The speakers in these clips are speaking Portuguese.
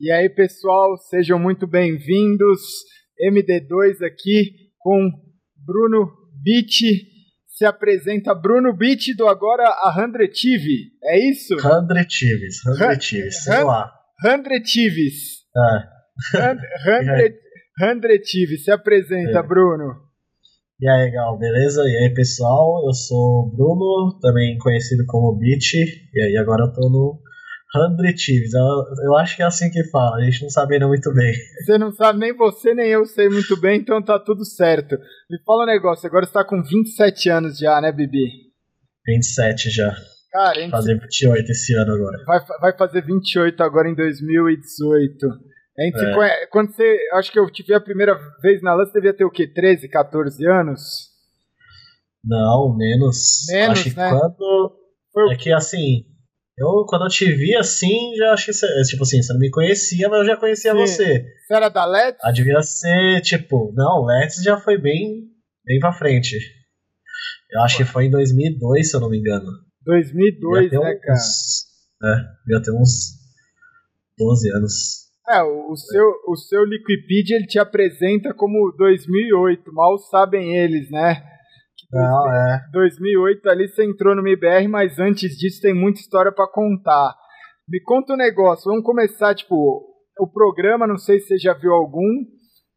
E aí, pessoal, sejam muito bem-vindos. MD2 aqui com Bruno Beat. Se apresenta Bruno Beat do agora a Hundred TV. É isso? Hundred TVs, sei lá. É. Hundred TV. Se apresenta, É. Bruno. E aí, Gal, beleza? E aí, pessoal? Eu sou o Bruno, também conhecido como Beat. E aí, agora eu tô no Hundred TVs. Eu, eu acho que é assim que fala, a gente não sabe ainda muito bem. Você não sabe, nem você nem eu sei muito bem, então tá tudo certo. Me fala um negócio, agora você tá com 27 anos já, né, Bibi? 27 já. Cara, hein? Fazer 28 esse ano agora. Vai, vai fazer 28 agora em 2018. Entre, É. qu- Quando você. Acho que eu te vi a primeira vez na LAN, você devia ter o quê? 13, 14 anos? Não, menos. Menos, acho que né? quando. Foi o- É que assim. Eu, quando eu te vi assim, já acho que você. Tipo assim, você não me conhecia, mas eu já conhecia Sim. você. Você era da Let's? Ah, devia ser, tipo, não, Let's já foi bem, bem pra frente. Eu acho que foi em 2002, se eu não me engano. 2002, Devia ter né, cara? uns, é, devia ter uns 12 anos. É, o, o seu, o seu Liquipedia ele te apresenta como 2008, mal sabem eles, né? Não, é. 2008 ali você entrou no MBR, mas antes disso tem muita história pra contar. Me conta um negócio, vamos começar, tipo, o programa, não sei se você já viu algum,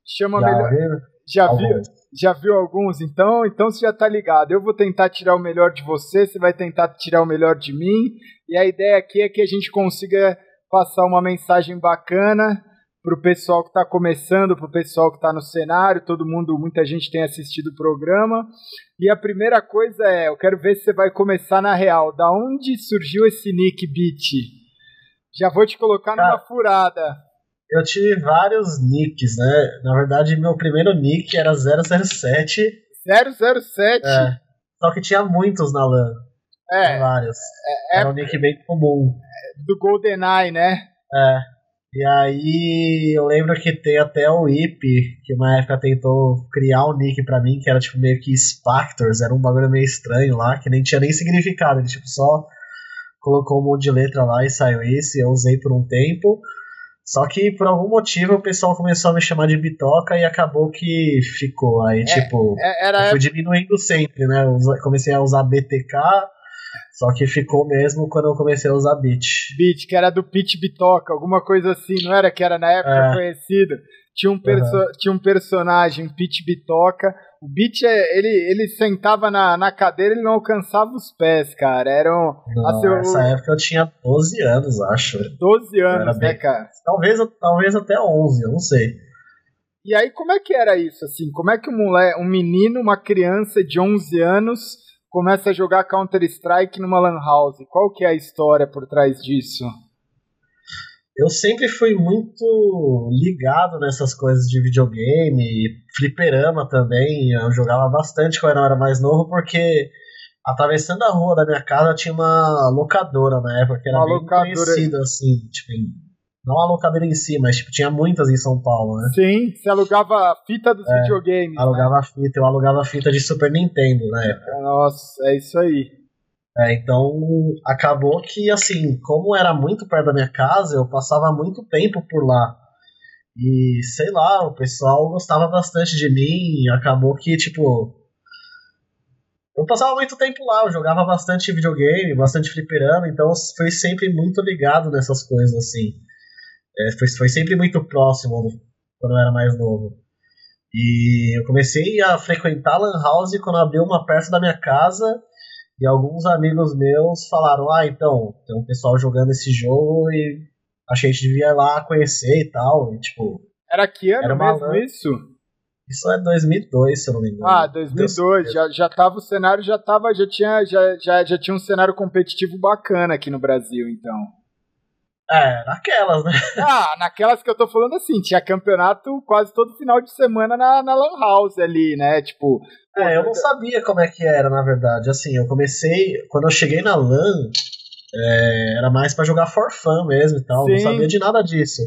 chama Já melhor. viram? Já viu, Alguns. já viu alguns? Então, então você já tá ligado. Eu vou tentar tirar o melhor de você, você vai tentar tirar o melhor de mim. E a ideia aqui é que a gente consiga passar uma mensagem bacana pro pessoal que tá começando, pro pessoal que tá no cenário, todo mundo, muita gente tem assistido o programa. E a primeira coisa é, eu quero ver se você vai começar na real. Da onde surgiu esse nick Beat? Já vou te colocar numa Cara, furada. Eu tive vários nicks, né? Na verdade, meu primeiro nick era 007. 007. É, só que tinha muitos na LAN. É, Vários. é- Era um nick bem comum. do GoldenEye, né? É. E aí eu lembro que tem até o IP, que uma época tentou criar um nick pra mim, que era tipo meio que Spactors, era um bagulho meio estranho lá, que nem tinha nem significado, ele tipo só colocou um monte de letra lá e saiu isso, e eu usei por um tempo. Só que por algum motivo o pessoal começou a me chamar de Bitoca e acabou que ficou. Aí, tipo, É- Era eu fui diminuindo sempre, né? Eu comecei a usar BTK, só que ficou mesmo quando eu comecei a usar Bit. Beat, que era do Pete Bitoca, alguma coisa assim, não era? Que era na época É. conhecido. Tinha um, perso- tinha um personagem, Pete Bitoca. O Beat, é- ele, ele sentava na, na cadeira ele não alcançava os pés, cara. Eram Não, seu- Nessa época eu tinha 12 anos, acho. 12 anos, né, bem- cara? Talvez, talvez até 11, eu não sei. E aí, como é que era isso, assim? Como é que um, um menino, uma criança de 11 anos, começa a jogar Counter-Strike numa lan house? Qual que é a história por trás disso? Eu sempre fui muito ligado nessas coisas de videogame, fliperama também. Eu jogava bastante quando eu era mais novo, porque atravessando a rua da minha casa tinha uma locadora na época, que era Uma bem locadora. conhecida, assim, tipo, não a locadora em si, mas tipo, tinha muitas em São Paulo, né? Sim, você alugava a fita dos videogames. né? Alugava fita, eu alugava fita de Super Nintendo na época. Nossa, é isso aí. É, então acabou que assim, como era muito perto da minha casa, eu passava muito tempo por lá. E sei lá, o pessoal gostava bastante de mim, e acabou que tipo eu passava muito tempo lá, eu jogava bastante videogame, bastante fliperama, então eu fui sempre muito ligado nessas coisas assim. É, foi, foi sempre muito próximo quando eu era mais novo. E eu comecei a frequentar Lan House quando abriu uma perto da minha casa. E alguns amigos meus falaram: Ah, então, tem um pessoal jogando esse jogo e achei que a gente devia ir lá conhecer e tal. E, tipo, Era que ano Era mesmo lan- isso? isso é 2002, se eu não me engano. Ah, 2002. Já, já tava o cenário, já tava, já tinha, já, já, já tinha um cenário competitivo bacana aqui no Brasil, então. É, naquelas, né? Ah, naquelas que eu tô falando assim, tinha campeonato quase todo final de semana na, na Lan House ali, né? Tipo. É, eu não sabia como é que era, na verdade. Assim, eu comecei. Quando eu cheguei na LAN, é, era mais pra jogar for fun mesmo e tal. Não Sim. sabia de nada disso.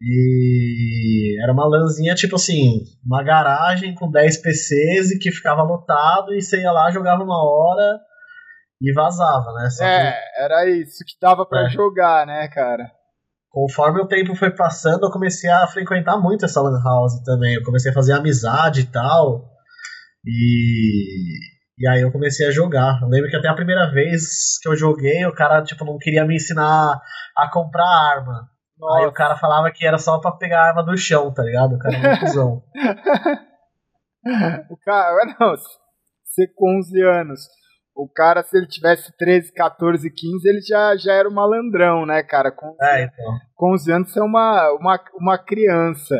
E era uma LANzinha, tipo assim, uma garagem com 10 PCs e que ficava lotado e você ia lá, jogava uma hora e vazava, né? Só que- É, era isso que dava pra É. jogar, né, cara? conforme o tempo foi passando, eu comecei a frequentar muito essa lan house também. Eu comecei a fazer amizade e tal. E, e aí eu comecei a jogar. Eu lembro que até a primeira vez que eu joguei, o cara tipo não queria me ensinar a comprar arma. Nossa. Aí o cara falava que era só pra pegar a arma do chão, tá ligado? O cara é um cuzão. o cara, não, você com 11 anos o cara, se ele tivesse 13, 14, 15, ele já, já era um malandrão, né, cara? Com, é, então. com 11 anos você é uma, uma, uma criança.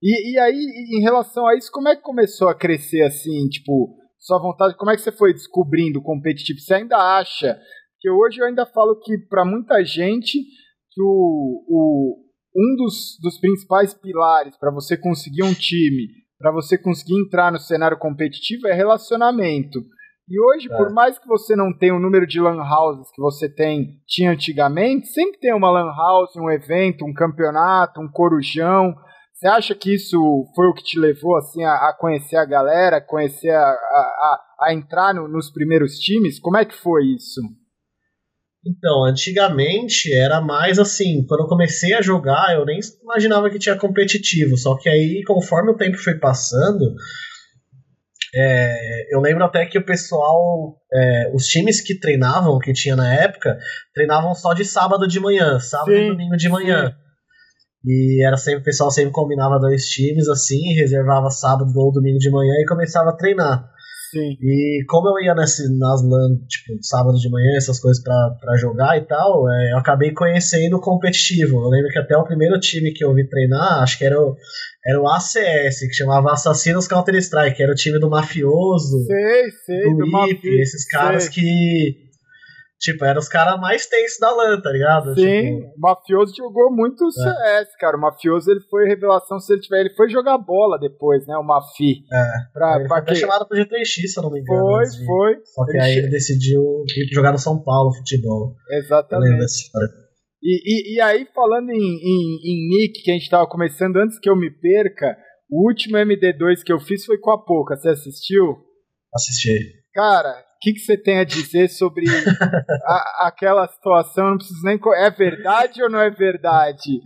E, e aí, em relação a isso, como é que começou a crescer assim, tipo, sua vontade, como é que você foi descobrindo o competitivo? Você ainda acha que hoje eu ainda falo que para muita gente que o, o, um dos, dos principais pilares para você conseguir um time, para você conseguir entrar no cenário competitivo é relacionamento. E hoje, é. por mais que você não tenha o número de lan houses que você tem tinha antigamente, sempre tem uma lan house, um evento, um campeonato, um corujão. Você acha que isso foi o que te levou assim a, a conhecer a galera, conhecer a, a, a entrar no, nos primeiros times? Como é que foi isso? Então, antigamente era mais assim, quando eu comecei a jogar, eu nem imaginava que tinha competitivo, só que aí, conforme o tempo foi passando, é, eu lembro até que o pessoal, é, os times que treinavam, que tinha na época, treinavam só de sábado de manhã, sábado sim, e domingo de manhã. Sim. E era sempre, o pessoal sempre combinava dois times assim, reservava sábado ou domingo de manhã e começava a treinar. Sim. E como eu ia nesse, nas LAN, tipo, sábado de manhã, essas coisas para jogar e tal, é, eu acabei conhecendo o competitivo. Eu lembro que até o primeiro time que eu vi treinar, acho que era o, era o ACS, que chamava Assassinos Counter-Strike, era o time do mafioso. Sei, sei, do, do mafioso. Esses caras sei. que Tipo, eram os caras mais tensos da LAN, tá ligado? Sim, tipo... o Mafioso jogou muito é. CS, cara. O Mafioso ele foi revelação, se ele tiver, ele foi jogar bola depois, né? O Mafi. É. Pra, ele pra foi que... chamado pro G3X, se eu não me engano. Foi, assim. foi. Só que ele aí che... ele decidiu ir jogar no São Paulo futebol. Exatamente. E, e, e, aí, falando em, em, em Nick, que a gente tava começando antes que eu me perca, o último MD2 que eu fiz foi com a Pouca. Você assistiu? Assisti. Cara, que, que você tem a dizer sobre a, aquela situação? Não preciso nem. É verdade ou não é verdade?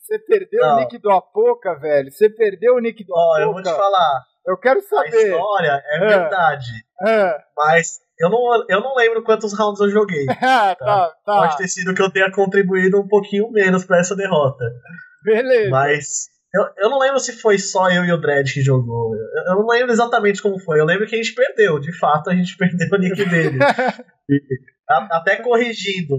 Você perdeu não. o nick do Apoca, velho? Você perdeu o nick do Apoca? eu vou te falar. Eu quero saber. A história é, é. verdade. É. Mas eu não, eu não lembro quantos rounds eu joguei. tá, tá, tá. Pode ter sido que eu tenha contribuído um pouquinho menos para essa derrota. Beleza. Mas eu, eu não lembro se foi só eu e o Dredd que jogou. Eu, eu não lembro exatamente como foi. Eu lembro que a gente perdeu. De fato, a gente perdeu o nick dele. até corrigindo.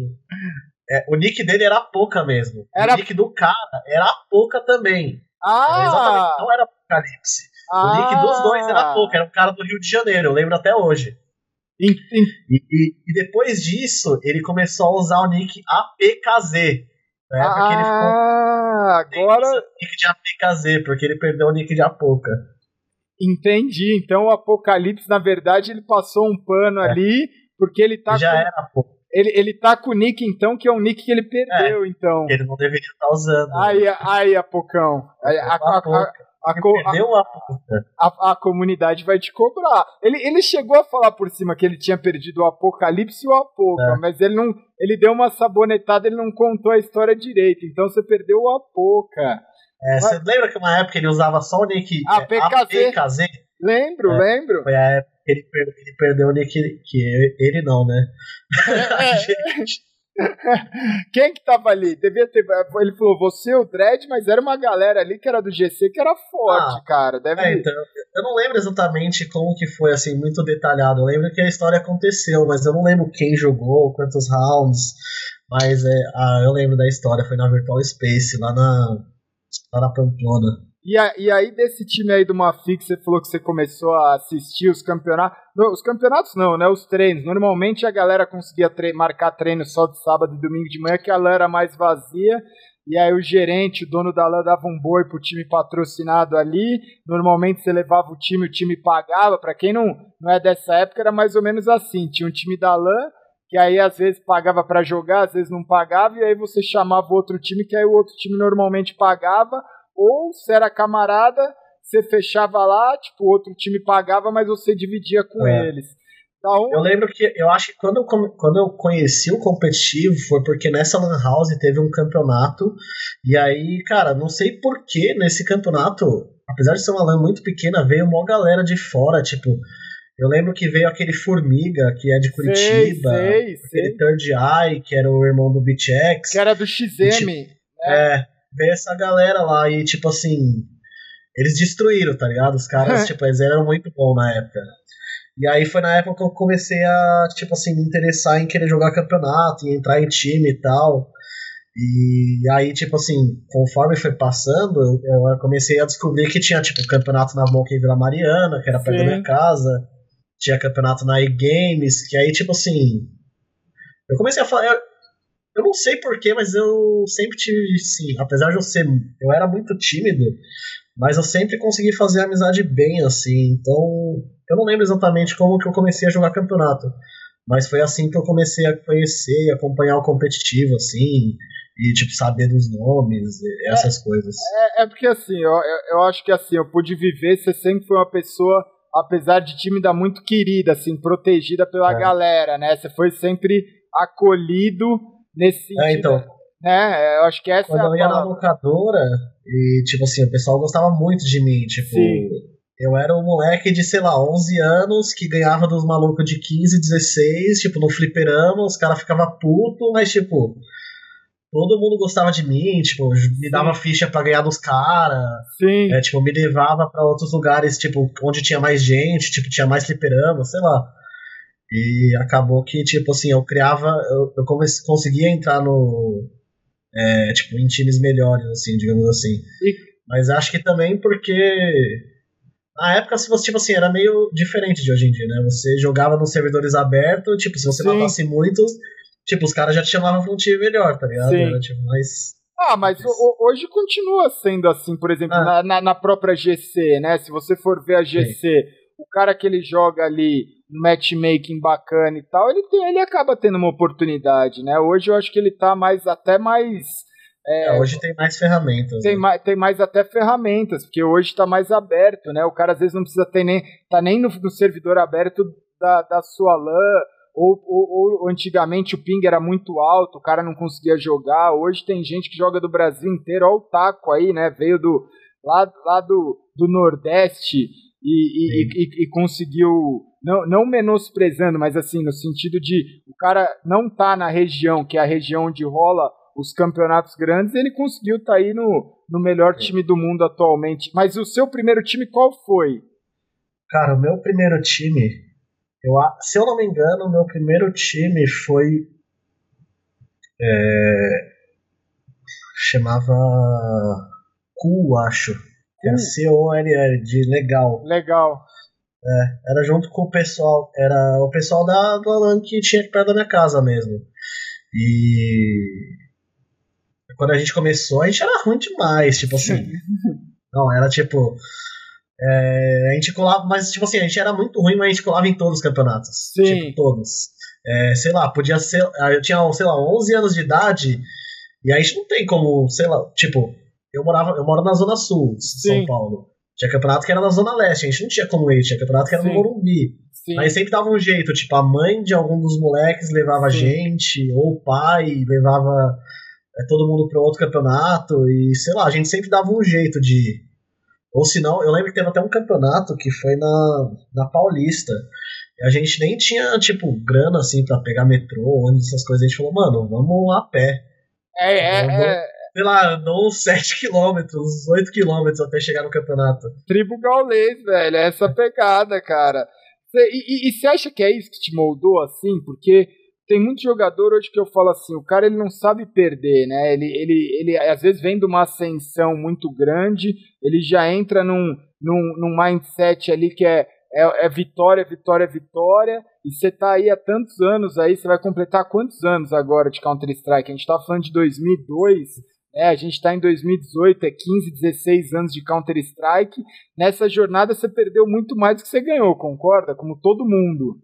É, o nick dele era pouca mesmo. Era... O nick do cara era pouca também. Ah! não era Apocalipse. Ah! O nick dos dois era pouca. Era um cara do Rio de Janeiro. Eu lembro até hoje. E, e, depois disso, ele começou a usar o nick APKZ. Época ah, ele ficou. Agora. Nick de APKZ, porque ele perdeu o nick de Apoca. Entendi. Então o Apocalipse, na verdade, ele passou um pano é. ali, porque ele tá. Já com... era Apoca. Ele, ele tá com o nick, então, que é um nick que ele perdeu, é, então. Ele não deveria estar usando. Aí, aí Apocão. Aí, a, a, a, a, perdeu a, a, a, comunidade vai te cobrar. Ele, ele chegou a falar por cima que ele tinha perdido o Apocalipse e o Apoca, é. mas ele não. Ele deu uma sabonetada, ele não contou a história direito. Então você perdeu o Apoca. É, você lembra que uma época ele usava só o nick APKZ? APKZ? Lembro, é, lembro. Foi a época que ele, ele perdeu o nick que ele não, né? É, Quem que tava ali? Devia ter. Ele falou, você, o Dredd, mas era uma galera ali que era do GC que era forte, ah, cara. Deve... É, então, eu não lembro exatamente como que foi, assim, muito detalhado. Eu lembro que a história aconteceu, mas eu não lembro quem jogou, quantos rounds. Mas é, ah, eu lembro da história, foi na Virtual Space, lá na, lá na Pamplona. E, a, e aí, desse time aí do Mafi, que você falou que você começou a assistir os campeonatos. Os campeonatos não, né? Os treinos. Normalmente a galera conseguia tre marcar treino só de sábado e domingo de manhã, que a LAN era mais vazia. E aí o gerente, o dono da LAN, dava um boi pro time patrocinado ali. Normalmente você levava o time, o time pagava. Para quem não, não é dessa época, era mais ou menos assim. Tinha um time da LAN, que aí às vezes pagava para jogar, às vezes não pagava, e aí você chamava outro time, que aí o outro time normalmente pagava ou se era camarada, você fechava lá, tipo, outro time pagava, mas você dividia com é. eles. Então, eu lembro que eu acho que quando eu, quando eu conheci o competitivo foi porque nessa Lan House teve um campeonato. E aí, cara, não sei por que nesse campeonato, apesar de ser uma LAN muito pequena, veio uma galera de fora, tipo. Eu lembro que veio aquele Formiga, que é de Curitiba, sei, sei, aquele sei. Third Eye, que era o irmão do BitX. Que era do XM. Tipo, né? É, veio essa galera lá e, tipo assim, eles destruíram, tá ligado? Os caras, tipo, eles eram muito bons na época. E aí foi na época que eu comecei a, tipo assim, me interessar em querer jogar campeonato, e entrar em time e tal. E aí, tipo assim, conforme foi passando, eu, comecei a descobrir que tinha, tipo, campeonato na Monkey Vila Mariana, que era perto da Sim. minha casa. Tinha campeonato na e-games, que aí, tipo assim. Eu comecei a falar. Eu, eu não sei porquê, mas eu sempre tive, sim, apesar de eu ser. Eu era muito tímido, mas eu sempre consegui fazer amizade bem, assim. Então, eu não lembro exatamente como que eu comecei a jogar campeonato. Mas foi assim que eu comecei a conhecer e acompanhar o competitivo, assim. E, tipo, saber dos nomes, e essas coisas. É, é porque assim, eu, eu, eu acho que assim, eu pude viver, você sempre foi uma pessoa, apesar de tímida, muito querida, assim, protegida pela É. galera, né? Você foi sempre acolhido nesse sentido. É, então, Né? Eu acho que essa quando é eu ia na palavra. locadora, e, tipo assim, o pessoal gostava muito de mim, tipo... Sim. Eu era um moleque de, sei lá, 11 anos que ganhava dos malucos de 15, 16, tipo, no fliperama, os caras ficavam putos, mas, tipo, todo mundo gostava de mim, tipo, me dava ficha pra ganhar dos caras, Sim, é, tipo, me levava pra outros lugares, tipo, onde tinha mais gente, tipo, tinha mais fliperama, sei lá. E acabou que, tipo assim, eu criava, eu, eu comece- conseguia entrar no, é, tipo, em times melhores, assim, digamos assim. E- Mas acho que também porque na época, se você, tipo assim, era meio diferente de hoje em dia, né? Você jogava nos servidores abertos, tipo, se você Sim. matasse muitos, tipo, os caras já te chamavam pra um time melhor, tá ligado? Sim. Era, tipo, mais... Ah, mas hoje continua sendo assim, por exemplo, Ah. na, na, própria GC, né? Se você for ver a GC, o cara que ele joga ali matchmaking bacana e tal, ele, tem, ele acaba tendo uma oportunidade, né? Hoje eu acho que ele tá mais, até mais. É, hoje tem mais ferramentas. Tem né? mais, tem mais até ferramentas, porque hoje está mais aberto, né? O cara às vezes não precisa ter nem. tá nem no, no servidor aberto da, da sua LAN. Ou, ou, ou antigamente o ping era muito alto, o cara não conseguia jogar. Hoje tem gente que joga do Brasil inteiro, olha o taco aí, né? Veio do lá, lá do, do Nordeste e, e, e, e conseguiu, não, não menosprezando, mas assim, no sentido de o cara não tá na região, que é a região onde rola os campeonatos grandes, ele conseguiu estar tá aí no, no melhor time do mundo atualmente. Mas o seu primeiro time qual foi? Cara, o meu primeiro time, eu, se eu não me engano, o meu primeiro time foi. é, chamava. Cool, acho. Era Cool. C-O-L-L, de legal. Legal. Era junto com o pessoal. Era o pessoal da, do Alan que tinha perto da minha casa mesmo. E. Quando a gente começou, a gente era ruim demais, tipo assim. Não, era tipo. é, a gente colava, mas tipo assim, a gente era muito ruim, mas a gente colava em todos os campeonatos. Sim. Tipo, todos. É, sei lá, podia ser. ah, Eu tinha, sei lá, 11 anos de idade, e a gente não tem como, sei lá, tipo, eu morava, eu moro na Zona Sul de São Sim. Paulo. Tinha campeonato que era na Zona Leste, a gente não tinha como ir, tinha campeonato que era Sim. no Morumbi. Sim. Mas sempre dava um jeito, tipo, a mãe de algum dos moleques levava a gente, ou o pai levava é, todo mundo para outro campeonato, e sei lá, a gente sempre dava um jeito de ir. Ou senão, eu lembro que teve até um campeonato que foi na, na Paulista. E a gente nem tinha, tipo, grana assim pra pegar metrô, ônibus, essas coisas. A gente falou, mano, vamos a pé. É, é, é, Sei lá, andou uns 7 quilômetros, uns 8 quilômetros até chegar no campeonato. tribo gaulês, velho. É essa pegada, cara. E, e- e você acha que é isso que te moldou assim? Porque tem muito jogador hoje que eu falo assim, o cara ele não sabe perder, né? Ele, ele, ele às vezes vem de uma ascensão muito grande, ele já entra num, num, num mindset ali que é, é, é vitória, vitória, vitória, e você tá aí há tantos anos aí, você vai completar quantos anos agora de Counter-Strike? A gente tá falando de 2002, né? A gente tá em 2018, é 15, 16 anos de Counter-Strike. Nessa jornada você perdeu muito mais do que você ganhou, concorda? Como todo mundo.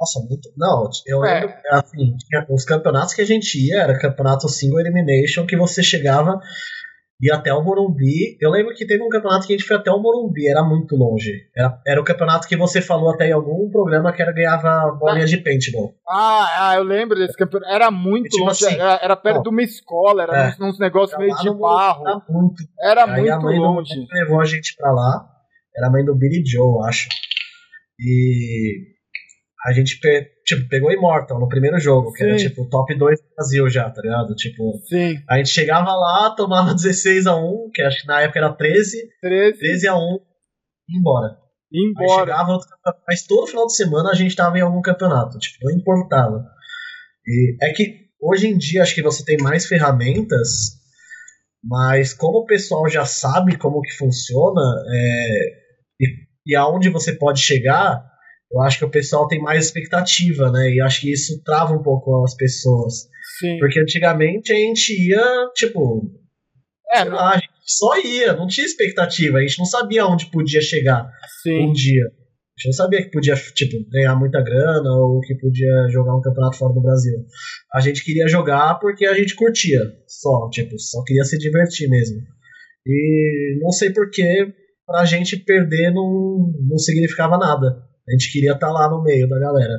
Nossa, muito. Não, eu É. lembro, assim, os campeonatos que a gente ia, era campeonato single elimination, que você chegava ia até o Morumbi. Eu lembro que teve um campeonato que a gente foi até o Morumbi, era muito longe. Era, era o campeonato que você falou até em algum programa que era ganhava bolinha ah. de paintball. Ah, ah, eu lembro desse campeonato. Era muito tipo longe, assim, era, era, perto ó, de uma escola, era é, uns, negócios meio de barro. Era muito, era muito a mãe longe. Do, levou a gente pra lá. Era a mãe do Billy Joe, eu acho. E a gente tipo, pegou Immortal no primeiro jogo, que Sim. era tipo top 2 do Brasil já, tá ligado? Tipo, Sim. a gente chegava lá, tomava 16 a 1 que acho que na época era 13, 13, 13 a 1 e embora. embora. Aí chegava outro mas todo final de semana a gente tava em algum campeonato, tipo, não importava. E é que hoje em dia acho que você tem mais ferramentas, mas como o pessoal já sabe como que funciona é, e, e aonde você pode chegar, eu acho que o pessoal tem mais expectativa, né? E acho que isso trava um pouco as pessoas. Sim. Porque antigamente a gente ia, tipo. É, sei lá, a gente só ia, não tinha expectativa, a gente não sabia onde podia chegar Sim. um dia. A gente não sabia que podia, tipo, ganhar muita grana ou que podia jogar um campeonato fora do Brasil. A gente queria jogar porque a gente curtia, só, tipo, só queria se divertir mesmo. E não sei porquê, pra gente perder não, não significava nada. A gente queria estar tá lá no meio da galera.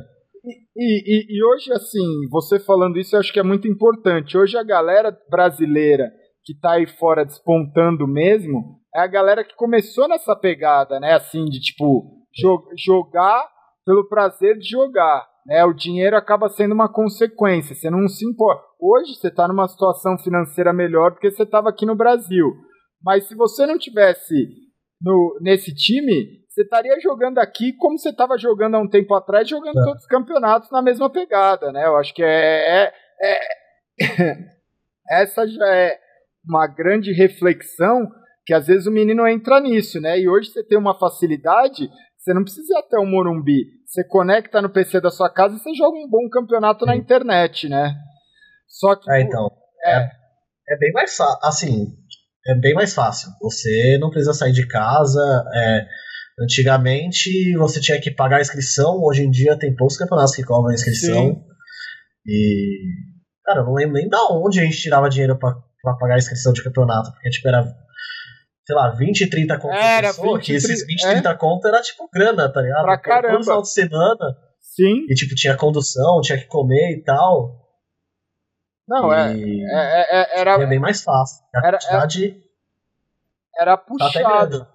E, e, e, hoje, assim, você falando isso, eu acho que é muito importante. Hoje a galera brasileira que está aí fora despontando mesmo, é a galera que começou nessa pegada, né? Assim, de tipo, jo jogar pelo prazer de jogar. Né? O dinheiro acaba sendo uma consequência. Você não se importa. Hoje você está numa situação financeira melhor do que você estava aqui no Brasil. Mas se você não tivesse no, nesse time, você estaria jogando aqui como você estava jogando há um tempo atrás, jogando é. todos os campeonatos na mesma pegada, né? Eu acho que é, é, é essa já é uma grande reflexão que às vezes o menino entra nisso, né? E hoje você tem uma facilidade, você não precisa ir até o Morumbi. Você conecta no PC da sua casa e você joga um bom campeonato na internet, né? Só que. É, então. É, é bem mais fácil. Assim, é bem mais fácil. Você não precisa sair de casa. É, Antigamente você tinha que pagar a inscrição, hoje em dia tem poucos campeonatos que cobram a inscrição. Sim. E. Cara, eu não lembro nem da onde a gente tirava dinheiro pra, pra pagar a inscrição de campeonato, porque tipo era. Sei lá, 20, 30 conto era, pessoa, 20, que esses 20, é? 30 conto era tipo grana, tá ligado? Pra caramba. Todo final de semana. Sim. E tipo, tinha condução, tinha que comer e tal. Não, é, e... é, é, é, era. É bem mais fácil. A era, quantidade. Era, era tá puxado.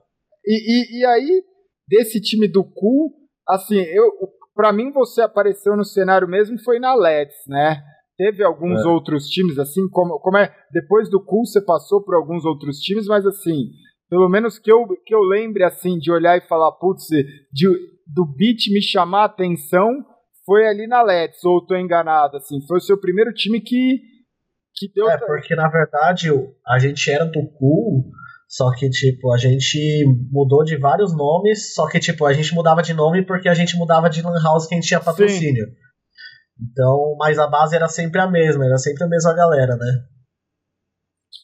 E, e, e aí, desse time do Cu, assim, eu para mim você apareceu no cenário mesmo foi na Leds, né? Teve alguns é. outros times, assim, como, como é. Depois do Cool você passou por alguns outros times, mas assim, pelo menos que eu, que eu lembre assim, de olhar e falar, putz, de, do beat me chamar a atenção, foi ali na Leds, ou tô enganado, assim, foi o seu primeiro time que, que deu. É, porque na verdade a gente era do Cool só que, tipo, a gente mudou de vários nomes, só que, tipo, a gente mudava de nome porque a gente mudava de lan house que a gente tinha patrocínio. Sim. Então, mas a base era sempre a mesma, era sempre a mesma galera, né?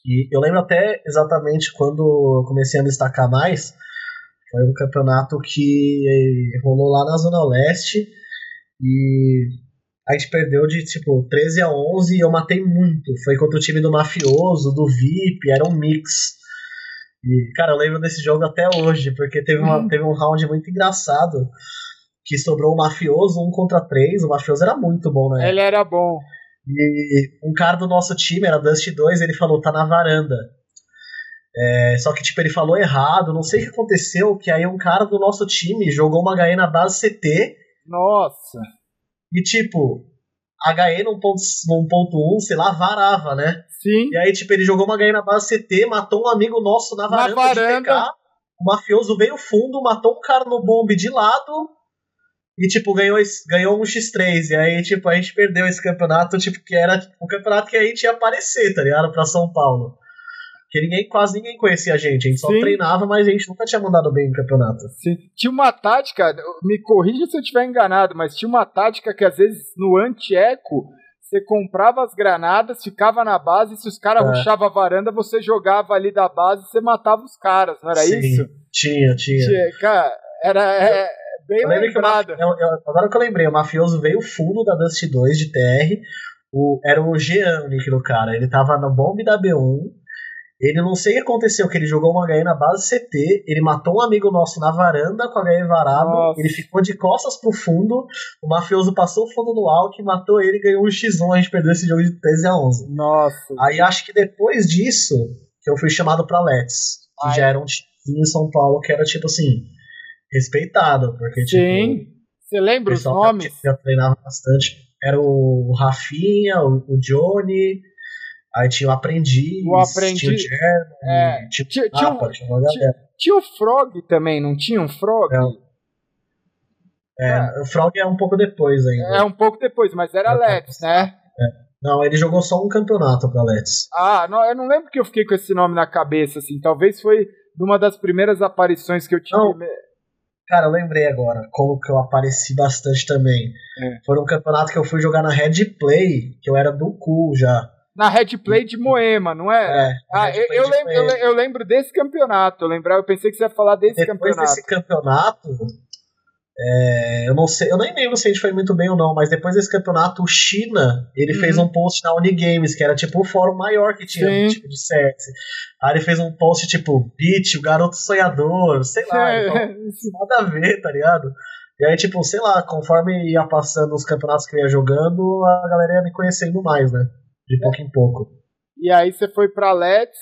E eu lembro até exatamente quando eu comecei a destacar mais, foi um campeonato que rolou lá na Zona Leste e a gente perdeu de tipo 13 a 11 e eu matei muito. Foi contra o time do Mafioso, do VIP, era um mix. E, cara, eu lembro desse jogo até hoje, porque teve, uma, uhum. teve um round muito engraçado que sobrou o mafioso um contra três. O mafioso era muito bom, né? Ele era bom. E um cara do nosso time, era Dust 2, ele falou, tá na varanda. É, só que, tipo, ele falou errado, não sei o que aconteceu, que aí um cara do nosso time jogou uma HE na base CT. Nossa! E, tipo, HE num ponto, num ponto 1, sei lá, varava, né? Sim. E aí, tipo, ele jogou uma HE na base CT, matou um amigo nosso na varanda, na varanda. de PK. O mafioso veio fundo, matou um cara no bombe de lado e, tipo, ganhou, ganhou um X3. E aí, tipo, a gente perdeu esse campeonato, tipo, que era o campeonato que a gente ia aparecer, tá ligado? Pra São Paulo. Porque ninguém, quase ninguém conhecia a gente. A gente só Sim. treinava, mas a gente nunca tinha mandado bem no campeonato. Sim. Tinha uma tática, me corrija se eu estiver enganado, mas tinha uma tática que às vezes no anti-eco você comprava as granadas, ficava na base, e se os caras é. ruxavam a varanda, você jogava ali da base e você matava os caras, não era Sim, isso? Tinha, tinha. tinha cara, era é, bem lembrado. Que eu, eu, agora que eu lembrei, o mafioso veio fundo da Dust 2 de TR, o, era o Jean o nick do cara, ele tava no bomb da B1, Ele não sei o que aconteceu, que ele jogou uma HE na base CT, ele matou um amigo nosso na varanda com a HE varado, Nossa. ele ficou de costas pro fundo, o mafioso passou o fundo no alto, matou ele e ganhou um X1, a gente perdeu esse jogo de 13 a 11. Nossa. Aí acho que depois disso, que eu fui chamado pra Let's, que Ai. já era um time em São Paulo que era tipo assim, respeitado, porque tipo, Sim. Você o lembra os nomes? já, já treinava bastante. Era o Rafinha, o Johnny, aí tinha o Aprendiz, O Aprendiz, tinha o Jeremy, é. tinha, Tinha- tinha um- tinha galera. Tinha o Frog também, não tinha um Frog? É, é, o Frog é um pouco depois ainda. É um pouco depois, mas era É, Let's, né? Não, ele jogou só um campeonato pra Let's. Ah, não, eu não lembro que eu fiquei com esse nome na cabeça, assim. Talvez foi uma das primeiras aparições que eu tive. Não. Cara, eu lembrei agora como que eu apareci bastante também. É. Foi um campeonato que eu fui jogar na Red Play, que eu era do cool já. Na Red Play de Moema, não é? É, ah, eu, eu lembro, eu, eu lembro desse campeonato. Eu, lembrava, eu pensei que você ia falar desse Depois campeonato. desse campeonato, é, eu não sei, eu nem lembro se a gente foi muito bem ou não, mas depois desse campeonato, o China, ele Uhum. fez um post na Unigames, que era tipo o fórum maior que tinha, Sim. tipo, de CS. Aí ele fez um post tipo, Beat, o garoto sonhador, sei lá, então, nada a ver, tá ligado? E aí, tipo, sei lá, conforme ia passando os campeonatos que eu ia jogando, a galera ia me conhecendo mais, né? De pouco em pouco. E aí você foi pra Let's,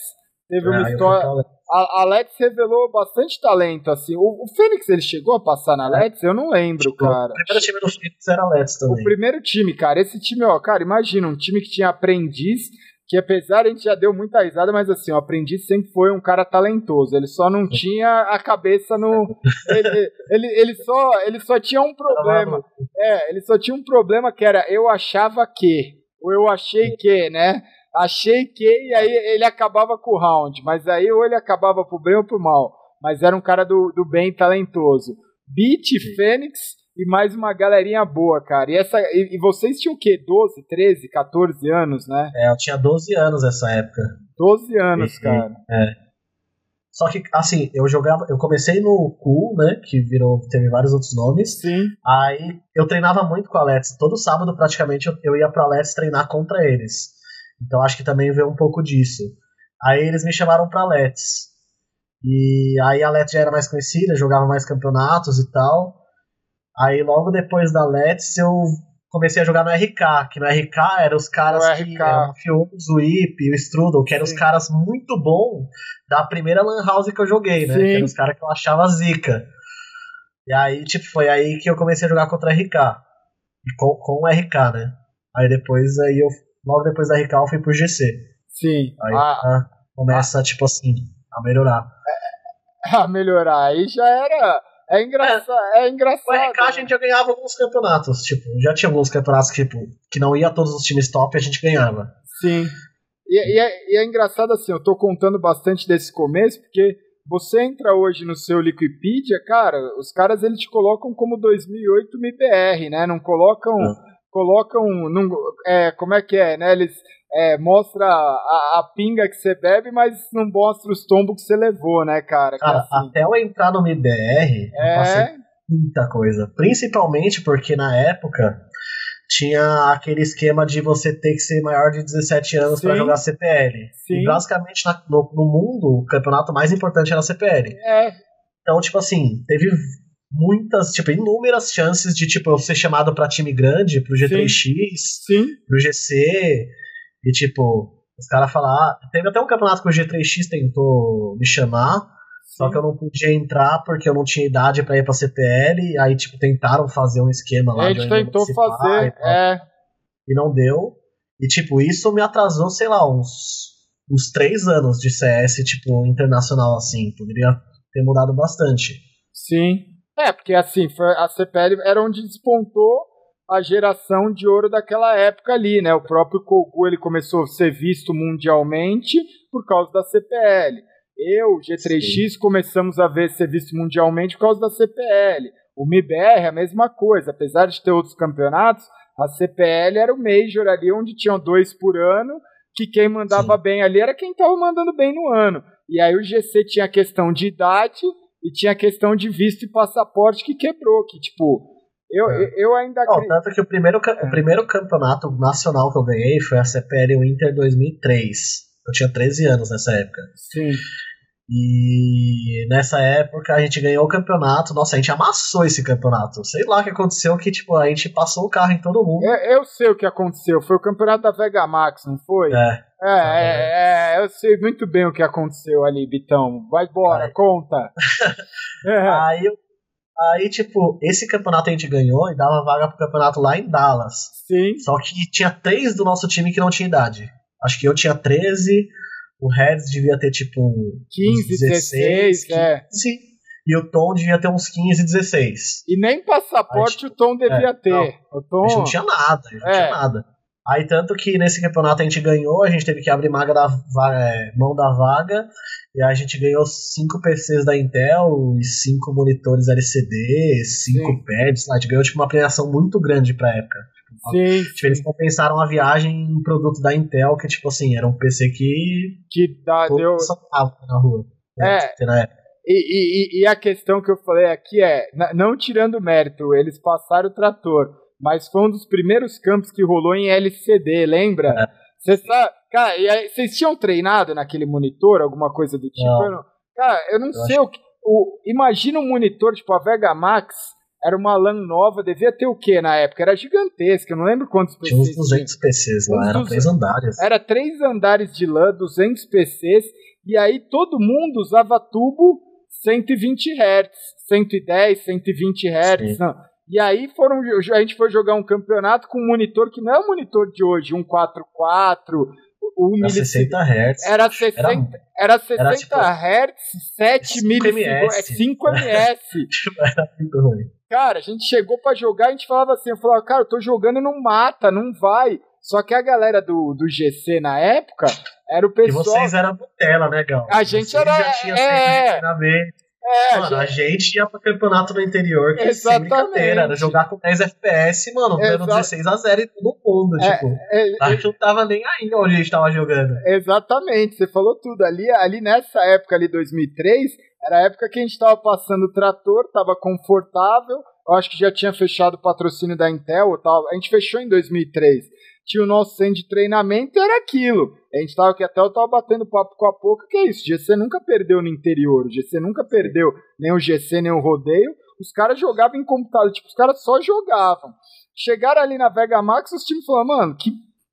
teve uma eu fui história. A, a Let's revelou bastante talento, assim. O, o Fênix, ele chegou a passar na Let's? Eu não lembro, cara. O primeiro time do Phoenix era Let's O também. primeiro time, cara. Esse time, ó, cara, imagina, um time que tinha aprendiz, que apesar a gente já deu muita risada, mas assim, o aprendiz sempre foi um cara talentoso. Ele só não tinha a cabeça no. Ele, ele, ele, só, ele só tinha um problema. É, ele só tinha um problema que era eu achava que, ou eu achei que, né? Achei que, e aí ele acabava com o round. Mas aí ou ele acabava pro bem ou pro mal. Mas era um cara do, do bem talentoso. Beat, Fênix e mais uma galerinha boa, cara. E, essa, e, e vocês tinham o quê? 12, 13, 14 anos, né? É, eu tinha 12 anos nessa época. 12 anos, Uhum. cara. Só que, assim, eu jogava. Eu comecei no Cool, né? Que virou. Teve vários outros nomes. Sim. Aí eu treinava muito com a Let's. Todo sábado, praticamente, eu, eu ia pra Let's treinar contra eles. Então acho que também veio um pouco disso. Aí eles me chamaram pra Let's. E aí a Let's já era mais conhecida, jogava mais campeonatos e tal. Aí logo depois da Let's eu comecei a jogar no RK, que no RK eram os caras O que RK. eram o Mafioso, o Ip, o Strudel, que eram os Sim. caras muito bons da primeira Lan House que eu joguei, né? Sim. Que eram os caras que eu achava zica. E aí, tipo, foi aí que eu comecei a jogar contra RK. E com, com o RK, né? Aí depois, aí eu, logo depois da RK eu fui pro GC. Sim. Aí Ah, ah, começa, tipo assim, a melhorar. a melhorar. Aí já era. É engraçado. É, engraçado. O RK a gente já ganhava alguns campeonatos, tipo, já tinha alguns campeonatos que, tipo, que não ia todos os times top, a gente ganhava. Sim. E, e é, e é engraçado assim, eu tô contando bastante desse começo, porque você entra hoje no seu Liquipedia, cara, os caras eles te colocam como 2008 MIBR, né? Não colocam. Não. Colocam. Não, é, como é que é, né? Eles é, mostra a, a pinga que você bebe, mas não mostra os tombos que você levou, né, cara? Cara, assim, até eu entrar no MBR, eu passei é, muita coisa. Principalmente porque na época tinha aquele esquema de você ter que ser maior de 17 anos pra Sim. jogar CPL. Sim. E basicamente na- no, no mundo, o campeonato mais importante era CPL. é, Então, tipo assim, teve muitas, tipo, inúmeras chances de, tipo, eu ser chamado pra time grande, pro G3X, sim, pro GC, e tipo, os caras falaram. ah, teve até um campeonato que o G3X tentou me chamar, só que eu não podia entrar porque eu não tinha idade pra ir pra CPL, aí, tipo, tentaram fazer um esquema lá. a gente tentou fazer, e tal, é, e não deu. E, tipo, isso me atrasou, sei lá, uns, uns três anos de CS, tipo, internacional, assim. Poderia ter mudado bastante. Sim. É, porque assim, foi- a CPL era onde despontou a geração de ouro daquela época ali, né? O próprio Kogu ele começou a ser visto mundialmente por causa da CPL. Eu, G3X, começamos a ver ser visto mundialmente por causa da CPL. O MIBR, a mesma coisa. Apesar de ter outros campeonatos, a CPL era o Major ali, onde tinham dois por ano, que quem mandava bem ali era quem estava mandando bem no ano. E aí o GC tinha a questão de idade e tinha a questão de visto e passaporte que quebrou, que tipo, eu, É. eu, ainda Não, tanto que o primeiro, o primeiro campeonato nacional que eu ganhei foi a CPL Winter 2003. Eu tinha 13 anos nessa época. Sim. E nessa época a gente ganhou o campeonato. Nossa, a gente amassou esse campeonato. Sei lá o que aconteceu, que tipo, a gente passou o carro em todo mundo. Eu, eu sei o que aconteceu. Foi o campeonato da Vega Max, não foi? É. É, é, é, eu sei muito bem o que aconteceu ali, Bitão. Vai embora, conta. É, Aí, aí, tipo, esse campeonato a gente ganhou e dava vaga pro campeonato lá em Dallas. sim, Só que tinha três do nosso time que não tinha idade. Acho que eu tinha 13, o Reds devia ter tipo uns 15, 16, é. 15, e o Tom devia ter uns 15, 16. E nem passaporte o Tom devia é, ter. não. O Tom, A gente não tinha nada, a gente não É. tinha nada. Aí tanto que nesse campeonato a gente ganhou, a gente teve que abrir maga da va- é, mão da vaga, e a gente ganhou cinco PCs da Intel e cinco monitores LCD, cinco Sim. pads, a gente ganhou tipo uma premiação muito grande pra época. Sim, Tipo, eles compensaram a viagem em produto da Intel, que tipo assim, era um PC que que dá, deu. na rua. É. né, na época. E, e- e- a questão que eu falei aqui é, não tirando mérito, eles passaram o trator, mas foi um dos primeiros campos que rolou em LCD, lembra? É. Sabe, cara, e aí, vocês tinham treinado naquele monitor, alguma coisa do tipo? Não. Eu não- cara, eu não Eu sei o que. O, imagina um monitor, tipo a Vega Max, era uma LAN nova, devia ter o que na época? Era gigantesca, eu não lembro quantos Tinha uns PCs 200 PCs lá, eram 200. três andares. era três andares de LAN, 200 PCs, e aí todo mundo usava tubo 120 Hz, 110, 120 Hz. E aí foram, a gente foi jogar um campeonato com um monitor que não é o monitor de hoje, um 4.4, um Era milissegundo. 60 Hz. Era 60, era 60 era tipo- Hz, 7 5 milissegundos, é ms. 5 ms. Era muito ruim. Cara, a gente chegou pra jogar, a gente falava assim, eu falava, cara, eu tô jogando e não mata, não vai. Só que a galera do, do GC na época era o E pessoal. vocês eram Nutella, né, Gal? A gente Vocês era- Já tinha é. treinamento. É, Mano, a gente- ia pro campeonato no interior, que sem Exatamente. brincadeira, era jogar com 10 FPS, mano, dando Exa- 16 a 0 em todo mundo, É, tipo. é, A gente não tava nem aí onde a gente tava jogando. Exatamente, você falou tudo. Ali, ali nessa época, ali 2003, era a época que a gente tava passando o trator, tava confortável. Eu acho que já tinha fechado o patrocínio da Intel. tal. A gente fechou em 2003. Tinha o nosso centro de treinamento era aquilo. A gente tava aqui até eu tava batendo papo com a pouco, que é isso. GC nunca perdeu no interior. GC nunca perdeu nem o GC, nem o rodeio. Os caras jogavam em computador, tipo, os caras só jogavam. Chegaram ali na Vega Max, os times falaram, mano, que,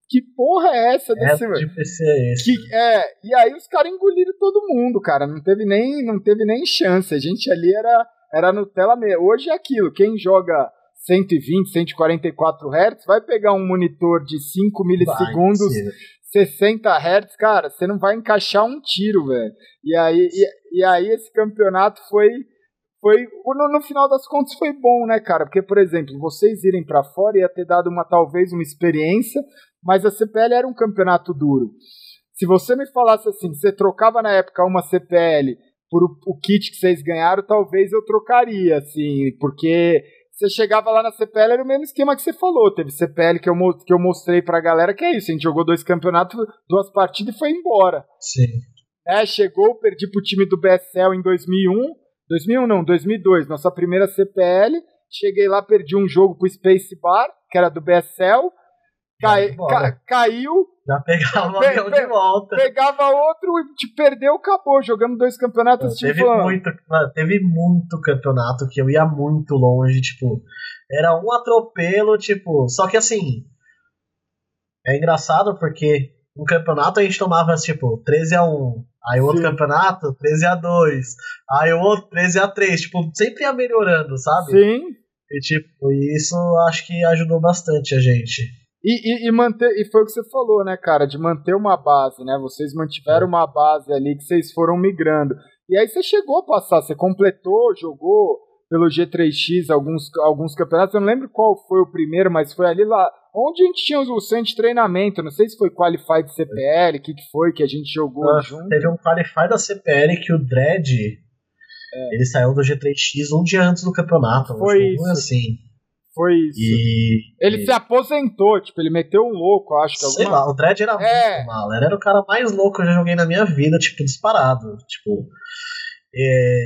que porra é essa desse. É, de PC é esse. Que, é, e aí os caras engoliram todo mundo, cara. Não teve nem, não teve nem chance. A gente ali era, era Nutella mesmo. Hoje é aquilo. Quem joga 120, 144 Hz vai pegar um monitor de 5 milissegundos, Vai, 60 Hz, cara, você não vai encaixar um tiro, velho. E aí, e, e aí esse campeonato foi. Foi, no, no final das contas foi bom, né, cara? Porque, por exemplo, vocês irem pra fora ia ter dado uma talvez uma experiência, mas a CPL era um campeonato duro. Se você me falasse assim, você trocava na época uma CPL por o, o kit que vocês ganharam, talvez eu trocaria, assim, porque você chegava lá na CPL, era o mesmo esquema que você falou. Teve CPL que eu, que eu mostrei pra galera que é isso. A gente jogou dois campeonatos, duas partidas e foi embora. Sim. É, chegou, perdi pro time do BSL em 2001. 2001 não, 2002, nossa primeira CPL. Cheguei lá, perdi um jogo pro Space Bar, que era do BSL. Cai- ca- caiu, Já pegava o avião pe- de volta. pegava outro e te perdeu, acabou. Jogamos dois campeonatos, tipo, Teve muito, mano, teve muito campeonato que eu ia muito longe, tipo, era um atropelo, tipo, só que assim, é engraçado porque um campeonato a gente tomava, tipo, 13 a 1 aí o outro Sim. campeonato, 13 a 2 aí o outro, 13 a 3 tipo, sempre ia melhorando, sabe? Sim. E, tipo, isso acho que ajudou bastante a gente. E, e, e manter, e foi o que você falou, né, cara, de manter uma base, né? Vocês mantiveram uma base ali que vocês foram migrando. E aí você chegou a passar, você completou, jogou pelo G3X alguns, alguns campeonatos. Eu não lembro qual foi o primeiro, mas foi ali lá. Onde a gente tinha o centro de treinamento. Não sei se foi Qualified CPL, o que, que foi que a gente jogou Ah, junto. Teve um Qualify da CPL que o Dredd, ele saiu do G3X um dia antes do campeonato. É. Foi Foi isso. assim. Foi isso. E. Ele e- se aposentou, tipo, ele meteu um louco, acho que Sei alguma lá, o Dredd era É. muito mal. Ele era o cara mais louco que eu já joguei na minha vida, tipo, disparado. Tipo. é,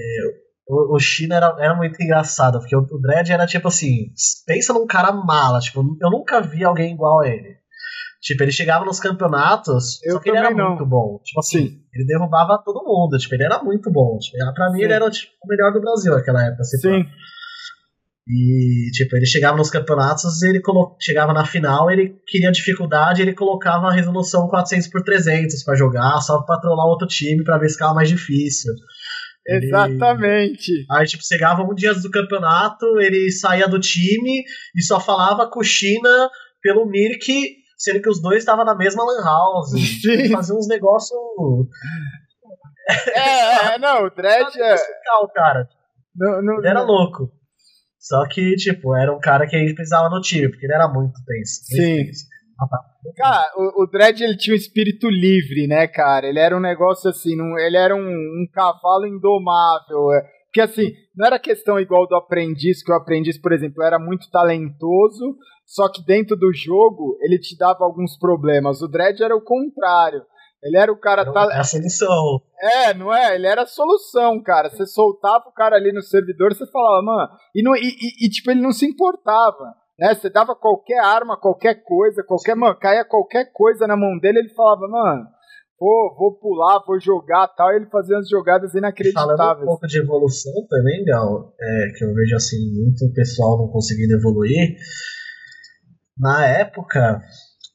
o, o China era, era muito engraçado, porque o, o Dredd era tipo assim: pensa num cara mala, tipo, eu nunca vi alguém igual a ele. Tipo, ele chegava nos campeonatos, Eu só que ele era não. muito bom. Tipo assim, Sim. ele derrubava todo mundo. Tipo, ele era muito bom. Tipo, pra mim, Sim. ele era tipo, o melhor do Brasil naquela época. assim, Sim. E, tipo, ele chegava nos campeonatos, ele chegava na final, ele queria dificuldade, ele colocava a resolução 400 por 300 pra jogar, só pra trollar outro time pra ver se ficava mais difícil. Ele- Exatamente. Aí, tipo, chegava um dia antes do campeonato, ele saía do time e só falava com China pelo Mirk, sendo que os dois estavam na mesma lan house. Fazia uns negócios... É, é, não, o Dredd é. musical, cara. Não, era louco. Só que, tipo, era um cara que a gente precisava no time, porque ele era muito tenso. Sim. Cara, o, o Dredd ele tinha um espírito livre, né, cara? Ele era um negócio assim, não- ele era um, um cavalo indomável. é. Porque assim, não era questão igual do aprendiz, que o aprendiz, por exemplo, era muito talentoso, só que dentro do jogo ele te dava alguns problemas. O Dredd era o contrário. Ele era o cara. Era tal- a solução. É, não é? Ele era a solução, cara. Você soltava o cara ali no servidor, você falava, mano. E, não, e, e- e, tipo, ele não se importava. Né? Você dava qualquer arma, qualquer coisa, qualquer. Mano, caía qualquer coisa na mão dele, ele falava, mano, vou, vou pular, vou jogar tal. E ele fazia umas jogadas Falando um inacreditáveis. pouco de evolução também, Gal, é, que eu vejo assim, muito pessoal não conseguindo evoluir. Na época,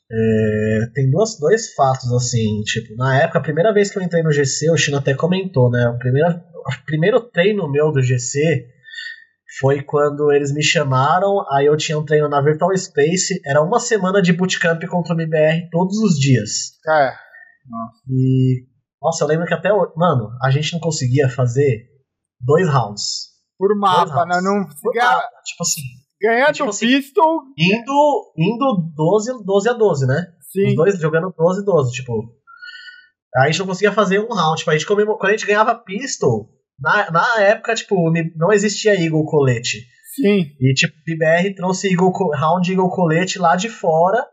é, tem duas, dois fatos assim, tipo, na época, a primeira vez que eu entrei no GC, o Chino até comentou, né? O primeiro, o primeiro treino meu do GC foi quando eles me chamaram, aí eu tinha um treino na Virtual Space, era uma semana de bootcamp contra o MBR todos os dias. É. E. Nossa, eu lembro que até. Mano, a gente não conseguia fazer dois rounds. Por mapa, né? rounds. Não, Por nada. Tipo assim, ganhando tipo assim, pistol, indo, indo 12, 12 a 12, né? Os sim. dois jogando 12 a 12, tipo. A gente não conseguia fazer um round. Tipo, a gente comemor... Quando a gente ganhava pistol, na, na época, tipo, não existia Eagle Colete. Sim. E, tipo, o BBR trouxe Eagle, round Eagle Colete lá de fora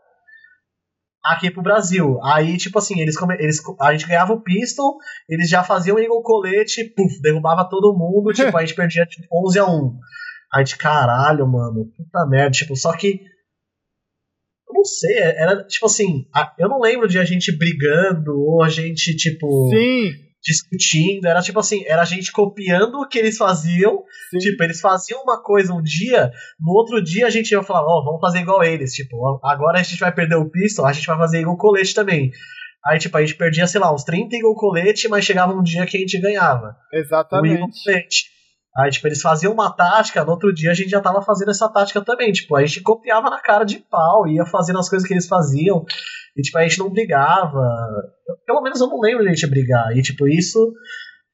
aqui pro Brasil. Aí, tipo assim, eles, eles a gente ganhava o pistol, eles já faziam Eagle Colete, puf, derrubava todo mundo, tipo, a gente perdia tipo, 11 a 1. A gente, caralho, mano, puta merda, tipo, só que eu não sei, era tipo assim, eu não lembro de a gente brigando ou a gente, tipo, Sim. discutindo, era tipo assim, era a gente copiando o que eles faziam Sim. Tipo, eles faziam uma coisa um dia, no outro dia a gente ia falar, ó, vamos fazer igual eles. Tipo, agora a gente vai perder o pistol, a gente vai fazer igual colete também. Aí, tipo, a gente perdia, sei lá, uns 30 igual colete, mas chegava um dia que a gente ganhava. O Exatamente. colete. Aí, tipo, eles faziam uma tática, no outro dia a gente já tava fazendo essa tática também. Tipo, a gente copiava na cara de pau, ia fazendo as coisas que eles faziam. E, tipo, a gente não brigava. Pelo menos eu não lembro de a gente brigar. E, tipo, isso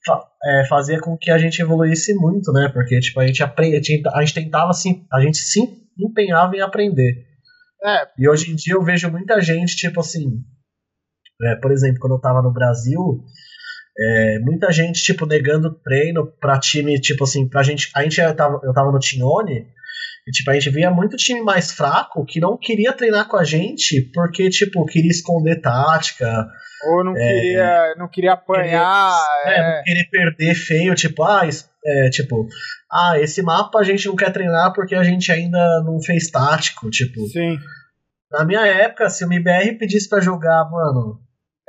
fa- é, fazia com que a gente evoluísse muito, né? Porque, tipo, a gente, aprende, a gente tentava, assim, a gente se empenhava em aprender. É, E hoje em dia eu vejo muita gente, tipo assim. é, por exemplo, quando eu tava no Brasil, é, muita gente, tipo, negando treino pra time, tipo assim, pra gente. A gente eu tava, eu tava no Tignone, e tipo, a gente via muito time mais fraco que não queria treinar com a gente porque, tipo, queria esconder tática, ou não queria, não queria apanhar. é, é. não querer perder feio, tipo, ah, é, tipo, ah, esse mapa a gente não quer treinar porque a gente ainda não fez tático, tipo. Sim. Na minha época, se o MBR pedisse pra jogar, mano,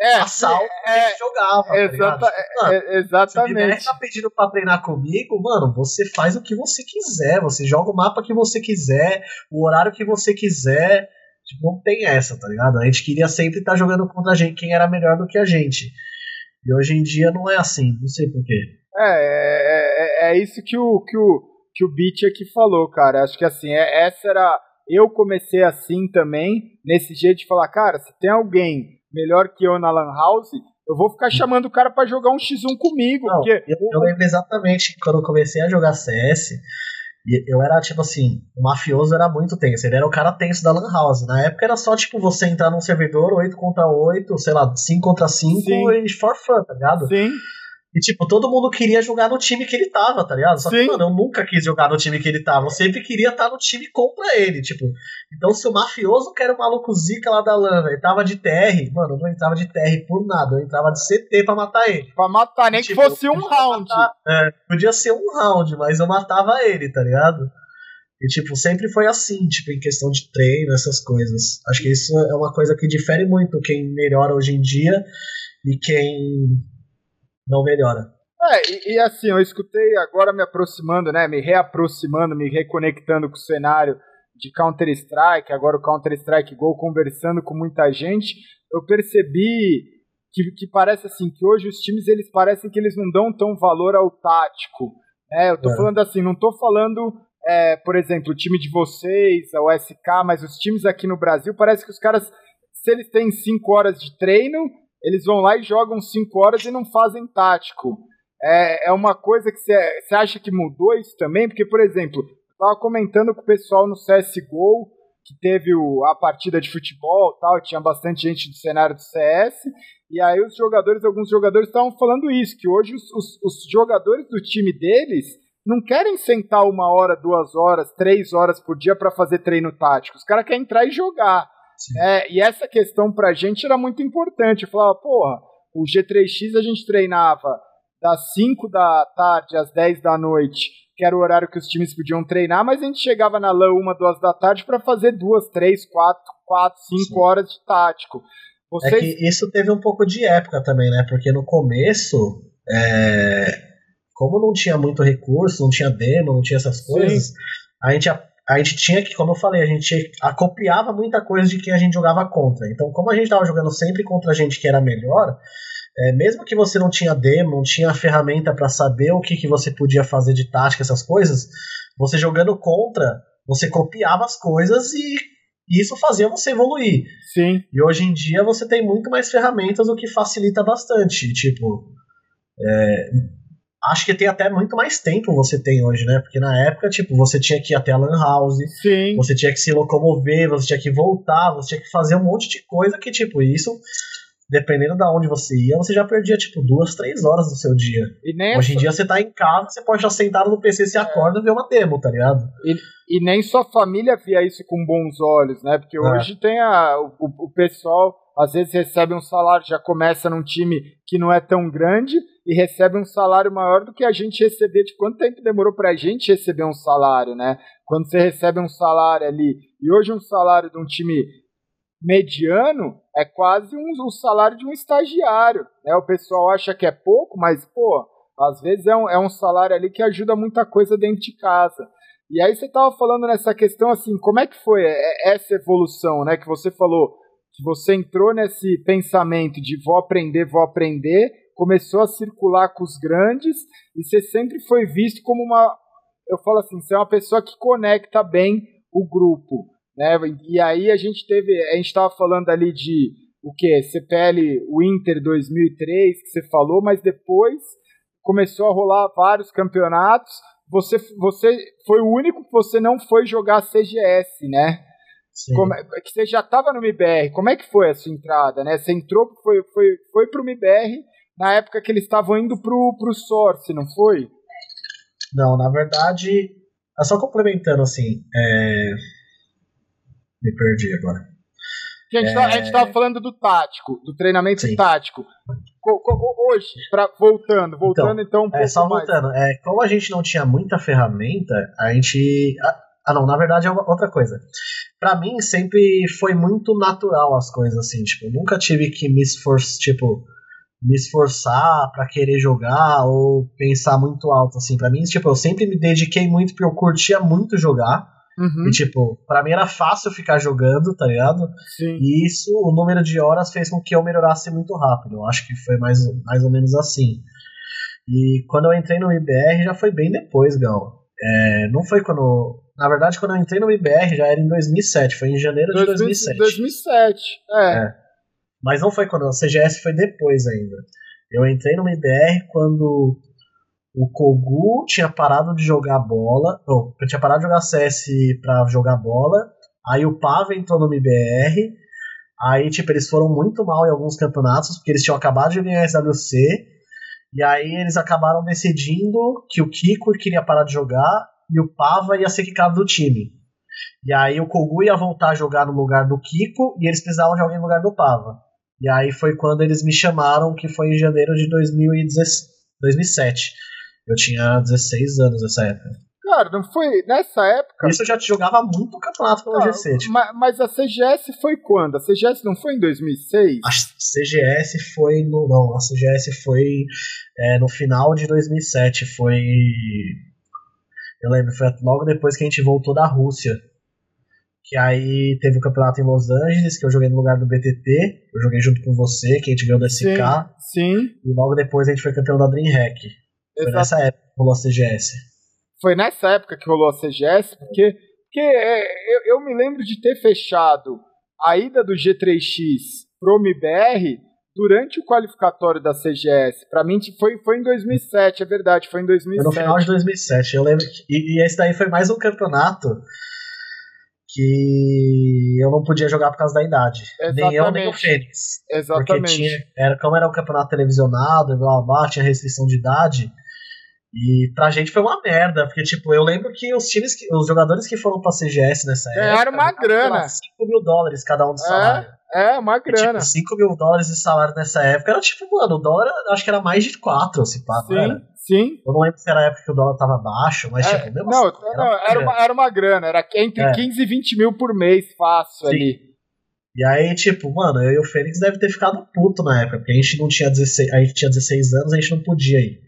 É, assalto, a é, gente jogava. tá exata-? Tipo, mano, é, se exatamente. tá pedindo pra treinar comigo, mano, você faz o que você quiser. Você joga o mapa que você quiser, o horário que você quiser. Tipo, não tem essa, tá ligado? A gente queria sempre estar jogando contra a gente, quem era melhor do que a gente. E hoje em dia não é assim, não sei porquê. É, é, é, é isso que o, que o, que o Beat aqui falou, cara. Acho que assim, é, essa era. Eu comecei assim também, nesse jeito de falar, cara, se tem alguém melhor que eu na Lan House, eu vou ficar chamando o cara pra jogar um X1 comigo. Não, porque eu, eu lembro exatamente quando eu comecei a jogar CS, eu era tipo assim, o mafioso era muito tenso, ele era o cara tenso da Lan House. Na época era só tipo você entrar num servidor 8 contra 8, sei lá, 5 contra 5 Sim. e for fun, tá ligado? sim, E tipo, todo mundo queria jogar no time que ele tava, tá ligado? Só Sim. que, mano, eu nunca quis jogar no time que ele tava. Eu sempre queria estar no time contra ele, tipo. Então, se o mafioso, que era o maluco zica lá da lana, ele tava de TR, mano, eu não entrava de TR por nada. Eu entrava de CT pra matar ele. pra matar, nem Tipo, que fosse um round. matar- é, podia ser um round, mas eu matava ele, tá ligado? E, tipo, sempre foi assim, tipo, em questão de treino, essas coisas. Acho que isso é uma coisa que difere muito quem melhora hoje em dia e quem não melhora. É, e, e, assim, eu escutei agora me aproximando, né, me reaproximando, me reconectando com o cenário de Counter-Strike, agora o Counter-Strike Go, conversando com muita gente, eu percebi que, que parece assim, que hoje os times, eles parecem que eles não dão tão valor ao tático, é, eu tô é. falando assim, não tô falando, é, por exemplo, o time de vocês, a USK, mas os times aqui no Brasil, parece que os caras, se eles têm 5 horas de treino, eles vão lá e jogam 5 horas e não fazem tático. É, é uma coisa que você acha que mudou isso também? Porque, por exemplo, eu tava comentando com o pessoal no CSGO, que teve o, a partida de futebol tal, tinha bastante gente do cenário do CS, e aí os jogadores, alguns jogadores estavam falando isso, que hoje os, os, os, jogadores do time deles não querem sentar uma hora, duas horas, três horas por dia para fazer treino tático. Os caras querem entrar e jogar. É, e essa questão pra gente era muito importante. Eu falava, porra, o G3X a gente treinava das 5 da tarde às 10 da noite que era o horário que os times podiam treinar, mas a gente chegava na LAN uma, duas da tarde para fazer duas, três, quatro, quatro, cinco Sim. horas de tático. Vocês... É que isso teve um pouco de época também, né? Porque no começo, é... como não tinha muito recurso, não tinha demo, não tinha essas coisas, a gente, a, a, gente tinha que, como eu falei, a gente acopiava muita coisa de quem a gente jogava contra. Então, como a gente estava jogando sempre contra gente que era melhor, é, mesmo que você não tinha demo, não tinha ferramenta para saber o que, que você podia fazer de tática, essas coisas, você jogando contra, você copiava as coisas e isso fazia você evoluir. Sim. E hoje em dia você tem muito mais ferramentas, o que facilita bastante. Tipo, é, acho que tem até muito mais tempo você tem hoje, né? Porque na época, tipo, você tinha que ir até a Lan House, Sim. você tinha que se locomover, você tinha que voltar, você tinha que fazer um monte de coisa que, tipo, isso dependendo da de onde você ia, você já perdia tipo duas, três horas do seu dia. Hoje em dia você tá em casa, você pode já sentar no PC, se é. acorda e ver uma demo, tá ligado? E, e, nem sua família via isso com bons olhos, né? Porque é. hoje tem a, o, o pessoal às vezes recebe um salário, já começa num time que não é tão grande e recebe um salário maior do que a gente receber. De quanto tempo demorou pra gente receber um salário, né? Quando você recebe um salário ali, e hoje um salário de um time mediano é quase um, o salário de um estagiário. Né? O pessoal acha que é pouco, mas, pô, às vezes é um, é um salário ali que ajuda muita coisa dentro de casa. E aí você estava falando nessa questão assim, como é que foi essa evolução, né? Que você falou que você entrou nesse pensamento de vou aprender, vou aprender, começou a circular com os grandes e você sempre foi visto como uma, eu falo assim, você é uma pessoa que conecta bem o grupo. Né? E aí a gente teve, a gente estava falando ali de o que? CPL Winter 2003 que você falou, mas depois começou a rolar vários campeonatos. Você, você foi o único que você não foi jogar CGS, né? Como, é, que você já estava no MBR. Como é que foi a sua entrada, né? Você entrou, foi, foi, foi pro MBR na época que eles estavam indo pro, pro Source, não foi? Não, na verdade, só complementando assim, é me perdi agora. A gente, é... tá, a gente tava falando do tático, do treinamento Sim. tático. Hoje, pra, voltando, voltando então, então um é, só voltando, é, como a gente não tinha muita ferramenta, a gente. Ah, não, na verdade é outra coisa. Para mim sempre foi muito natural as coisas assim, tipo, nunca tive que me esforçar, tipo, me esforçar para querer jogar ou pensar muito alto assim. Para mim, tipo, eu sempre me dediquei muito porque eu curtia muito jogar. Uhum. E, tipo, pra mim era fácil ficar jogando, tá ligado? Sim. E isso, o número de horas fez com que eu melhorasse muito rápido. Eu acho que foi mais, mais ou menos assim. E quando eu entrei no IBR já foi bem depois, Gal. É, não foi quando. Na verdade, quando eu entrei no IBR já era em 2007, foi em janeiro de 2007. 2007, é. é. Mas não foi quando. A CGS foi depois ainda. Eu entrei no IBR quando o Kogu tinha parado de jogar bola, ou tinha parado de jogar CS pra jogar bola, aí o Pava entrou no MBR, aí tipo, eles foram muito mal em alguns campeonatos, porque eles tinham acabado de ganhar a SWC, e aí eles acabaram decidindo que o Kiko queria parar de jogar e o Pava ia ser quicado do time. E aí o Kogu ia voltar a jogar no lugar do Kiko e eles precisavam de alguém no lugar do Pava. E aí foi quando eles me chamaram, que foi em janeiro de 2017. Eu tinha 16 anos nessa época. Cara, não foi nessa época. Isso eu já jogava muito campeonato pela Não, GC. Tipo, ma- Mas, a CGS foi quando? A CGS não foi em 2006? a CGS foi no. Não, a CGS foi é, no final de 2007. Foi. Eu lembro, foi logo depois que a gente voltou da Rússia. Que aí teve o campeonato em Los Angeles, que eu joguei no lugar do BTT. Eu joguei junto com você, que a gente ganhou do SK. Sim, E logo depois a gente foi campeão da Dreamhack. Foi nessa época que rolou a CGS. Foi nessa época que rolou a CGS, porque, porque é, eu, eu me lembro de ter fechado a ida do G3X pro MBR durante o qualificatório da CGS. Pra mim foi, foi em 2007, é verdade, foi em Foi 2007. no final de 2007. Eu lembro que, e, e esse daí foi mais um campeonato que eu não podia jogar por causa da idade. Nem eu, nem o Exatamente. Fênix. Porque Exatamente. tinha, era, como era um campeonato televisionado, blá blá, tinha restrição de idade. E pra gente foi uma merda, porque tipo, eu lembro que os times, que, os jogadores que foram pra CGS nessa Ganharam época. uma ganharam, sei lá, grana. 5 mil dólares cada um de salário. É, uma E, grana. tipo, 5 mil dólares de salário nessa época era tipo, mano, o dólar acho que era mais de 4, se pá, não era? sim, sim. Eu não lembro se era a época que o dólar tava baixo, mas É, tipo, mesmo não, assim, não, era, grana. uma, era uma grana, era entre É. 15 e 20 mil por mês, fácil Sim. ali. E aí, tipo, mano, eu e o Fênix deve ter ficado puto na época, porque a gente não tinha 16, a gente tinha 16 anos, a gente não podia ir.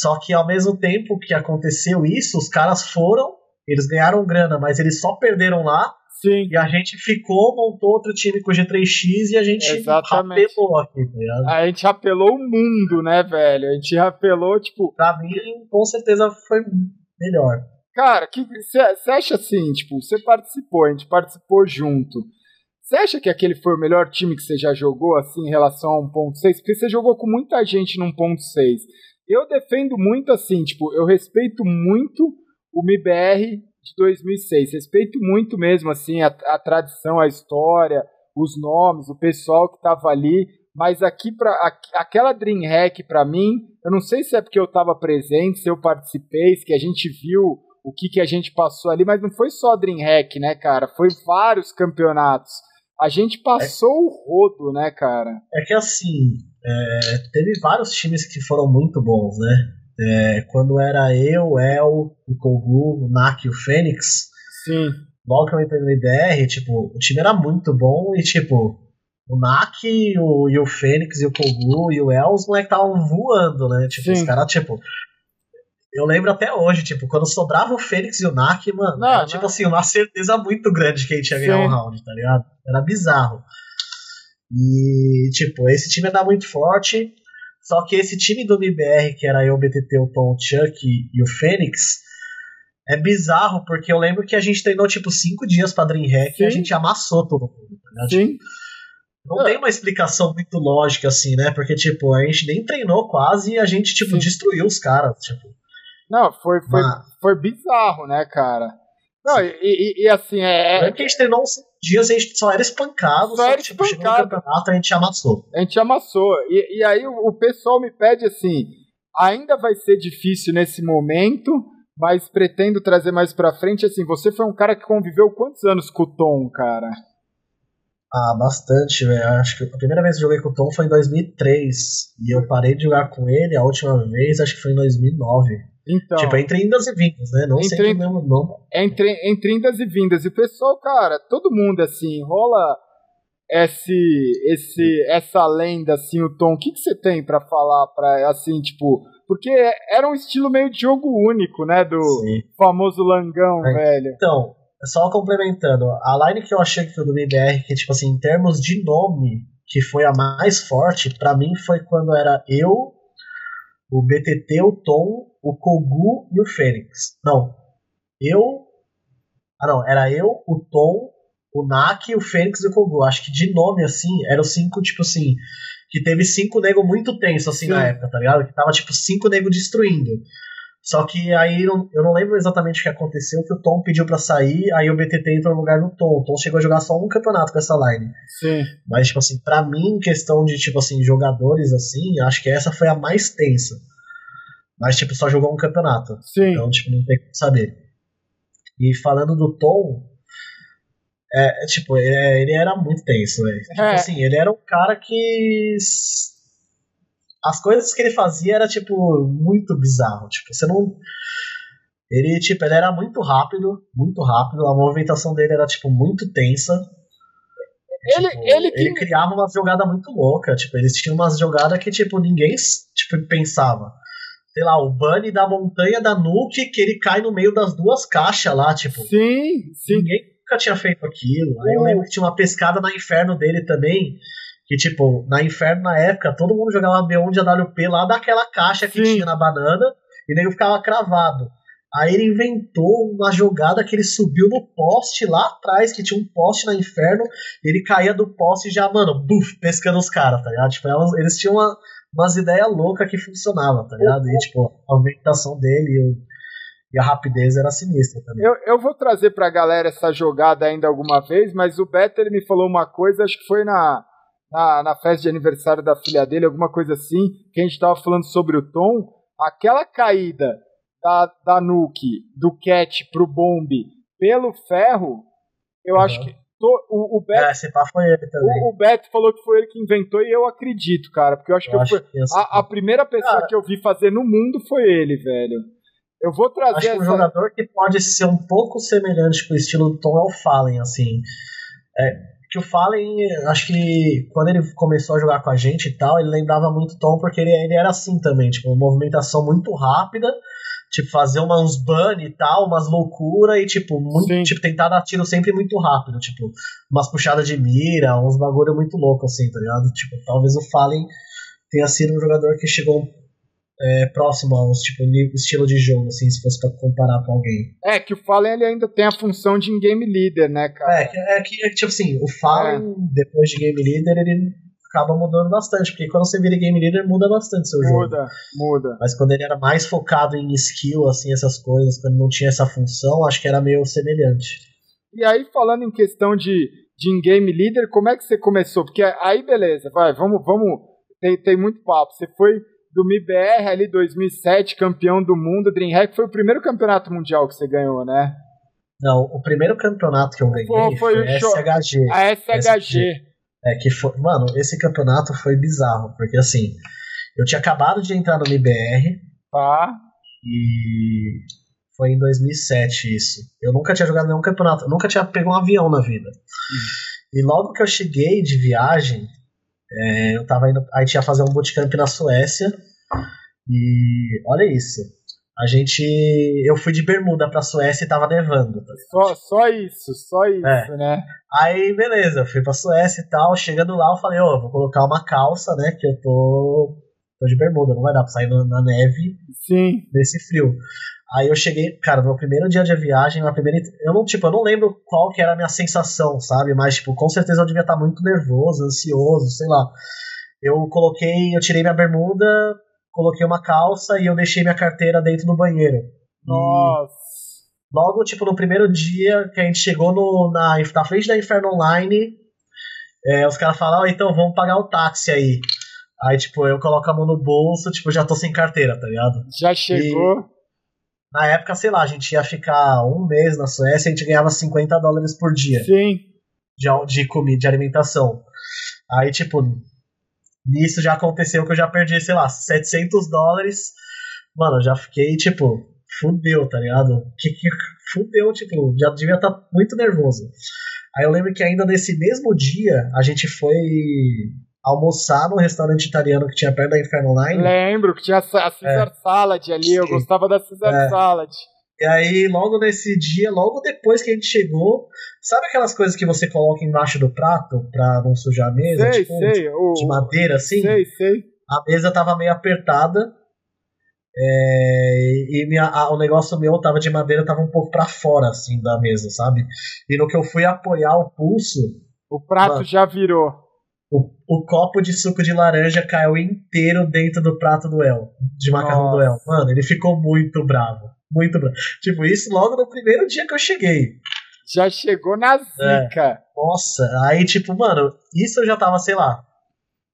Só que ao mesmo tempo que aconteceu isso, os caras foram, eles ganharam grana, mas eles só perderam lá, Sim. e a gente ficou, montou outro time com o G3X e a gente Exatamente. rapelou aqui, tá ligado? A gente apelou o mundo, né, velho? A gente apelou, tipo, Pra mim, com certeza foi melhor. cara, você acha assim, tipo, você participou, a gente participou junto. Você acha que aquele foi o melhor time que você já jogou, assim, em relação a 1.6? Porque você jogou com muita gente no 1.6. Eu defendo muito, assim, tipo, eu respeito muito o MIBR de 2006. Respeito muito mesmo, assim, a, a tradição, a história, os nomes, o pessoal que tava ali. Mas aqui, pra, aqu- aquela Dreamhack, pra mim, eu não sei se é porque eu tava presente, se eu participei, se que a gente viu o que, que a gente passou ali, mas não foi só a Dreamhack, né, cara? Foi vários campeonatos. A gente passou o rodo, né, cara? É que assim, é, teve vários times que foram muito bons, né? É, quando era eu, o El, o Kogu, o Nak e o Fênix, Sim, logo que eu entrei no IBR, tipo, o time era muito bom e, tipo, o Nak e o, e o Fênix e o Kogu e o El, os moleques estavam voando, né? Tipo, os Sim. caras, tipo. Eu lembro até hoje, tipo, quando sobrava o Fênix e o Nak, mano, Não, era, não. tipo assim, uma certeza muito grande que a gente ia ganhar Sim. um round, tá ligado? Era bizarro. E, tipo, esse time era muito forte. Só que esse time do MBR, que era eu, o BTT, o Tom, o Chuck e o Fênix, é bizarro, porque eu lembro que a gente treinou, tipo, cinco dias pra Dreamhack e a Sim. gente amassou todo mundo. Tá sim. Não É. tem uma explicação muito lógica, assim, né? Porque, tipo, a gente nem treinou quase e a gente, tipo, Sim. destruiu os caras. Tipo, Não, foi, foi, Mas- foi bizarro, né, cara? Não, e, e- e, assim, é, é- lembro que a gente treinou uns dias a gente só era espancado, Só só, que, tipo, chegou no espancado. campeonato a gente amassou. a gente amassou. E, e aí o, o pessoal me pede assim: ainda vai ser difícil nesse momento, mas pretendo trazer mais pra frente. Assim, você foi um cara que conviveu quantos anos com o Tom, cara? Ah, bastante, velho. Acho que a primeira vez que eu joguei com o Tom foi em 2003. E eu parei de jogar com ele a última vez, acho que foi em 2009. Então, Tipo, entre indas e vindas, né? Não Entre- sempre mesmo nome. entre, entre indas e vindas. E o pessoal, cara, todo mundo assim, rola esse, esse, essa lenda, assim, o Tom. O que, que você tem pra falar pra, assim, tipo. Porque era um estilo meio de jogo único, né? Do Sim. famoso Langão, É. velho. Então, só complementando, a line que eu achei que foi do MBR, que, tipo assim, em termos de nome, que foi a mais forte, pra mim foi quando era eu, o BTT, o Tom, o Kogu e o Fênix. Não, eu. Ah, não, era eu, o Tom, o Nak, o Fênix e o Kogu. Acho que de nome, assim, eram cinco, tipo assim. Que teve cinco nego muito tenso, assim, Sim. na época, tá ligado? Que tava, tipo, cinco nego destruindo. Só que aí eu eu não lembro exatamente o que aconteceu, que o Tom pediu pra sair, aí o BTT entrou no lugar do Tom. O Tom chegou a jogar só um campeonato com essa line. Sim. Mas, tipo assim, pra mim, em questão de, tipo assim, jogadores, assim, acho que essa foi a mais tensa. Mas, tipo, só jogou um campeonato. Sim. Então, tipo, não tem como saber. E falando do Tom, é, tipo, é, ele era muito tenso, velho. Tipo É. assim, ele era um cara que. As coisas que ele fazia era, tipo, muito bizarro. Tipo, você não. Ele, tipo, ele era muito rápido, muito rápido. A movimentação dele era, tipo, muito tensa. Ele, tipo, ele, que... ele criava uma jogada muito louca. Tipo, eles tinham umas jogadas que, tipo, ninguém tipo, pensava. Sei lá, o Bunny da montanha da Nuke, que ele cai no meio das duas caixas lá, tipo. Sim, sim. Ninguém nunca tinha feito aquilo. Aí eu lembro que tinha uma pescada na Inferno dele também. Que, tipo, na Inferno, na época, todo mundo jogava B1 de AWP lá daquela caixa que Sim. tinha na banana e nem ficava cravado. Aí ele inventou uma jogada que ele subiu no poste lá atrás, que tinha um poste na Inferno, ele caía do poste e já, mano, buf, pescando os caras, tá ligado? Tipo, elas- eles tinham uma, umas ideias loucas que funcionavam, tá ligado? E, tipo, a movimentação dele e, e a rapidez era sinistra também. Eu, eu vou trazer pra galera essa jogada ainda alguma vez, mas o Beto ele me falou uma coisa, acho que foi na, na, na festa de aniversário da filha dele, alguma coisa assim, que a gente tava falando sobre o Tom. Aquela caída da, da Nuke, do Cat pro Bomb pelo ferro, eu acho Uhum. que. to- o, o, Beto, É, foi ele também. o, o Beto falou que foi ele que inventou e eu acredito, cara, porque eu acho que Eu eu acho fui- que a, a primeira pessoa Cara. que eu vi fazer no mundo foi ele, velho. Eu vou trazer Acho que um essa. jogador que pode ser um pouco semelhante com o estilo do Tom é o Fallen, assim. É, que o Fallen, acho que quando ele começou a jogar com a gente e tal, ele lembrava muito o Tom porque ele, ele era assim também, tipo, uma movimentação muito rápida, tipo, fazer uma, uns ban e tal, umas loucuras e, tipo, muito, Sim. tipo, tentar dar tiro sempre muito rápido, tipo, umas puxadas de mira, uns bagulho muito louco, assim, tá ligado? Tipo, talvez o Fallen tenha sido um jogador que chegou é, próximo a um tipo, estilo de jogo, assim, se fosse pra comparar com alguém. É, que o Fallen ele ainda tem a função de in-game leader, né, cara? É, que, é que, é que, tipo assim, o Fallen, depois de Game Leader, ele acaba mudando bastante, porque quando você vira Game Leader, muda bastante seu jogo. muda, muda. Mas quando ele era mais focado em skill, assim, essas coisas, quando não tinha essa função, acho que era meio semelhante. E aí, falando em questão de, de in-game leader, como é que você começou? Porque aí, beleza, vai, vamos, vamos. Tem, tem muito papo. Você foi do MIBR ali 2007, campeão do mundo. DreamHack foi o primeiro campeonato mundial que você ganhou, né? Não, o primeiro campeonato que eu ganhei Foi- foi, foi o SHG. A SHG. É que foi, mano, esse campeonato foi bizarro, porque assim, eu tinha acabado de entrar no MBR Tá. e foi em 2007 isso. Eu nunca tinha jogado nenhum campeonato, eu nunca tinha pego um avião na vida. E logo que eu cheguei de viagem, é, eu tava indo, aí tinha fazer um bootcamp na Suécia e olha isso. A gente, eu fui de bermuda pra Suécia e tava nevando. tá Só, só isso, só isso, É. né? Aí, beleza, eu fui pra Suécia e tal. Chegando lá, eu falei, ô, vou colocar uma calça, né? Que eu tô, tô de bermuda, não vai dar pra sair na, na neve Sim. nesse frio. Aí eu cheguei, cara, no meu primeiro dia de viagem, na primeira. Eu não, tipo, eu não lembro qual que era a minha sensação, sabe? Mas, tipo, com certeza eu devia estar muito nervoso, ansioso, sei lá. Eu coloquei, eu tirei minha bermuda, coloquei uma calça e eu deixei minha carteira dentro do banheiro. E- Nossa. Logo, tipo, no primeiro dia que a gente chegou no, na, na frente da Inferno Online, é, os caras falaram, "Ó, então vamos pagar o táxi aí. Aí, tipo, eu coloco a mão no bolso, tipo, já tô sem carteira, tá ligado? Já chegou. Na época, sei lá, a gente ia ficar um mês na Suécia, a gente ganhava 50 dólares por dia Sim. de, de comida, de alimentação. Aí, tipo, nisso já aconteceu que eu já perdi, sei lá, 700 dólares. Mano, eu já fiquei, tipo, fudeu, tá ligado? Que, que fudeu, tipo, já devia estar muito nervoso. Aí eu lembro que ainda nesse mesmo dia, a gente foi almoçar no restaurante italiano que tinha perto da Inferno Online. Lembro que tinha a Caesar Salad ali, eu gostava da Caesar É. Salad. E aí, logo nesse dia, logo depois que a gente chegou, sabe aquelas coisas que você coloca embaixo do prato pra não sujar a mesa? Sei, tipo, sei. O, de madeira assim? Sei, sei. A mesa tava meio apertada. é, e minha, a- o negócio meu tava de madeira, tava um pouco pra fora, assim, da mesa, sabe? E no que eu fui apoiar o pulso, O prato Mano. já virou. O, o copo de suco de laranja caiu inteiro dentro do prato do El, de macarrão do El. Nossa. Mano, ele ficou muito bravo. Muito bravo. Tipo, isso logo no primeiro dia que eu cheguei. Já chegou na É. zica. Nossa, aí, tipo, mano, isso eu já tava, sei lá,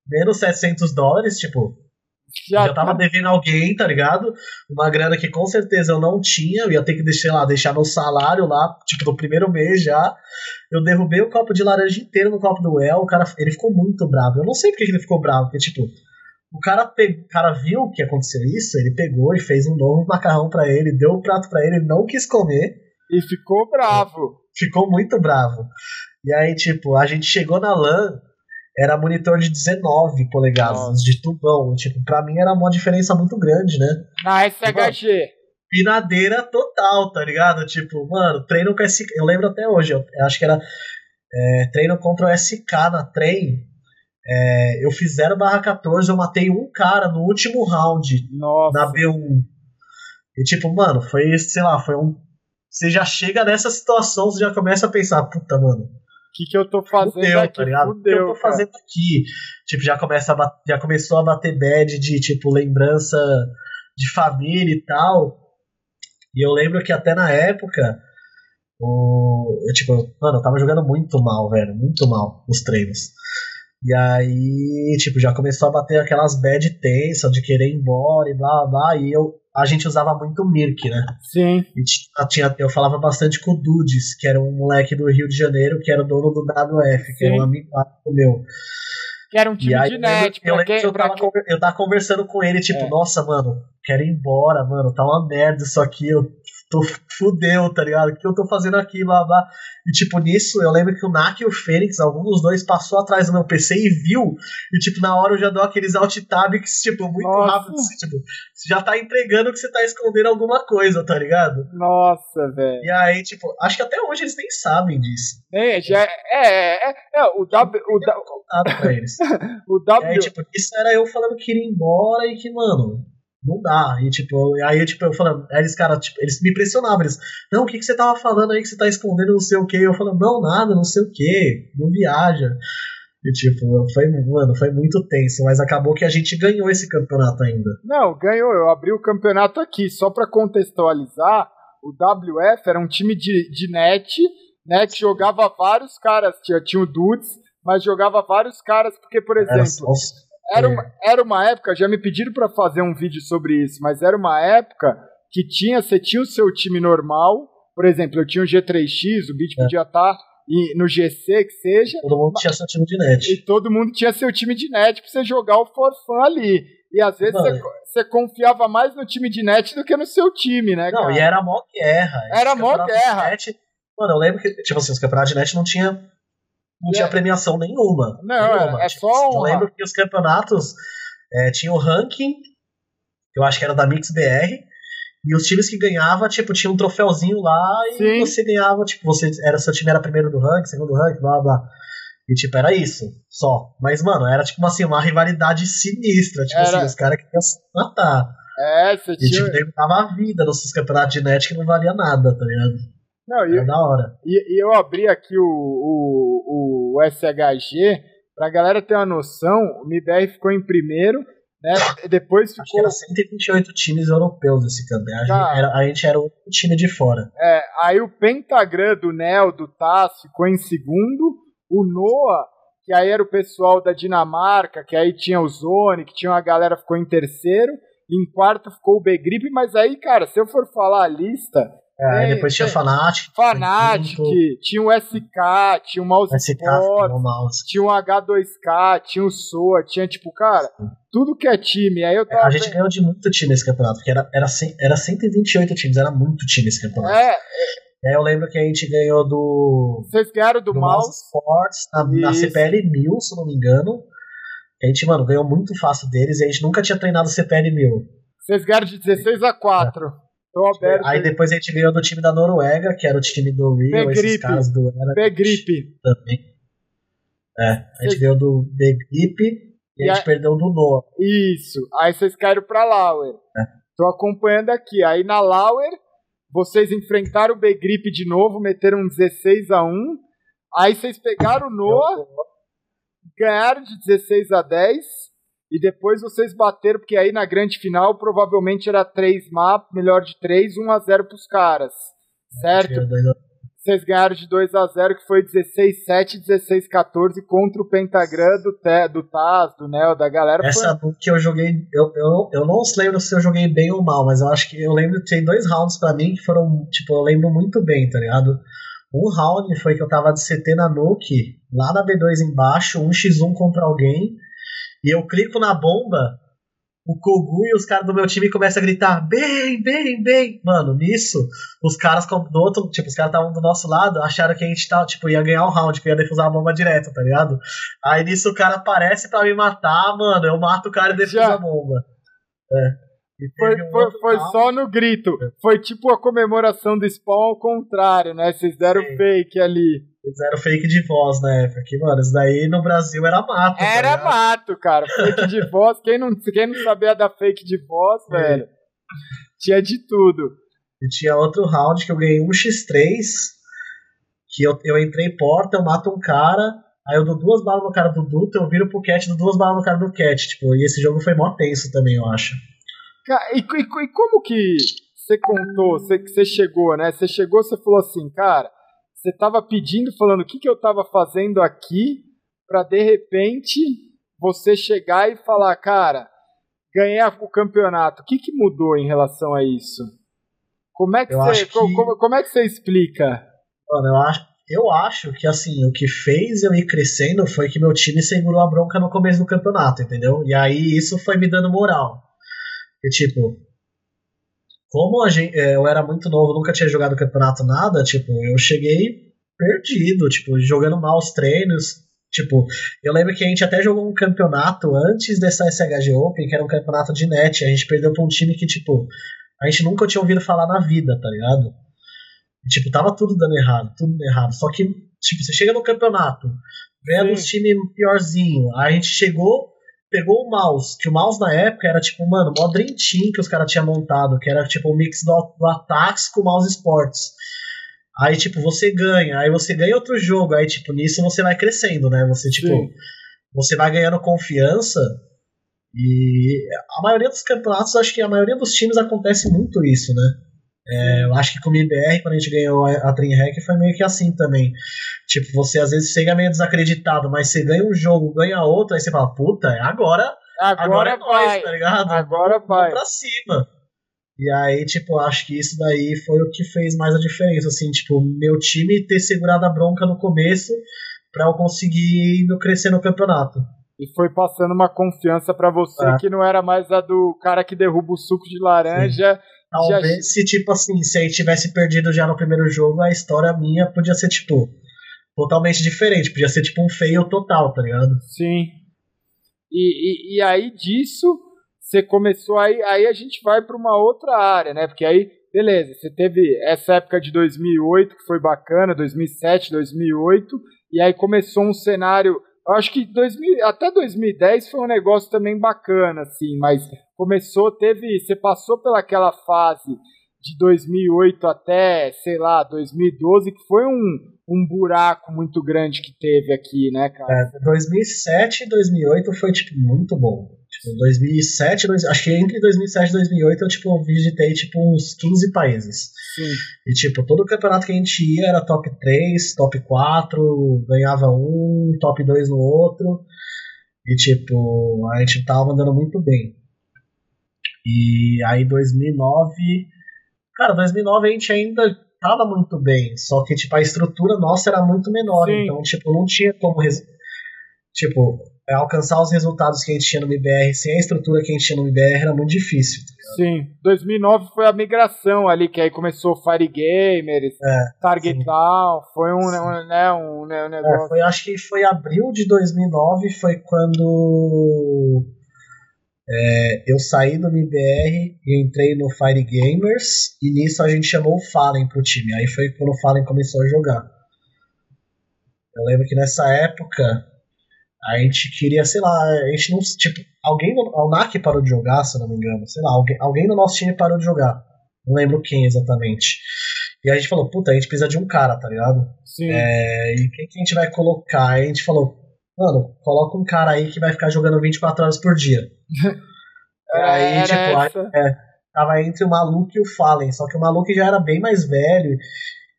menos 700 dólares, tipo, Já, já tava devendo alguém, tá ligado? Uma grana que com certeza eu não tinha, eu ia ter que deixar lá, deixar meu salário lá, tipo, no primeiro mês já. Eu derrubei o copo de laranja inteiro no copo do El, o cara, ele ficou muito bravo. Eu não sei porque que ele ficou bravo, porque, tipo, O cara, pe... o cara viu que aconteceu isso, ele pegou e fez um novo macarrão para ele, deu o um prato para ele, ele não quis comer. E ficou bravo. Ficou muito bravo. E aí, tipo, a gente chegou na LAN, era monitor de 19 polegadas, Nossa. de tubão. Tipo, pra mim era uma diferença muito grande, né? Na SHG. pinadeira total, tá ligado? Tipo, mano, treino com SK. Eu lembro até hoje, eu acho que era é, treino contra o SK na trem. É, eu fiz 0 barra 14, eu matei um cara no último round Nossa. na B1. E tipo, mano, foi, sei lá, foi um. Você já chega nessa situação, você já começa a pensar, puta, mano. O que, que eu tô fazendo fudeu, aqui? Tá ligado? o que eu tô fazendo aqui? Tipo, já, começa a já começou a bater bad de, tipo, lembrança de família e tal. E eu lembro que até na época, o, eu, tipo, mano, eu tava jogando muito mal, velho, muito mal os treinos. E aí, tipo, já começou a bater aquelas bad tensas de querer ir embora e blá blá. E eu, a gente usava muito Mirk, né? Sim. Tinha, eu falava bastante com o Dudes, que era um moleque do Rio de Janeiro, que era o dono do WF, Sim. que era um amigo meu. Que era um time aí, de net. Eu, eu, eu, tava, eu tava conversando com ele, tipo, é. nossa, mano, quero ir embora, mano, tá uma merda isso aqui, eu tô fudeu, tá ligado? O que eu tô fazendo aqui, blá blá. E tipo, nisso, eu lembro que o Nak e o Fênix, algum dos dois passou atrás do meu PC e viu. E tipo, na hora eu já dou aqueles alt tab que, tipo, muito Nossa. rápido. Assim, tipo, você já tá entregando que você tá escondendo alguma coisa, tá ligado? Nossa, velho. E aí, tipo, acho que até hoje eles nem sabem disso. É, já é, é, é, é o W. O, w... pra eles. o W. E aí, tipo, isso era eu falando que ia embora e que, mano, não dá. E tipo, aí tipo, eu falando, aí eles, cara, tipo, eles me impressionavam, eles, não, o que, que você tava falando aí que você tá escondendo não sei o que? Eu falando, não, nada, não sei o que, não viaja. E tipo, foi, mano, foi muito tenso, mas acabou que a gente ganhou esse campeonato ainda. Não, ganhou, eu abri o campeonato aqui, só para contextualizar, o WF era um time de, de net, que jogava vários caras, tinha, tinha o Dudes, mas jogava vários caras, porque, por exemplo, era uma, era uma época, já me pediram para fazer um vídeo sobre isso, mas era uma época que tinha, você tinha o seu time normal, por exemplo, eu tinha o G3X, o Beat é. podia estar tá no GC, que seja. Todo mundo tinha seu time de net. E todo mundo tinha seu time de net pra você jogar o forfã ali. E às vezes você, você, confiava mais no time de net do que no seu time, né? Não, cara? e era mó guerra. Era mó guerra. Net, mano, eu lembro que, tipo assim, os campeonatos de net não tinha não tinha premiação nenhuma. Não, nenhuma. é, é tipo, só Eu lembro que os campeonatos é, tinham o ranking, eu acho que era da Mix BR, e os times que ganhavam, tipo, tinha um troféuzinho lá e Sim. você ganhava, tipo, você era, seu time era primeiro do ranking, segundo do ranking, blá blá. E tipo, era isso, só. Mas, mano, era tipo assim, uma rivalidade sinistra. Tipo assim, era... assim, os caras queriam se matar. É, você tinha. E tipo, dava a vida nos campeonatos de net que não valia nada, tá ligado? Não, e, da hora. E, e, eu abri aqui o, o, o SHG, pra galera ter uma noção, o MIBR ficou em primeiro, né? Depois ficou. Acho que era 128 times europeus esse campeonato. Tá. A, gente a gente era o time de fora. É, aí o Pentagram do Nel, do Taz, ficou em segundo. O Noah, que aí era o pessoal da Dinamarca, que aí tinha o Zone, que tinha uma galera, ficou em terceiro. Em quarto ficou o B-Grip, mas aí, cara, se eu for falar a lista, é, depois tinha Fanatic. Fanatic, tinha o SK, tinha o Mouse SK, Sport, mouse. tinha o H2K, tinha o SOA, tinha tipo, cara, tudo que é time. Aí eu tava é, a gente ganhou de muito time esse campeonato, porque era, era, era 128 times, era muito time esse campeonato. É. aí eu lembro que a gente ganhou do. Vocês ganharam do, do Mouse, mouse Sports na, na CPL 1000, se não me engano. A gente, mano, ganhou muito fácil deles e a gente nunca tinha treinado CPL 1000. Vocês ganharam de 16 a 4. É. Tô aberto. Aí depois a gente ganhou do time da Noruega, que era o time do Rio, esses caras do Grip. Também. É, a gente ganhou do Grip e, e a gente a... perdeu do Noah. Isso. Aí vocês caíram pra Lauer. É. Tô acompanhando aqui. Aí na Lauer, vocês enfrentaram o B-Grip de novo, meteram 16 a 1 Aí vocês pegaram o Noah, ganharam de 16 a 10 e depois vocês bateram, porque aí na grande final provavelmente era 3 mapas, melhor de 3, 1 a 0 pros caras. Certo? Vocês ganharam de 2 a 0 que foi 16 7 16 14 contra o Pentagram do, Te, do Taz, do Neo, da galera. Essa foi... que eu joguei, eu, eu, eu não lembro se eu joguei bem ou mal, mas eu acho que eu lembro que tem dois rounds para mim que foram, tipo, eu lembro muito bem, tá ligado? Um round foi que eu tava de CT na Nuke, lá na B2 embaixo, 1x1 contra alguém. E eu clico na bomba, o Kogu e os caras do meu time começam a gritar, bem, bem, bem. Mano, nisso, os caras do outro, tipo, os caras estavam do nosso lado, acharam que a gente tava, tipo, ia ganhar um round, que ia defusar a bomba direto, tá ligado? Aí nisso o cara aparece pra me matar, mano, eu mato o cara e defuso a bomba. É. Foi, foi, foi só no grito. Foi tipo a comemoração do spawn ao contrário, né? Vocês deram Sim. fake ali. Fizeram fake de voz na época. Que, mano, isso daí no Brasil era mato. Tá era tá mato, cara. Fake de voz. Quem não, quem não sabia da fake de voz, Sim. velho, tinha de tudo. E tinha outro round que eu ganhei um x3. Que eu, eu entrei porta, eu mato um cara. Aí eu dou duas balas no cara do Duto, eu viro pro Cat, dou duas balas no cara do Cat. Tipo, e esse jogo foi mó tenso também, eu acho. E, e, e como que você contou, você, você chegou, né? Você chegou, você falou assim, cara, você tava pedindo, falando o que, que eu tava fazendo aqui, para de repente você chegar e falar, cara, ganhei o campeonato. O que, que mudou em relação a isso? Como é que, você, que... Como, como, é que você explica? Mano, eu acho, eu acho que assim, o que fez eu ir crescendo foi que meu time segurou a bronca no começo do campeonato, entendeu? E aí isso foi me dando moral. E tipo, como gente, é, eu era muito novo, nunca tinha jogado campeonato nada, tipo, eu cheguei perdido, tipo, jogando mal os treinos. Tipo, eu lembro que a gente até jogou um campeonato antes dessa SHG Open, que era um campeonato de net. A gente perdeu pra um time que, tipo, a gente nunca tinha ouvido falar na vida, tá ligado? E, tipo, tava tudo dando errado, tudo dando errado. Só que, tipo, você chega no campeonato, vendo os times piorzinho. Aí a gente chegou, pegou o mouse, que o mouse na época era tipo, mano, mó Dream Team que os caras tinham montado, que era tipo o um mix do, do Atax com o mouse Sports. Aí, tipo, você ganha, aí você ganha outro jogo, aí, tipo, nisso você vai crescendo, né? Você, tipo, Sim. você vai ganhando confiança. E a maioria dos campeonatos, acho que a maioria dos times acontece muito isso, né? É, eu acho que com o IBR, quando a gente ganhou a Dreamhack, foi meio que assim também. Tipo, você às vezes chega meio desacreditado, mas você ganha um jogo, ganha outro, aí você fala, puta, é agora. Agora, agora é vai. Tá ligado? Agora vai. pra cima. E aí, tipo, acho que isso daí foi o que fez mais a diferença, assim, tipo, meu time ter segurado a bronca no começo para eu conseguir ir crescer no campeonato. E foi passando uma confiança para você é. que não era mais a do cara que derruba o suco de laranja Sim. Talvez já... se, tipo assim, se aí tivesse perdido já no primeiro jogo, a história minha podia ser, tipo, totalmente diferente. Podia ser, tipo, um fail total, tá ligado? Sim. E, e, e aí disso, você começou aí, aí a gente vai para uma outra área, né? Porque aí, beleza, você teve essa época de 2008 que foi bacana, 2007, 2008, e aí começou um cenário eu acho que 2000, até 2010 foi um negócio também bacana, assim, mas começou, teve. Você passou pelaquela fase de 2008 até, sei lá, 2012, que foi um, um buraco muito grande que teve aqui, né, cara? É, 2007 e 2008 foi, tipo, muito bom. Tipo, 2007, dois, acho que entre 2007 e 2008 eu, tipo, visitei, tipo, uns 15 países. Sim. E, tipo, todo o campeonato que a gente ia era top 3, top 4, ganhava um, top 2 no outro. E, tipo, a gente tava andando muito bem. E aí 2009, cara, 2009 a gente ainda tava muito bem, só que tipo a estrutura nossa era muito menor, Sim. então tipo não tinha como tipo alcançar os resultados que a gente tinha no MBR sem a estrutura que a gente tinha no MBR era muito difícil. Tá Sim, 2009 foi a migração ali que aí começou Fire Gamers, é, Target Down, foi um, um, né, um, né, um negócio. É, foi, acho que foi abril de 2009 foi quando é, eu saí do MBR e entrei no Fire Gamers, e nisso a gente chamou o Fallen pro time. Aí foi quando o Fallen começou a jogar. Eu lembro que nessa época a gente queria, sei lá, a gente não. Tipo, alguém. O NAC parou de jogar, se eu não me engano. Sei lá, alguém, alguém no nosso time parou de jogar. Não lembro quem exatamente. E a gente falou, puta, a gente precisa de um cara, tá ligado? Sim. É, e quem que a gente vai colocar? Aí a gente falou, mano, coloca um cara aí que vai ficar jogando 24 horas por dia. aí, era tipo, aí, é, tava entre o Maluco e o Fallen, só que o Maluco já era bem mais velho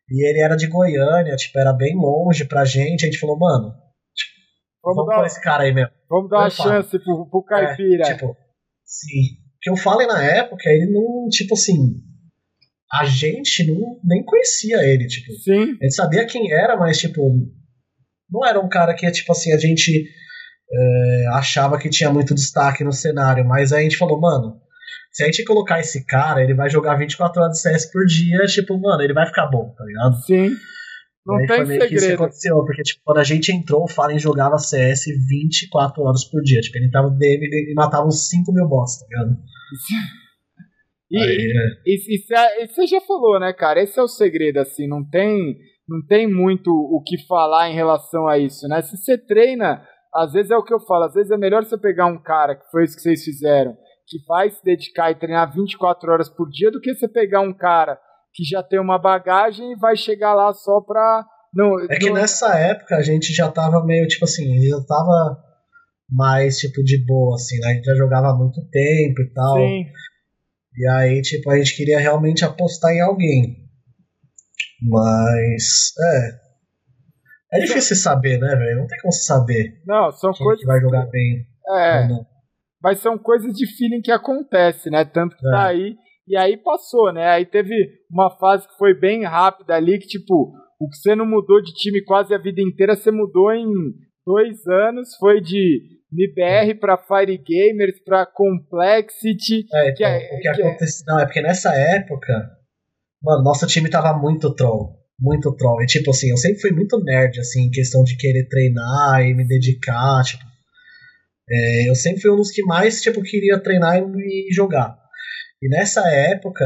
e ele era de Goiânia, tipo, era bem longe pra gente. A gente falou, mano, tipo, vamos, vamos dar, esse cara aí mesmo. Vamos dar uma chance pro, pro Caipira. É, tipo, sim. Porque o Fallen na época, ele não, tipo assim, a gente não, nem conhecia ele, tipo. Sim. A gente sabia quem era, mas, tipo, não era um cara que, tipo assim, a gente é, achava que tinha muito destaque no cenário, mas aí a gente falou, mano, se a gente colocar esse cara, ele vai jogar 24 horas de CS por dia, tipo, mano, ele vai ficar bom, tá ligado? Sim. Não aí tem foi meio segredo. que isso que aconteceu, porque tipo, quando a gente entrou, o Fallen jogava CS 24 horas por dia. Tipo, ele tava no DM e matava uns 5 mil boss, tá ligado? E, Aí, é. e, e você já falou, né, cara? Esse é o segredo, assim, não tem, não tem muito o que falar em relação a isso, né? Se você treina, às vezes é o que eu falo, às vezes é melhor você pegar um cara, que foi isso que vocês fizeram, que vai se dedicar e treinar 24 horas por dia, do que você pegar um cara que já tem uma bagagem e vai chegar lá só pra. Não, É que não- nessa época a gente já tava meio, tipo assim, já tava mais, tipo, de boa, assim, né? A gente já jogava há muito tempo e tal. Sim, E aí, tipo, a gente queria realmente apostar em alguém. Mas, é. É difícil saber, né, velho? Não tem como saber não, são quem coisas. que vai jogar bem É, mas são coisas de feeling que acontece, né? Tanto que tá É. aí. E aí passou, né? Aí teve uma fase que foi bem rápida ali, que tipo, o que você não mudou de time quase a vida inteira, você mudou em dois anos. Foi de MBR pra Fire Gamers, pra Complexity. É, Que então, é- o que que é- aconteceu. Não, é porque nessa época, mano, nosso time tava muito troll. Muito troll. E tipo assim, eu sempre fui muito nerd, assim, em questão de querer treinar e me dedicar, tipo. é, eu sempre fui um dos que mais, tipo, queria treinar e jogar. E nessa época,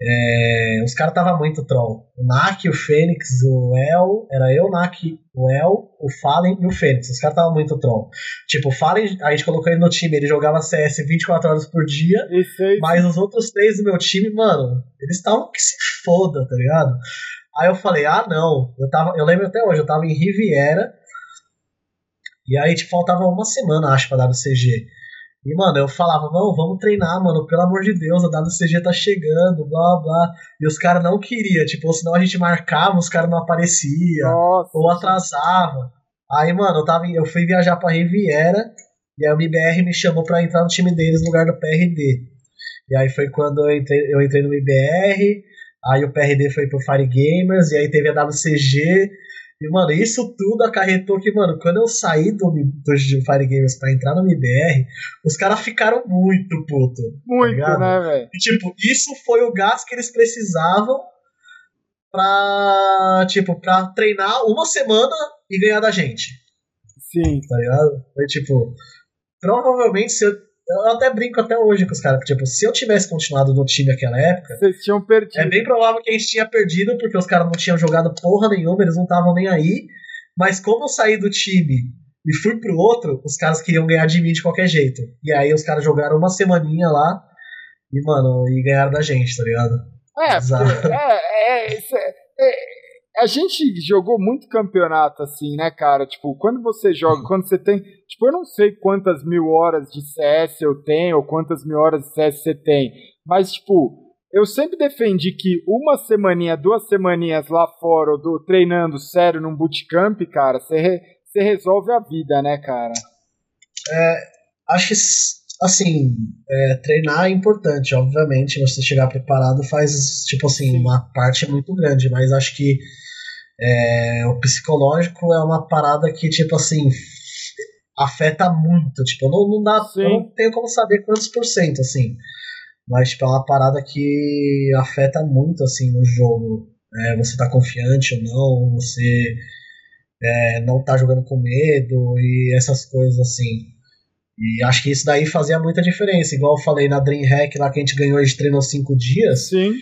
é, os caras tava muito troll. O Nak, o Fênix, o El, era eu, o Nak, o El, o Fallen e o Fênix. Os caras tava muito troll. Tipo, o Fallen, a gente colocou ele no time, ele jogava CS 24 horas por dia. Aí. Mas os outros três do meu time, mano, eles estavam que se foda, tá ligado? Aí eu falei, ah não, eu tava, eu lembro até hoje, eu tava em Riviera, e aí tipo, faltava uma semana, acho, pra WCG. E, mano, eu falava, não, vamos treinar, mano, pelo amor de Deus, a WCG tá chegando, blá blá. E os caras não queriam, tipo, ou senão a gente marcava, os caras não apareciam ou atrasava. Aí, mano, eu, tava, eu fui viajar pra Riviera e aí o MBR me chamou pra entrar no time deles no lugar do PRD. E aí foi quando eu entrei, eu entrei no MBR, aí o PRD foi pro Fire Gamers, e aí teve a WCG. E, mano, isso tudo acarretou que, mano, quando eu saí do, do Fire Gamers pra entrar no MBR, os caras ficaram muito puto. Muito, ligado? né, velho? E, tipo, isso foi o gás que eles precisavam pra, tipo, pra treinar uma semana e ganhar da gente, Sim. tá ligado? Foi, tipo, provavelmente se eu, eu até brinco até hoje com os caras, tipo, se eu tivesse continuado no time naquela época, Vocês tinham perdido. é bem provável que a gente tinha perdido, porque os caras não tinham jogado porra nenhuma, eles não estavam nem aí, mas como eu saí do time e fui pro outro, os caras queriam ganhar de mim de qualquer jeito. E aí os caras jogaram uma semaninha lá e, mano, e ganharam da gente, tá ligado? É, é, é, isso é- é, a gente jogou muito campeonato assim, né, cara? Tipo, quando você joga, quando você tem. Tipo, eu não sei quantas mil horas de CS eu tenho, ou quantas mil horas de CS você tem, mas, tipo, eu sempre defendi que uma semaninha, duas semaninhas lá fora, ou do, treinando sério num bootcamp, cara, você, re- você resolve a vida, né, cara? Acho que, assim, é, treinar é importante, obviamente. Você chegar preparado faz, tipo assim, Sim. uma parte muito grande, mas acho que é, o psicológico é uma parada que, tipo assim, afeta muito. Tipo, não, não dá. Sim. Eu não tenho como saber quantos por cento, assim. Mas, tipo, é uma parada que afeta muito, assim, no jogo. É, você tá confiante ou não, você é, não tá jogando com medo e essas coisas assim. E acho que isso daí fazia muita diferença. Igual eu falei na Dreamhack lá que a gente ganhou, a gente treinou cinco dias. Sim.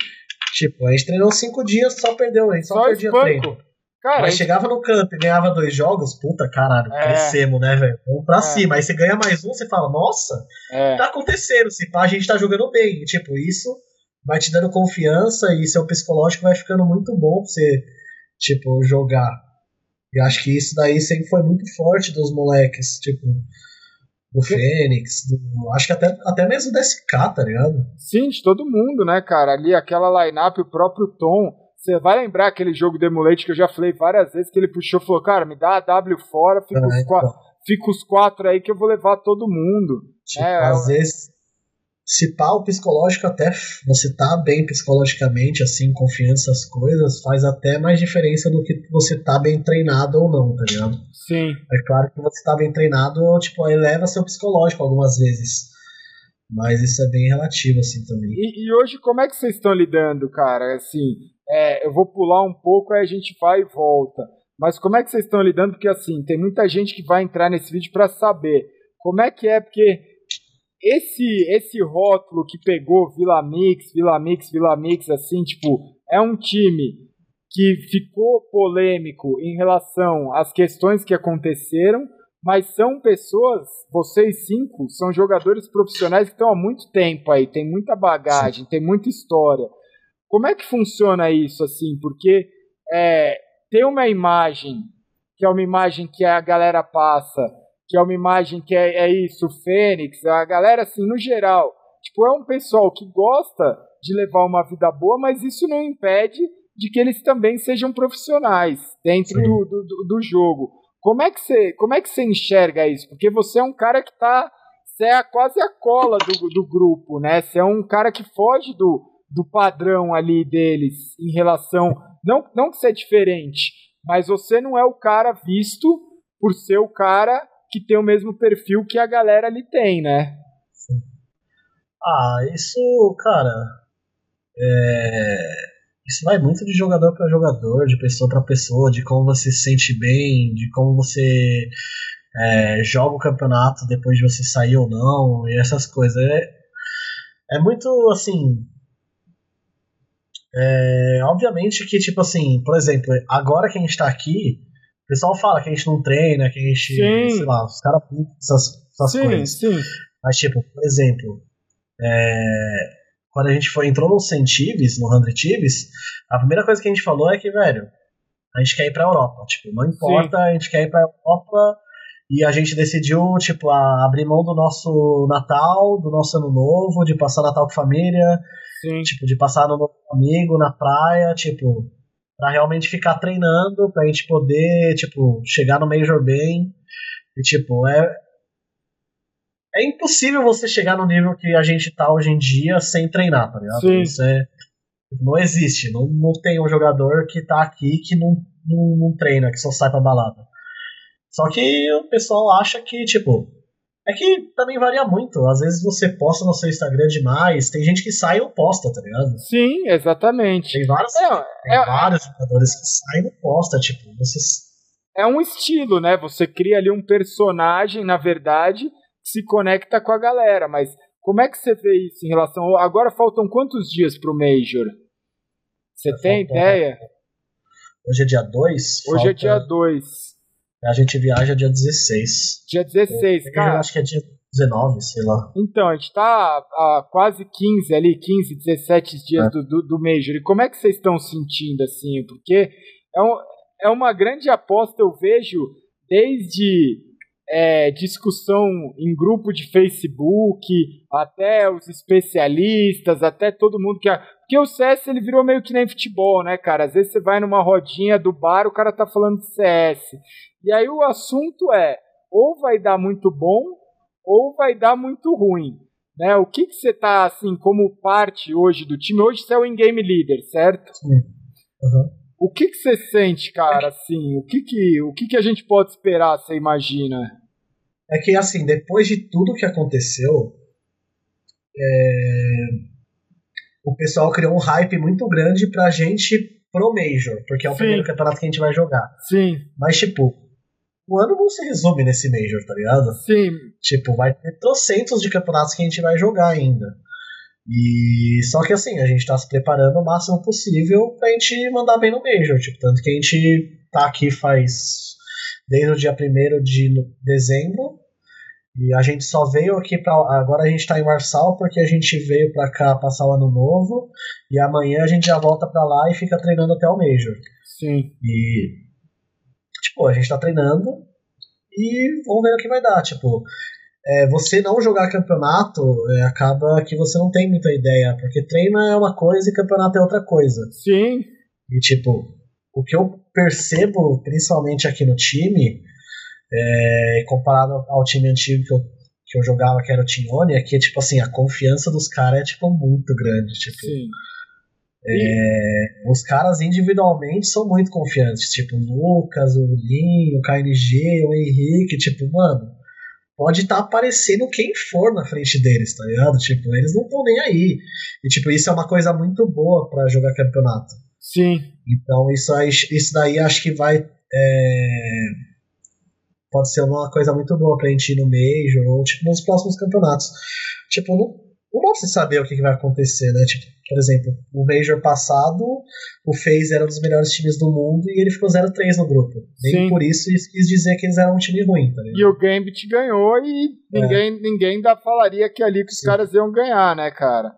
Tipo, a gente treinou cinco dias, só perdeu, a gente só, Só perdia treino. Cara, Mas chegava no campo e ganhava dois jogos, puta caralho, É. crescemos, né, velho? Vamos pra É. cima. Aí você ganha mais um, você fala, nossa, é. tá acontecendo, se pá, a gente tá jogando bem. E, tipo, isso vai te dando confiança e seu psicológico vai ficando muito bom pra você, tipo, jogar. E acho que isso daí sempre foi muito forte dos moleques, tipo, do Fênix, do, acho que até, até mesmo do SK, tá ligado? Sim, de todo mundo, né, cara? Ali, aquela line-up, o próprio Tom. Você vai lembrar aquele jogo do Emulate que eu já falei várias vezes que ele puxou e falou: Cara, me dá a W fora, fica, É, os, então, fica os quatro aí que eu vou levar todo mundo. tipo, É, às vezes. se pá, o psicológico até você tá bem psicologicamente, assim, confiando nessas coisas, faz até mais diferença do que você tá bem treinado ou não, tá ligado? Sim. É claro que você tá bem treinado, tipo, eleva seu psicológico algumas vezes. Mas isso é bem relativo, assim, também. E, e hoje, como é que vocês estão lidando, cara? Assim, é, eu vou pular um pouco, aí a gente vai e volta. Mas como é que vocês estão lidando? Porque, assim, tem muita gente que vai entrar nesse vídeo para saber como é que é, porque esse esse rótulo que pegou Vila Mix, Vila Mix, Vila Mix, assim, tipo, é um time que ficou polêmico em relação às questões que aconteceram, mas são pessoas, vocês cinco, são jogadores profissionais que estão há muito tempo aí, tem muita bagagem, tem muita história. Como é que funciona isso, assim? Porque é, tem uma imagem, que é uma imagem que a galera passa, que é uma imagem que é, é isso, o Fênix, a galera, assim, no geral, tipo, é um pessoal que gosta de levar uma vida boa, mas isso não impede de que eles também sejam profissionais dentro do, do, do, jogo. Como é que você, como é que você enxerga isso? Porque você é um cara que tá, você é quase a cola do, do grupo, né? Você é um cara que foge do, do padrão ali deles em relação, não, não que você é diferente, mas você não é o cara visto por ser o cara que tem o mesmo perfil que a galera ali tem, né? Sim. Ah, isso, cara. É... Isso vai muito de jogador para jogador, de pessoa para pessoa, de como você se sente bem, de como você é, joga o campeonato depois de você sair ou não, e essas coisas. É, é muito assim. É, obviamente que, tipo assim, por exemplo, agora que a gente tá aqui, o pessoal fala que a gente não treina, que a gente. Sim. Sei lá, os caras essas, essas sim, coisas. Sim. Mas, tipo, por exemplo, é, quando a gente foi, entrou no Centives, no 100 Tives, a primeira coisa que a gente falou é que, velho, a gente quer ir pra Europa. Tipo, não importa, a gente quer ir pra Europa. E a gente decidiu, tipo, abrir mão do nosso Natal, do nosso Ano Novo, de passar Natal com família, Sim. tipo, de passar no novo amigo, na praia, tipo, para realmente ficar treinando, pra gente poder, tipo, chegar no Major bem. E, tipo, é. É impossível você chegar no nível que a gente tá hoje em dia sem treinar, tá ligado? Sim. Isso é. Tipo, não existe. Não, não tem um jogador que tá aqui que não, não, não treina, que só sai pra balada. Só que o pessoal acha que, tipo, é que também varia muito. Às vezes você posta no seu Instagram demais, tem gente que sai e não posta, tá ligado? Sim, exatamente. Tem vários, é, tem é, vários jogadores que saem e não posta, tipo, vocês. É um estilo, né? Você cria ali um personagem, na verdade, que se conecta com a galera, mas como é que você vê isso em relação. Agora faltam quantos dias pro Major? Você tem ideia? Hoje é dia 2? Hoje falta... é dia 2. A gente viaja dia 16. Dia 16, eu, cara. Eu acho que é dia 19, sei lá. Então, a gente tá a quase 15 ali, 15, 17 dias é. do, do, do Major. E como é que vocês estão sentindo, assim? Porque é, um, é uma grande aposta, eu vejo, desde é, discussão em grupo de Facebook, até os especialistas, até todo mundo que. Porque o CS ele virou meio que nem futebol, né, cara? Às vezes você vai numa rodinha do bar, o cara tá falando de CS. E aí o assunto é: ou vai dar muito bom, ou vai dar muito ruim. Né? O que, que você tá, assim, como parte hoje do time? Hoje você é o in-game leader, certo? Sim. Uhum. O que, que você sente, cara, assim? O que, que, o que, que a gente pode esperar, você imagina? É que, assim, depois de tudo que aconteceu, é... o pessoal criou um hype muito grande pra gente pro Major, porque é o Sim. primeiro campeonato que a gente vai jogar. Sim. Mas, tipo, o ano não se resume nesse Major, tá ligado? Sim. Tipo, vai ter trocentos de campeonatos que a gente vai jogar ainda. E só que assim, a gente tá se preparando o máximo possível pra gente mandar bem no Major. Tipo, tanto que a gente tá aqui faz desde o dia 1 de dezembro. E a gente só veio aqui pra. Agora a gente tá em Marçal porque a gente veio pra cá passar o ano novo. E amanhã a gente já volta pra lá e fica treinando até o Major. Sim. E tipo, a gente tá treinando e vamos ver o que vai dar. Tipo, é, você não jogar campeonato é, acaba que você não tem muita ideia, porque treino é uma coisa e campeonato é outra coisa. Sim. E tipo, o que eu percebo, principalmente aqui no time, é, comparado ao time antigo que eu que eu jogava, que era o Tione, é que, tipo assim, a confiança dos caras é, tipo, muito grande. Tipo, Sim. É, os caras individualmente são muito confiantes, tipo o Lucas, o Linho, o KNG, o Henrique, tipo, mano, pode estar tá aparecendo quem for na frente deles, tá ligado? Tipo, eles não estão nem aí. E tipo, isso é uma coisa muito boa para jogar campeonato. Sim. Então isso, aí, isso daí acho que vai. É, pode ser uma coisa muito boa pra gente ir no Major ou tipo, nos próximos campeonatos. Tipo, não, não dá pra você saber o que, que vai acontecer, né? Tipo, por exemplo, o Major passado, o FaZe era um dos melhores times do mundo e ele ficou 0-3 no grupo. Nem por isso isso quis dizer que eles eram um time ruim, tá E o Gambit ganhou e ninguém, é. ninguém ainda falaria que ali que os Sim. caras iam ganhar, né, cara?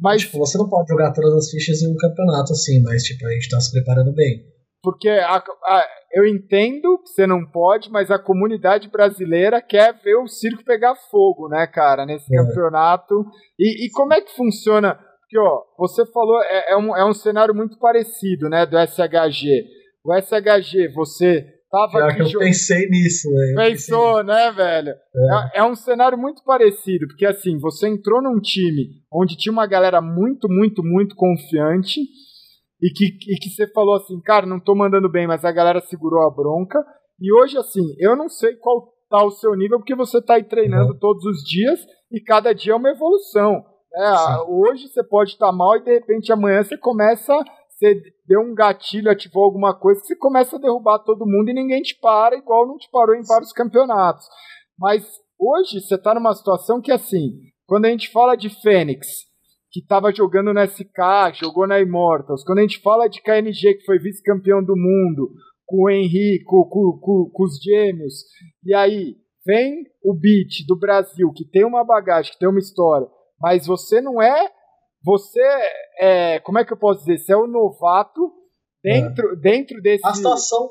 Mas tipo, você não pode jogar todas as fichas em um campeonato assim, mas tipo, a gente tá se preparando bem. Porque a, a, eu entendo que você não pode, mas a comunidade brasileira quer ver o circo pegar fogo, né, cara, nesse é. campeonato. E, e como é que funciona? Porque, ó, você falou, é, é, um, é um cenário muito parecido, né, do SHG. O SHG, você tava aqui... eu pensei nisso, velho. Pensou, né, velho? É. é. é. um cenário muito parecido, porque, assim, você entrou num time onde tinha uma galera muito, muito, muito confiante e que, e que você falou assim, cara, não tô mandando bem, mas a galera segurou a bronca. E hoje, assim, eu não sei qual tá o seu nível, porque você tá aí treinando uhum. todos os dias e cada dia é uma evolução. É, hoje você pode estar tá mal e de repente amanhã você começa, você deu um gatilho, ativou alguma coisa, você começa a derrubar todo mundo e ninguém te para, igual não te parou em vários campeonatos. Mas hoje você está numa situação que assim, quando a gente fala de Fênix, que estava jogando na SK, jogou na Immortals, quando a gente fala de KNG, que foi vice-campeão do mundo, com o Henrique, com, com, com, os gêmeos, e aí vem o Beat do Brasil, que tem uma bagagem, que tem uma história, mas você não é. Você é. Como é que eu posso dizer? Você é o novato dentro, é. dentro desse. A situação.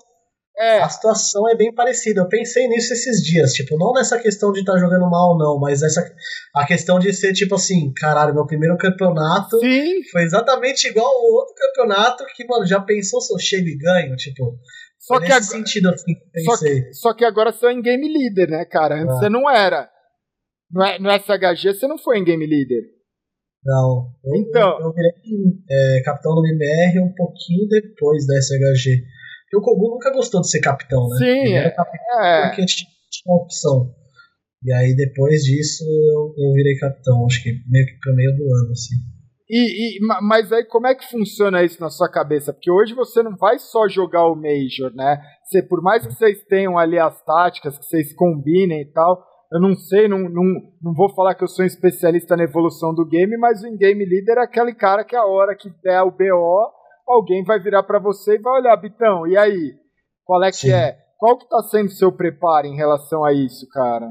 É. A situação é bem parecida. Eu pensei nisso esses dias, tipo, não nessa questão de estar tá jogando mal, não, mas essa a questão de ser tipo assim, caralho, meu primeiro campeonato Sim. foi exatamente igual ao outro campeonato que, mano, já pensou se eu chego e ganho, tipo. Só que nesse agora, sentido assim, pensei. Só que, só que agora você é em game leader, né, cara? Antes é. você não era. No, no SHG você não foi em Game Leader. Não. Eu, então. Eu, eu virei é, capitão do MR um pouquinho depois da SHG. Porque o Kogu nunca gostou de ser capitão, né? Sim, é, capitão é. Porque tinha, tinha uma opção. E aí depois disso eu, eu virei capitão, acho que meio que pro meio do ano, assim. E, e, mas aí como é que funciona isso na sua cabeça? Porque hoje você não vai só jogar o Major, né? Você, por mais que vocês tenham ali as táticas, que vocês combinem e tal, eu não sei, não, não, não vou falar que eu sou um especialista na evolução do game, mas o in-game leader é aquele cara que a hora que der o BO, alguém vai virar para você e vai olhar, Bitão, e aí? Qual é que Sim. é? Qual que tá sendo o seu preparo em relação a isso, cara?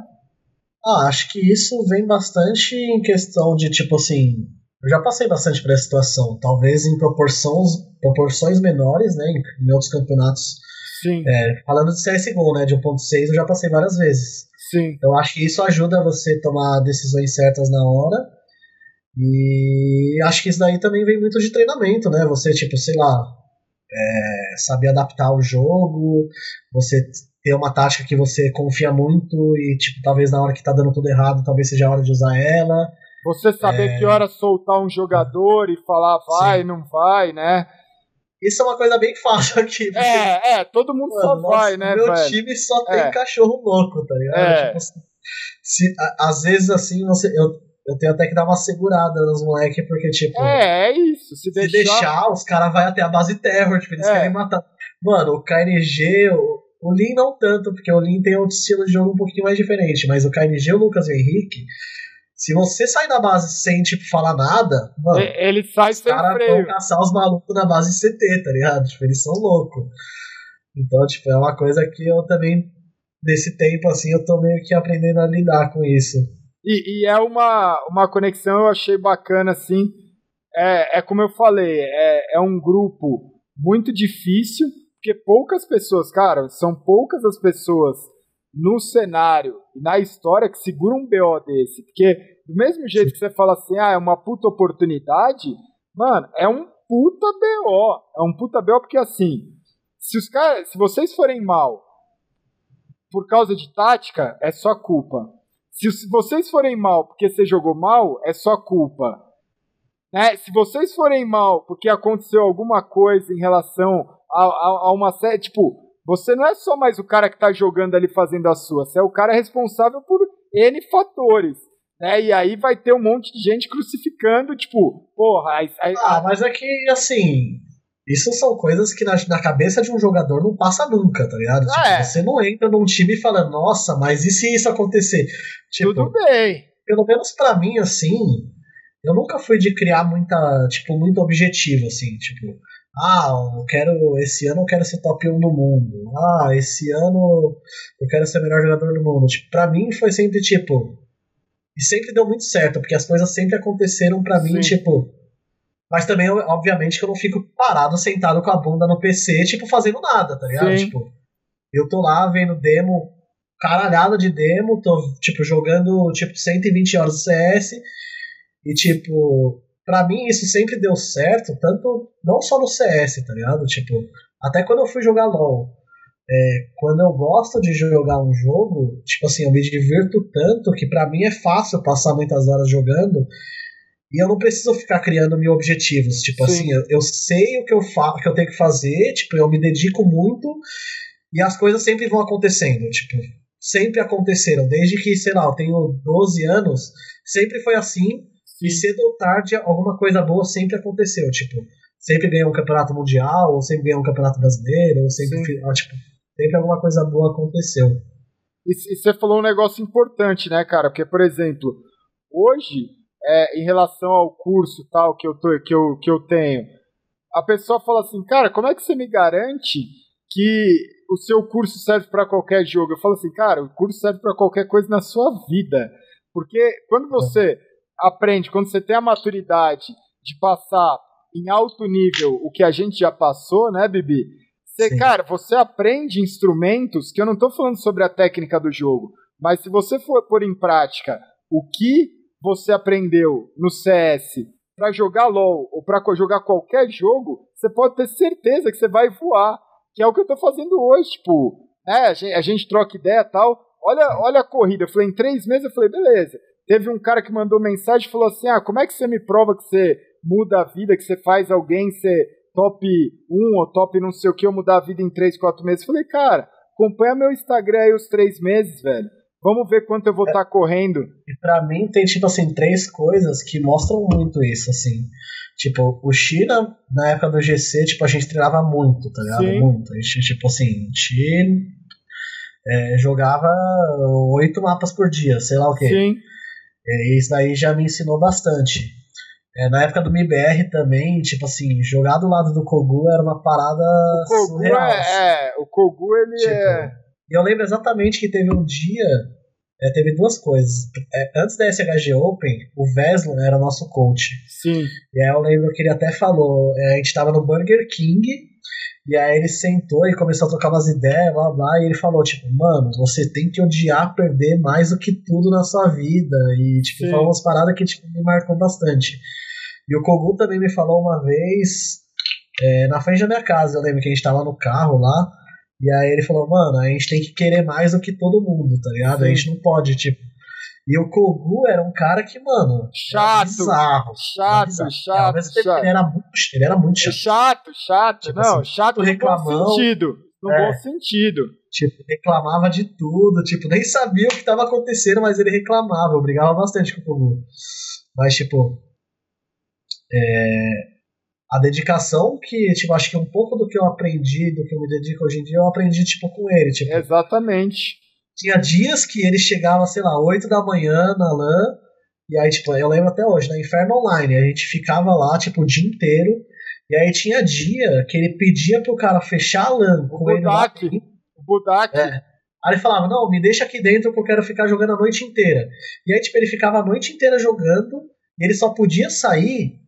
Ah, acho que isso vem bastante em questão de, tipo assim, eu já passei bastante por essa situação, talvez em proporções, proporções menores, né, em, em outros campeonatos. Sim. É, falando de CSGO, né, de 1.6 eu já passei várias vezes. Sim. Então acho que isso ajuda você a tomar decisões certas na hora. E acho que isso daí também vem muito de treinamento, né? Você, tipo, sei lá, é, saber adaptar o jogo, você ter uma tática que você confia muito e, tipo, talvez na hora que tá dando tudo errado, talvez seja a hora de usar ela. Você saber é... que hora soltar um jogador e falar vai, Sim. não vai, né? Isso é uma coisa bem fácil aqui. É, é, todo mundo Mano, só nossa, vai, né, Meu velho? time só tem é. cachorro louco, tá ligado? É. Tipo, se, a, às vezes, assim, você, eu, eu tenho até que dar uma segurada nos moleques, porque, tipo. É, é isso. Se, se deixar... deixar os caras vão até a base terror, tipo, eles é. querem matar. Mano, o KNG, o, o Lin não tanto, porque o Lin tem outro estilo de jogo um pouquinho mais diferente, mas o KNG, o Lucas e o Henrique se você sair da base sem, tipo, falar nada, mano. Ele sai sem freio. vão caçar os malucos na base CT, tá ligado? Tipo, eles são loucos. Então, tipo, é uma coisa que eu também, nesse tempo, assim, eu tô meio que aprendendo a lidar com isso. E, e é uma, uma conexão, eu achei bacana, assim. É, é como eu falei, é, é um grupo muito difícil, porque poucas pessoas, cara, são poucas as pessoas no cenário e na história que segura um BO desse. Porque do mesmo jeito que você fala assim, ah, é uma puta oportunidade, mano, é um puta BO. É um puta BO porque assim, se os caras, se vocês forem mal por causa de tática, é só culpa. Se vocês forem mal porque você jogou mal, é só culpa. Né? Se vocês forem mal porque aconteceu alguma coisa em relação a, a, a uma série. Tipo, você não é só mais o cara que tá jogando ali fazendo a sua, você é o cara responsável por N fatores. Né? E aí vai ter um monte de gente crucificando, tipo, porra. Aí, aí, ah, mas é que, assim, isso são coisas que na, na, cabeça de um jogador não passa nunca, tá ligado? Ah, tipo, é. Você não entra num time e fala, nossa, mas e se isso acontecer? Tipo, Tudo bem. Pelo menos para mim, assim, eu nunca fui de criar muita, tipo, muito objetivo, assim, tipo, ah, eu quero, esse ano eu quero ser top 1 no mundo. Ah, esse ano eu quero ser o melhor jogador do mundo. Tipo, pra mim foi sempre tipo, e sempre deu muito certo, porque as coisas sempre aconteceram para mim, tipo, mas também, obviamente, que eu não fico parado, sentado com a bunda no PC, tipo, fazendo nada, tá ligado? Sim. Tipo, eu tô lá vendo demo, caralhada de demo, tô, tipo, jogando, tipo, 120 horas de CS, e, tipo, pra mim isso sempre deu certo, tanto, não só no CS, tá ligado? Tipo, até quando eu fui jogar LoL, é, quando eu gosto de jogar um jogo, tipo assim, eu me divirto tanto que para mim é fácil passar muitas horas jogando, e eu não preciso ficar criando mil objetivos. Tipo Sim. assim, eu, eu, sei o que eu, fa que eu tenho que fazer, tipo, eu me dedico muito e as coisas sempre vão acontecendo. Tipo, sempre aconteceram. Desde que, sei lá, eu tenho 12 anos, sempre foi assim. Sim. E cedo ou tarde, alguma coisa boa sempre aconteceu. Tipo, sempre ganhei um campeonato mundial, ou sempre ganhei um campeonato brasileiro, ou sempre, ah, tipo, sempre alguma coisa boa aconteceu. E, e você falou um negócio importante, né, cara? Porque, por exemplo, hoje é, em relação ao curso tal que eu, tô, que, eu, que eu tenho, a pessoa fala assim, cara, como é que você me garante que o seu curso serve para qualquer jogo? Eu falo assim, cara, o curso serve para qualquer coisa na sua vida. Porque quando você aprende, quando você tem a maturidade de passar em alto nível o que a gente já passou, né, Bibi? Você, cara, você aprende instrumentos que eu não estou falando sobre a técnica do jogo, mas se você for pôr em prática o que você aprendeu no CS para jogar LoL ou para jogar qualquer jogo, você pode ter certeza que você vai voar, que é o que eu tô fazendo hoje, tipo, né, a gente, a gente troca ideia tal, olha, olha a corrida, eu falei, em três meses, eu falei, beleza, teve um cara que mandou mensagem e falou assim, ah, como é que você me prova que você muda a vida, que você faz alguém ser top 1 ou top não sei o que, ou mudar a vida em três, quatro meses, eu falei, cara, acompanha meu Instagram aí os três meses, velho, Vamos ver quanto eu vou estar é, tá correndo. E pra mim tem, tipo assim, três coisas que mostram muito isso, assim. Tipo, o China, na época do GC, tipo, a gente treinava muito, tá ligado? Sim. Muito. A gente, tipo assim, a gente é, jogava oito mapas por dia, sei lá o quê. Sim. E isso daí já me ensinou bastante. É, na época do MIBR também, tipo assim, jogar do lado do Kogu era uma parada o Kogu surreal. É, assim. é, o Kogu ele tipo, é e eu lembro exatamente que teve um dia, é, teve duas coisas. É, antes da SHG Open, o Veslo era nosso coach. Sim. E aí eu lembro que ele até falou, é, a gente tava no Burger King, e aí ele sentou e começou a trocar umas ideias, blá blá, e ele falou, tipo, mano, você tem que odiar perder mais do que tudo na sua vida. E, tipo, Sim. falou umas paradas que, tipo, me marcou bastante. E o Kogu também me falou uma vez, é, na frente da minha casa, eu lembro que a gente tava no carro lá, e aí ele falou, mano, a gente tem que querer mais do que todo mundo, tá ligado? Sim. A gente não pode, tipo. E o Kogu era um cara que, mano. Chato. Bizarro, chato, bizarro. chato, chato. Ele era muito, ele era muito chato. Chato, chato. Tipo não, assim, chato no bom sentido. No é, bom sentido. Tipo, reclamava de tudo. Tipo, nem sabia o que estava acontecendo, mas ele reclamava. Eu brigava bastante com o Kogu. Mas, tipo. É, a dedicação que, tipo, acho que um pouco do que eu aprendi, do que eu me dedico hoje em dia, eu aprendi, tipo, com ele. Tipo, Exatamente. Tinha dias que ele chegava, sei lá, 8 da manhã na LAN, e aí, tipo, eu lembro até hoje, na Inferno Online, a gente ficava lá, tipo, o dia inteiro, e aí tinha dia que ele pedia pro cara fechar a LAN com o ele Budak, lá. O Budak. É. Aí ele falava, não, me deixa aqui dentro que eu quero ficar jogando a noite inteira. E aí, tipo, ele ficava a noite inteira jogando, e ele só podia sair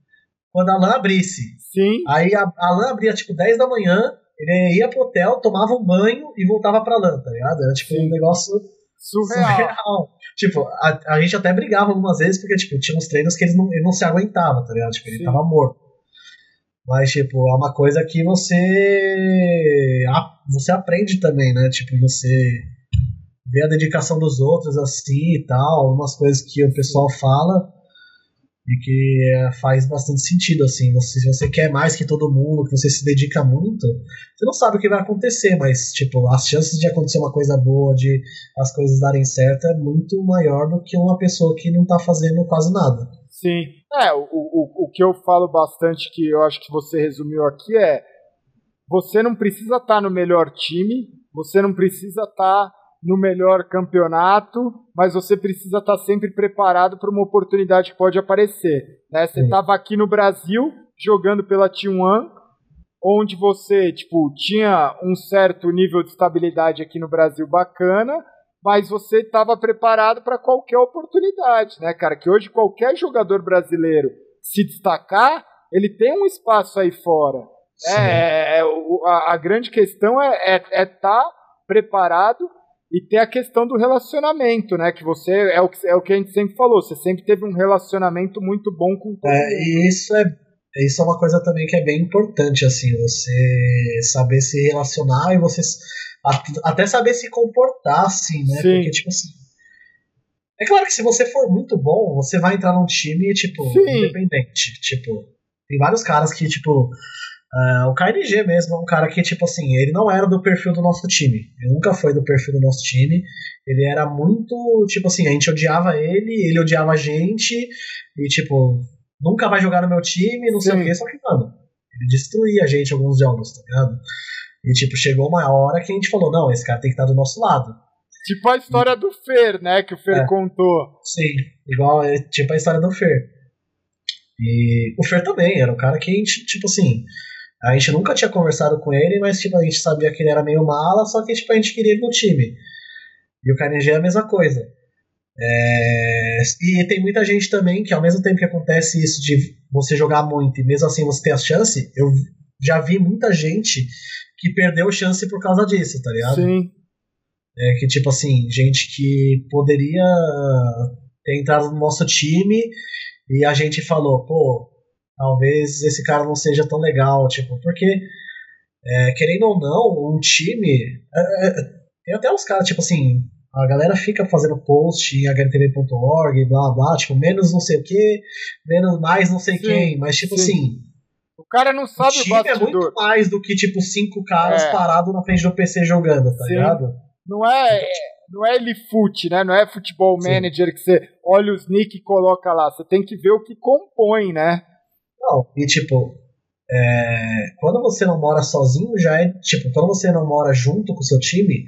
quando a LAN abrisse. Sim. Aí a, a LAN abria tipo 10 da manhã, ele ia pro hotel, tomava um banho e voltava pra LAN, tá ligado? Era tipo Sim. um negócio surreal. surreal. Tipo, a, a gente até brigava algumas vezes porque tipo, tinha uns treinos que ele não, ele não se aguentava, tá ligado? Tipo, ele Sim. tava morto. Mas, tipo, é uma coisa que você. você aprende também, né? Tipo, você. ver a dedicação dos outros assim e tal, umas coisas que o pessoal fala e que é, faz bastante sentido assim. Você, se você quer mais que todo mundo, que você se dedica muito, você não sabe o que vai acontecer, mas tipo as chances de acontecer uma coisa boa, de as coisas darem certo é muito maior do que uma pessoa que não tá fazendo quase nada. Sim, é o, o, o que eu falo bastante que eu acho que você resumiu aqui é você não precisa estar tá no melhor time, você não precisa estar tá no melhor campeonato, mas você precisa estar sempre preparado para uma oportunidade que pode aparecer. Né? Você estava aqui no Brasil jogando pela T1, onde você tipo tinha um certo nível de estabilidade aqui no Brasil bacana, mas você estava preparado para qualquer oportunidade, né, cara? Que hoje qualquer jogador brasileiro se destacar, ele tem um espaço aí fora. É, é, é a, a, grande questão é estar é, é tá preparado e ter a questão do relacionamento, né? Que você é o que, é o que a gente sempre falou, você sempre teve um relacionamento muito bom com todo é, E isso é, isso é uma coisa também que é bem importante, assim, você saber se relacionar e você até saber se comportar, assim, né? Sim. Porque, tipo assim. É claro que se você for muito bom, você vai entrar num time, tipo, Sim. independente. Tipo, tem vários caras que, tipo, Uh, o KNG mesmo é um cara que, tipo assim, ele não era do perfil do nosso time. Ele nunca foi do perfil do nosso time. Ele era muito, tipo assim, a gente odiava ele, ele odiava a gente, e, tipo, nunca vai jogar no meu time, não sei Sim. o que, só que, mano, ele destruía a gente alguns jogos, tá ligado? E, tipo, chegou uma hora que a gente falou: não, esse cara tem que estar do nosso lado. Tipo a história do Fer, né? Que o Fer é, contou. Sim, igual, é, tipo a história do Fer. E o Fer também, era um cara que a gente, tipo assim, a gente nunca tinha conversado com ele, mas tipo, a gente sabia que ele era meio mala, só que tipo, a gente queria ele no time. E o KNG é a mesma coisa. É... E tem muita gente também que, ao mesmo tempo que acontece isso de você jogar muito e mesmo assim você ter a chance, eu já vi muita gente que perdeu chance por causa disso, tá ligado? Sim. É que, tipo assim, gente que poderia ter entrado no nosso time e a gente falou, pô, talvez esse cara não seja tão legal, tipo, porque é, querendo ou não, um time. É, é, tem até uns caras, tipo assim, a galera fica fazendo post em htv.org, blá blá, tipo, menos não sei o que, menos mais não sei sim, quem, mas tipo sim. assim. O cara não sabe o time o é muito mais do que, tipo, cinco caras é. parados na frente do PC jogando, tá sim. ligado? Não é, não é elefute, né? Não é futebol manager que você olha os nick e coloca lá. Você tem que ver o que compõe, né? Não, e tipo, é, quando você não mora sozinho, já é. Tipo, quando você não mora junto com o seu time,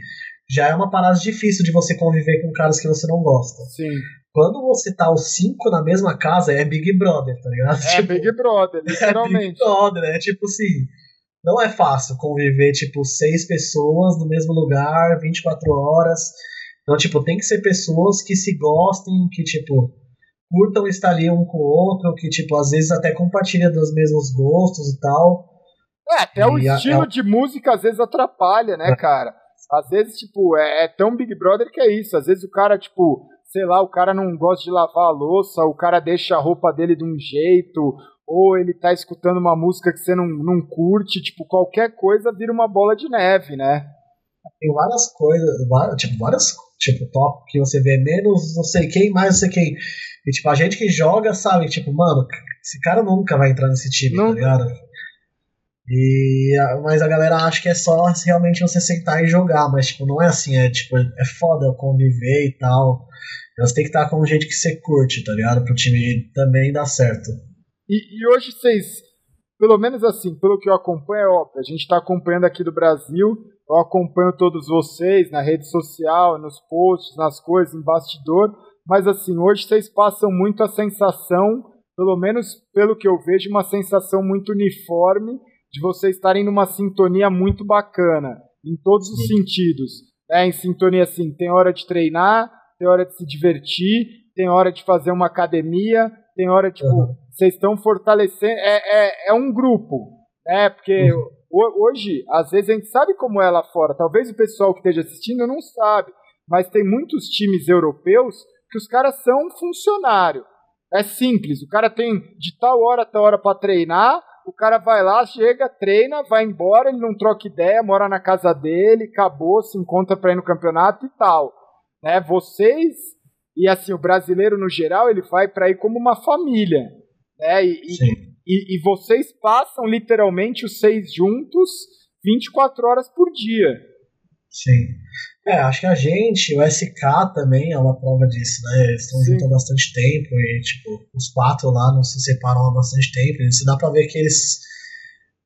já é uma parada difícil de você conviver com caras que você não gosta. Sim. Quando você tá os cinco na mesma casa, é Big Brother, tá ligado? É tipo, Big Brother, literalmente. É Big Brother, é tipo assim. Não é fácil conviver, tipo, seis pessoas no mesmo lugar, 24 horas. Então, tipo, tem que ser pessoas que se gostem, que, tipo, curtam estar ali um com o outro, que, tipo, às vezes até compartilha dos mesmos gostos e tal. É, até o estilo a, de música às vezes atrapalha, né, é. cara? Às vezes, tipo, é, é, tão Big Brother que é isso. Às vezes o cara, tipo, sei lá, o cara não gosta de lavar a louça, o cara deixa a roupa dele de um jeito, ou ele tá escutando uma música que você não, não curte, tipo, qualquer coisa vira uma bola de neve, né? Tem várias coisas, várias, tipo, várias, tipo, top que você vê menos não sei quem, mais não sei quem. E, tipo, a gente que joga sabe, tipo, mano, esse cara nunca vai entrar nesse time, tá não. tá ligado? E, mas a galera acha que é só realmente você sentar e jogar, mas, tipo, não é assim, é, tipo, é foda conviver e tal. Você tem que estar com gente que você curte, tá ligado? Pro time também dar certo. E, e hoje vocês, pelo menos assim, pelo que eu acompanho, é óbvio, a gente tá acompanhando aqui do Brasil, eu acompanho todos vocês na rede social, nos posts, nas coisas, em bastidor, mas assim, hoje vocês passam muito a sensação, pelo menos pelo que eu vejo, uma sensação muito uniforme de vocês estarem numa sintonia muito bacana, em todos os Sim. sentidos. É, em sintonia assim, tem hora de treinar, tem hora de se divertir, tem hora de fazer uma academia, tem hora, tipo, uhum. vocês estão fortalecendo. É, é, é um grupo, né? Porque uhum. hoje, às vezes, a gente sabe como é lá fora. Talvez o pessoal que esteja assistindo não sabe, mas tem muitos times europeus que os caras são funcionário. É simples, o cara tem de tal hora a tal hora para treinar, o cara vai lá, chega, treina, vai embora, ele não troca ideia, mora na casa dele, acabou, se encontra para ir no campeonato e tal. né? Vocês e assim o brasileiro no geral ele vai para ir como uma família, né? E, e, e, vocês passam literalmente os seis juntos 24 horas por dia. Sim. É, acho que a gente, o SK também é uma prova disso, né? Eles estão juntos há bastante tempo e, tipo, os quatro lá não se separam há bastante tempo. Se dá pra ver que eles.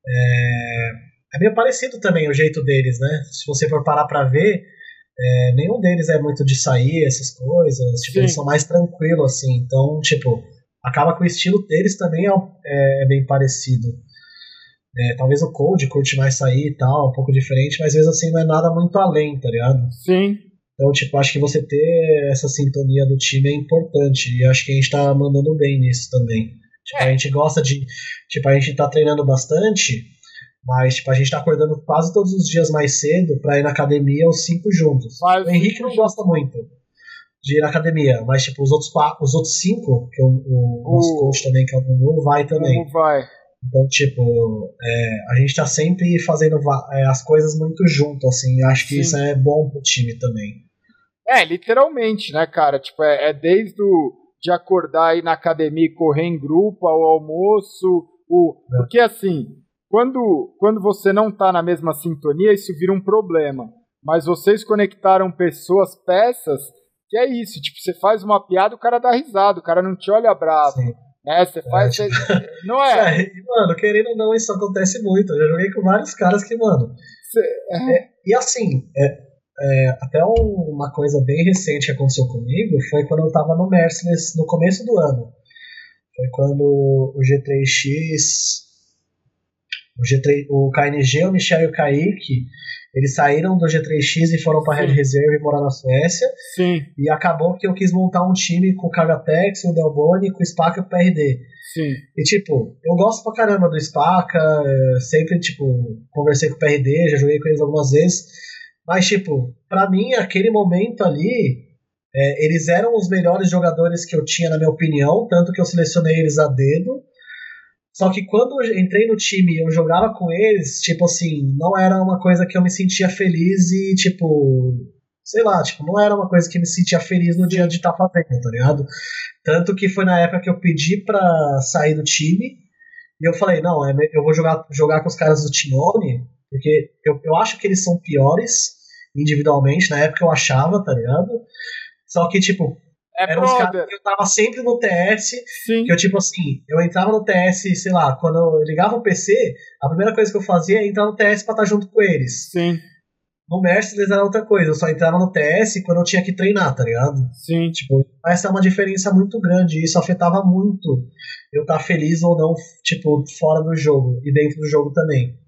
É, é meio parecido também o jeito deles, né? Se você for parar pra ver, é, nenhum deles é muito de sair, essas coisas. Tipo, eles são mais tranquilos, assim. Então, tipo, acaba que o estilo deles também é, é bem parecido. É, talvez o Code curte mais sair e tal, um pouco diferente, mas às vezes assim não é nada muito além, tá ligado? Sim. Então, tipo, acho que você ter essa sintonia do time é importante. E acho que a gente tá mandando bem nisso também. Tipo, a gente gosta de. Tipo, a gente tá treinando bastante, mas tipo, a gente tá acordando quase todos os dias mais cedo pra ir na academia os cinco juntos. Mas, o Henrique não gosta muito de ir na academia, mas tipo, os outros quatro, os outros cinco, que o, o, o nosso coach também, que é o Nuno, vai também. Nuno vai. Então, tipo, é, a gente tá sempre fazendo é, as coisas muito junto, assim. Acho que Sim. isso é bom pro time também. É, literalmente, né, cara? Tipo, é, é desde o, de acordar aí na academia e correr em grupo, ao almoço, o... É. Porque, assim, quando, quando você não tá na mesma sintonia, isso vira um problema. Mas vocês conectaram pessoas, peças, que é isso. Tipo, você faz uma piada, o cara dá risada, o cara não te olha bravo. Sim. É, você faz. É, tipo... Não é? é? Mano, querendo ou não, isso acontece muito. Eu já joguei com vários caras que, mano. Cê... É, e assim, é, é, até uma coisa bem recente que aconteceu comigo foi quando eu tava no Mercedes no começo do ano. Foi quando o G3X. O, G3, o KNG, o Michel e o Kaique eles saíram do G3X e foram para Red Reserve e morar na Suécia. Sim. E acabou que eu quis montar um time com o Kagatex, o Delboni, com o Spaca e o PRD. Sim. E tipo, eu gosto pra caramba do Spaca, é, sempre, tipo, conversei com o PRD, já joguei com eles algumas vezes. Mas, tipo, pra mim, aquele momento ali, é, eles eram os melhores jogadores que eu tinha, na minha opinião, tanto que eu selecionei eles a dedo. Só que quando eu entrei no time eu jogava com eles, tipo assim, não era uma coisa que eu me sentia feliz e, tipo, sei lá, tipo, não era uma coisa que me sentia feliz no dia de estar tá fazendo, tá ligado? Tanto que foi na época que eu pedi pra sair do time e eu falei, não, é eu vou jogar, jogar com os caras do Timone, porque eu, eu acho que eles são piores individualmente, na época eu achava, tá ligado? Só que, tipo, é Eram os caras que eu tava sempre no TS. Sim. Que eu, tipo assim, eu entrava no TS, sei lá, quando eu ligava o PC, a primeira coisa que eu fazia é entrar no TS pra estar junto com eles. Sim. No Mercedes era outra coisa, eu só entrava no TS quando eu tinha que treinar, tá ligado? Sim. Tipo, essa é uma diferença muito grande e isso afetava muito eu estar tá feliz ou não, tipo, fora do jogo e dentro do jogo também.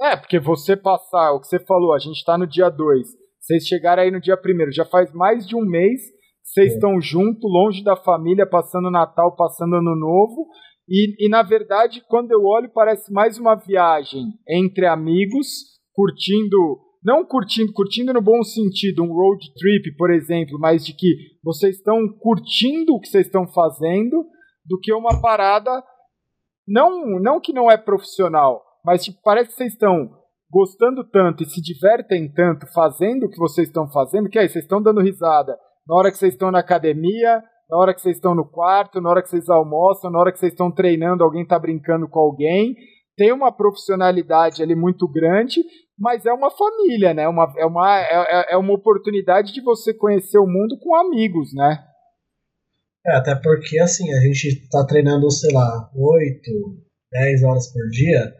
É, porque você passar, o que você falou, a gente tá no dia 2, vocês chegaram aí no dia 1 já faz mais de um mês vocês é. estão junto, longe da família, passando Natal, passando Ano Novo. E, e, na verdade, quando eu olho, parece mais uma viagem entre amigos, curtindo, não curtindo, curtindo no bom sentido, um road trip, por exemplo, mas de que vocês estão curtindo o que vocês estão fazendo, do que uma parada, não, não que não é profissional, mas tipo, parece que vocês estão gostando tanto e se divertem tanto fazendo o que vocês estão fazendo, que aí vocês estão dando risada, na hora que vocês estão na academia, na hora que vocês estão no quarto, na hora que vocês almoçam, na hora que vocês estão treinando, alguém está brincando com alguém. Tem uma profissionalidade ali muito grande, mas é uma família, né? Uma, é, uma, é, é, é uma oportunidade de você conhecer o mundo com amigos, né? É, até porque assim, a gente tá treinando, sei lá, 8, 10 horas por dia,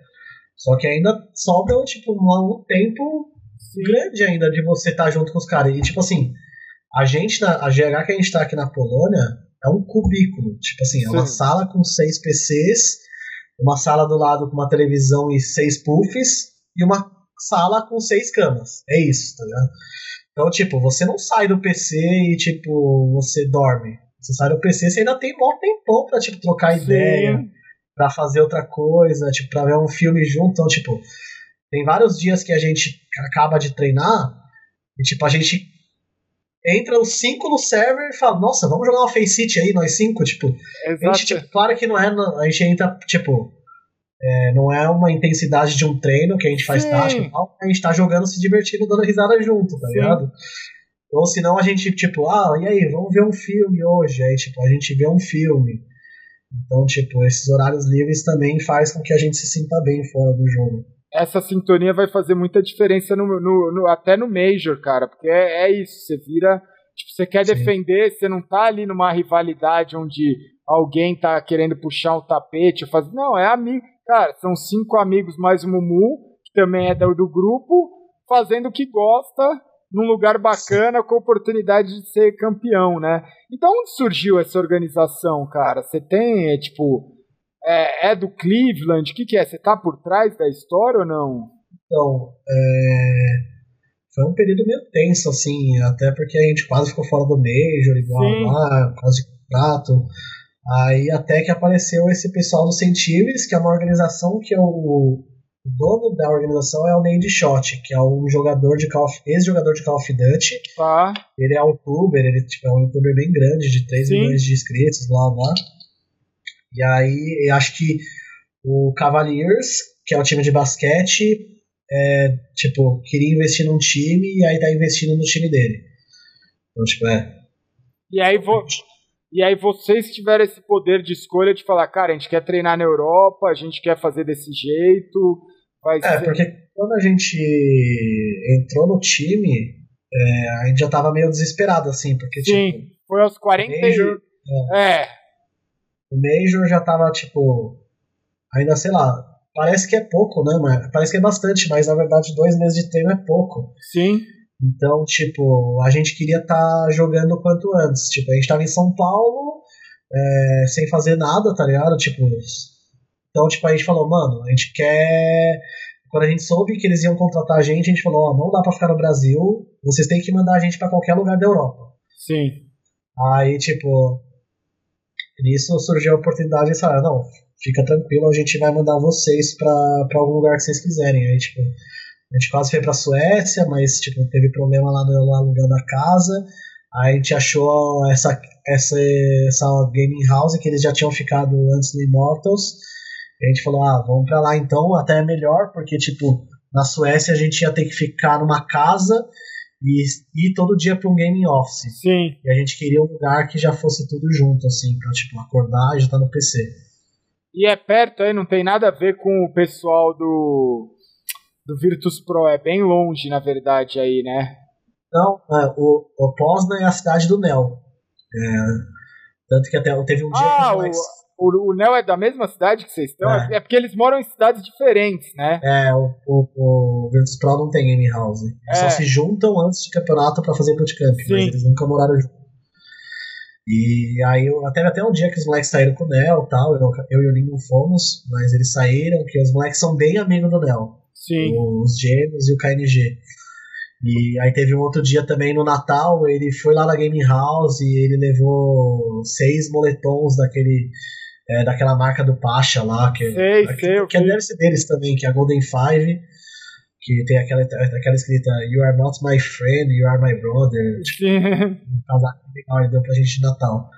só que ainda sobra tipo, um, um tempo Sim. grande ainda de você estar tá junto com os caras. E tipo assim, a gente, na, a GH que a gente está aqui na Polônia, é um cubículo. Tipo assim, é uma sala com seis PCs, uma sala do lado com uma televisão e seis puffs, e uma sala com seis camas. É isso, tá ligado? Então, tipo, você não sai do PC e, tipo, você dorme. Você sai do PC, você ainda tem mó tempão pra, tipo, trocar Sim. ideia, pra fazer outra coisa, tipo, pra ver um filme junto. Então, tipo, tem vários dias que a gente acaba de treinar e, tipo, a gente entra os cinco no server e fala, nossa, vamos jogar uma Face City aí, nós cinco, tipo. Exato. A gente, tipo, claro que não é. A gente entra, tipo. É, não é uma intensidade de um treino que a gente faz tática e tal, a gente tá jogando, se divertindo, dando risada junto, tá Sim. ligado? Ou senão a gente, tipo, ah, e aí, vamos ver um filme hoje. Aí, tipo, a gente vê um filme. Então, tipo, esses horários livres também faz com que a gente se sinta bem fora do jogo. Essa sintonia vai fazer muita diferença no, no, no até no Major, cara, porque é, é isso, você vira. Tipo, você quer Sim. defender, você não tá ali numa rivalidade onde alguém tá querendo puxar um tapete, fazer. Não, é amigo. Cara, são cinco amigos mais o Mumu, que também é do, do grupo, fazendo o que gosta num lugar bacana com a oportunidade de ser campeão, né? Então, onde surgiu essa organização, cara? Você tem, é, tipo, é, é, do Cleveland? O que, que é? Você tá por trás da história ou não? Então, é... foi um período meio tenso, assim, até porque a gente quase ficou fora do Major, igual lá, quase prato. Aí até que apareceu esse pessoal do Centives, que é uma organização que eu o dono da organização é o Nate Shot, que é um jogador de Call of, ex-jogador de Call of Duty. Tá. Ele é um youtuber, ele tipo, é um youtuber bem grande, de 3 Sim. milhões de inscritos, blá blá. E aí, eu acho que o Cavaliers, que é o time de basquete, é, tipo, queria investir num time e aí tá investindo no time dele. Então, tipo, é. E aí, vo e aí vocês tiveram esse poder de escolha de falar, cara, a gente quer treinar na Europa, a gente quer fazer desse jeito. Vai é, ser... porque quando a gente entrou no time, é, a gente já tava meio desesperado, assim, porque, Sim, tipo, foi aos 40 Major, é, é. O Major já tava, tipo, ainda, sei lá, parece que é pouco, né, mas parece que é bastante, mas na verdade dois meses de treino é pouco. Sim. Então, tipo, a gente queria estar tá jogando o quanto antes. Tipo, a gente tava em São Paulo, é, sem fazer nada, tá ligado? Tipo, então, tipo, a gente falou, mano, a gente quer. Quando a gente soube que eles iam contratar a gente, a gente falou, ó, não dá pra ficar no Brasil, vocês têm que mandar a gente para qualquer lugar da Europa. Sim. Aí, tipo, nisso surgiu a oportunidade de falar, não, fica tranquilo, a gente vai mandar vocês para algum lugar que vocês quiserem. Aí, tipo, a gente quase foi pra Suécia, mas, tipo, teve problema lá no aluguel da casa. Aí a gente achou essa, essa, essa gaming house que eles já tinham ficado antes no Immortals a gente falou, ah, vamos para lá então, até é melhor, porque, tipo, na Suécia a gente ia ter que ficar numa casa e ir todo dia para um gaming office. Sim. E a gente queria um lugar que já fosse tudo junto, assim, pra, tipo, acordar e já tá no PC. E é perto aí, não tem nada a ver com o pessoal do, do Virtus Pro, é bem longe, na verdade, aí, né? Não, é, o, o Poznan é a cidade do Nel. É, tanto que até teve um dia ah, que os o, o Nel é da mesma cidade que vocês estão? É. é. porque eles moram em cidades diferentes, né? É, o, o, o Virtus Pro não tem game house. Eles é. só se juntam antes de campeonato para fazer bootcamp, Sim. mas eles nunca moraram juntos. E aí, até, até um dia que os moleques saíram com o Nel e tal, eu, eu e o Lino fomos, mas eles saíram, que os moleques são bem amigos do Nel. Sim. Os gêmeos e o KNG. E aí teve um outro dia também no Natal, ele foi lá na Game House e ele levou seis moletons daquele é, daquela marca do Pacha lá, que, sei, que, sei, que deve ser deles também, que é a Golden Five, que tem aquela, aquela escrita You are not my friend, you are my brother. Tipo, um casaco legal, ele deu pra gente de Natal.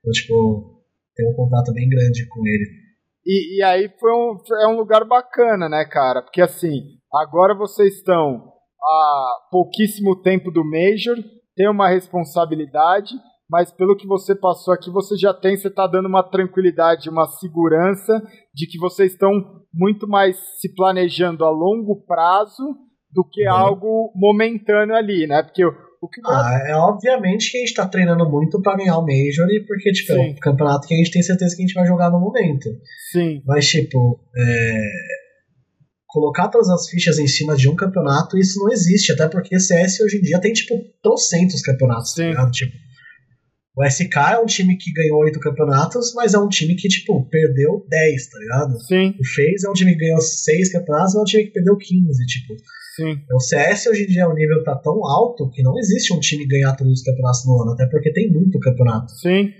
Então, tipo, tem um contato bem grande com ele. E, e aí foi um, é um lugar bacana, né, cara? Porque assim, agora vocês estão há pouquíssimo tempo do Major, tem uma responsabilidade mas pelo que você passou aqui, você já tem, você está dando uma tranquilidade, uma segurança de que vocês estão muito mais se planejando a longo prazo do que uhum. algo momentâneo ali, né? Porque o que ah, é obviamente que a gente está treinando muito para ganhar o Major, porque tipo, é um campeonato que a gente tem certeza que a gente vai jogar no momento. Sim. Mas, tipo, é... colocar todas as fichas em cima de um campeonato, isso não existe, até porque CS hoje em dia tem, tipo, trocentos campeonatos, tá Sim. tá Tipo, o SK é um time que ganhou oito campeonatos, mas é um time que, tipo, perdeu 10, tá ligado? Sim. O FaZe é um time que ganhou seis campeonatos, mas é um time que perdeu 15, tipo. Sim. O CS hoje em dia o nível tá tão alto que não existe um time ganhar todos os campeonatos no ano, até porque tem muito campeonato. Sim.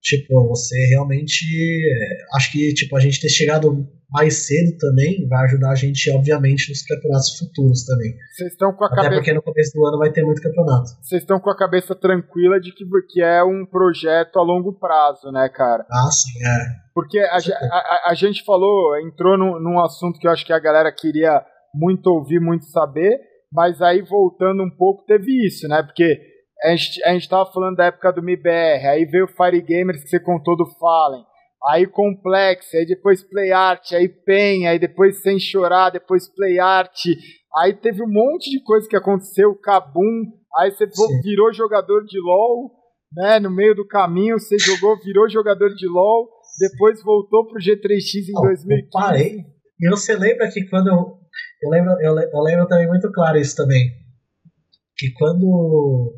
Tipo, você realmente. É, acho que, tipo, a gente ter chegado mais cedo também vai ajudar a gente, obviamente, nos campeonatos futuros também. Vocês estão com a Até cabeça... porque no começo do ano vai ter muito campeonato. Vocês estão com a cabeça tranquila de que, que é um projeto a longo prazo, né, cara? Ah, sim, é. Porque a, a, a, gente falou, entrou num, num assunto que eu acho que a galera queria muito ouvir, muito saber, mas aí voltando um pouco, teve isso, né? Porque a gente, a gente tava falando da época do MIBR, aí veio o Fire Gamers que você contou do Fallen, aí Complex, aí depois Play Art, aí Pen, aí depois Sem Chorar, depois Play Art, aí teve um monte de coisa que aconteceu, Kabum, aí você Sim. virou jogador de LoL, né, no meio do caminho, você jogou, virou jogador de LoL, depois voltou pro G3X em Não, 2015. Eu parei. E você lembra que quando eu, eu lembro, eu, eu lembro também muito claro isso também, que quando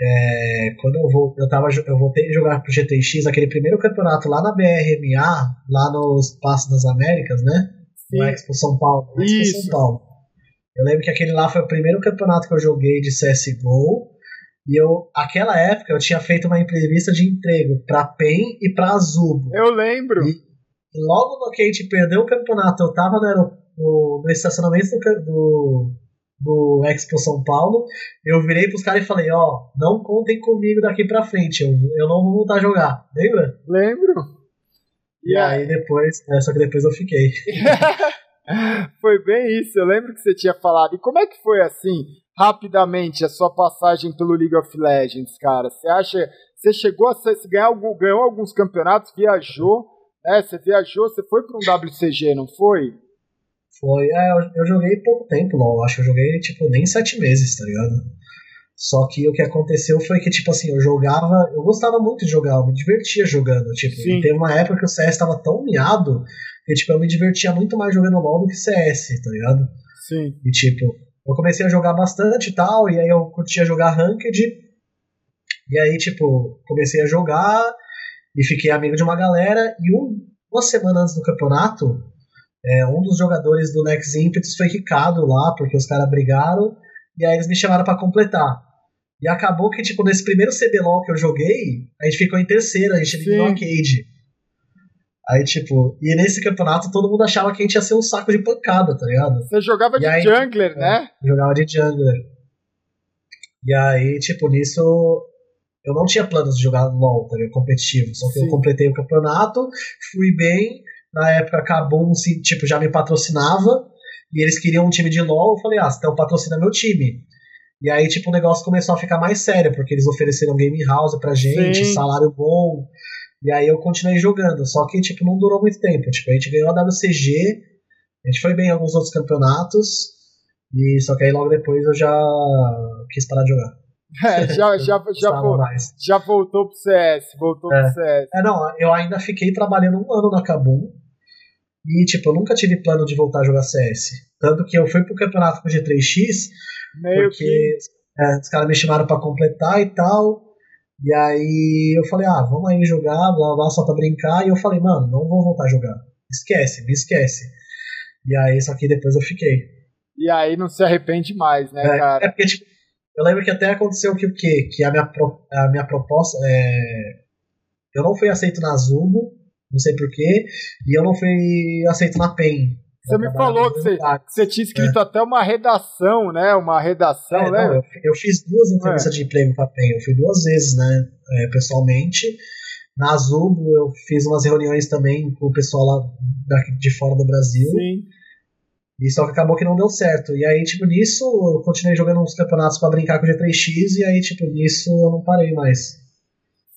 é, quando eu, vou, eu, tava, eu voltei a jogar pro GTX, aquele primeiro campeonato lá na BRMA, lá no Espaço das Américas, né? Sim. No Expo São Paulo. Expo São Paulo. Eu lembro que aquele lá foi o primeiro campeonato que eu joguei de CSGO. E eu, aquela época, eu tinha feito uma entrevista de emprego pra PEN e pra Azubo. Eu lembro. E, e logo no que a gente perdeu o campeonato, eu tava no, no, no estacionamento do, do do Expo São Paulo, eu virei pros caras e falei, ó, oh, não contem comigo daqui pra frente, eu, eu não vou voltar a jogar. Lembra? Lembro. E aí depois, é, só que depois eu fiquei. foi bem isso, eu lembro que você tinha falado. E como é que foi assim, rapidamente, a sua passagem pelo League of Legends, cara? Você acha. Você chegou a você ganhar, ganhou alguns campeonatos, viajou, né? Você viajou, você foi para um WCG, não foi? Foi, é, eu, eu joguei pouco tempo LOL, acho que eu joguei, tipo, nem sete meses, tá ligado? Só que o que aconteceu foi que, tipo assim, eu jogava, eu gostava muito de jogar, eu me divertia jogando, tipo, Sim. teve uma época que o CS tava tão miado que, tipo, eu me divertia muito mais jogando LOL do que CS, tá ligado? Sim. E, tipo, eu comecei a jogar bastante e tal, e aí eu curtia jogar Ranked, e aí, tipo, comecei a jogar e fiquei amigo de uma galera, e um, uma semana antes do campeonato, é, um dos jogadores do Next Impetus foi quicado lá, porque os caras brigaram, e aí eles me chamaram para completar. E acabou que, tipo, nesse primeiro CBLOL que eu joguei, a gente ficou em terceira, a gente eliminou a Cade. Aí, tipo, e nesse campeonato todo mundo achava que a gente ia ser um saco de pancada, tá ligado? Você jogava e de aí, jungler, tipo, né? É, jogava de jungler. E aí, tipo, nisso eu não tinha planos de jogar LOL, tá ligado? Competitivo. Só que Sim. eu completei o campeonato, fui bem, na época acabou, tipo, já me patrocinava e eles queriam um time de LoL. Eu falei, ah, então patrocina meu time. E aí, tipo, o negócio começou a ficar mais sério, porque eles ofereceram game house pra gente, Sim. salário bom. E aí eu continuei jogando. Só que, tipo, não durou muito tempo. Tipo, a gente ganhou a WCG, a gente foi bem em alguns outros campeonatos. E só que aí logo depois eu já quis parar de jogar. É, já, já, já, já voltou pro CS, voltou é. pro CS. É, não, eu ainda fiquei trabalhando um ano na Kabum. E, tipo, eu nunca tive plano de voltar a jogar CS. Tanto que eu fui pro campeonato com G3X, Meio porque que... é, os caras me chamaram para completar e tal. E aí eu falei, ah, vamos aí jogar, blá blá, só pra brincar. E eu falei, mano, não vou voltar a jogar. Esquece, me esquece. E aí, só que depois eu fiquei. E aí não se arrepende mais, né, é, cara? É porque, tipo, eu lembro que até aconteceu que o quê? Que a minha, pro, a minha proposta. É... Eu não fui aceito na Zubo, não sei porquê, e eu não fui aceito na PEN. Você me falou que você, que você, tinha escrito é. até uma redação, né? Uma redação, é, né? Não, eu, eu, fiz duas entrevistas é. de emprego com a PEN. Eu fui duas vezes, né? É, pessoalmente. Na Zubo eu fiz umas reuniões também com o pessoal lá de fora do Brasil. Sim. E só que acabou que não deu certo. E aí, tipo, nisso eu continuei jogando uns campeonatos para brincar com o G3X e aí, tipo, nisso eu não parei mais.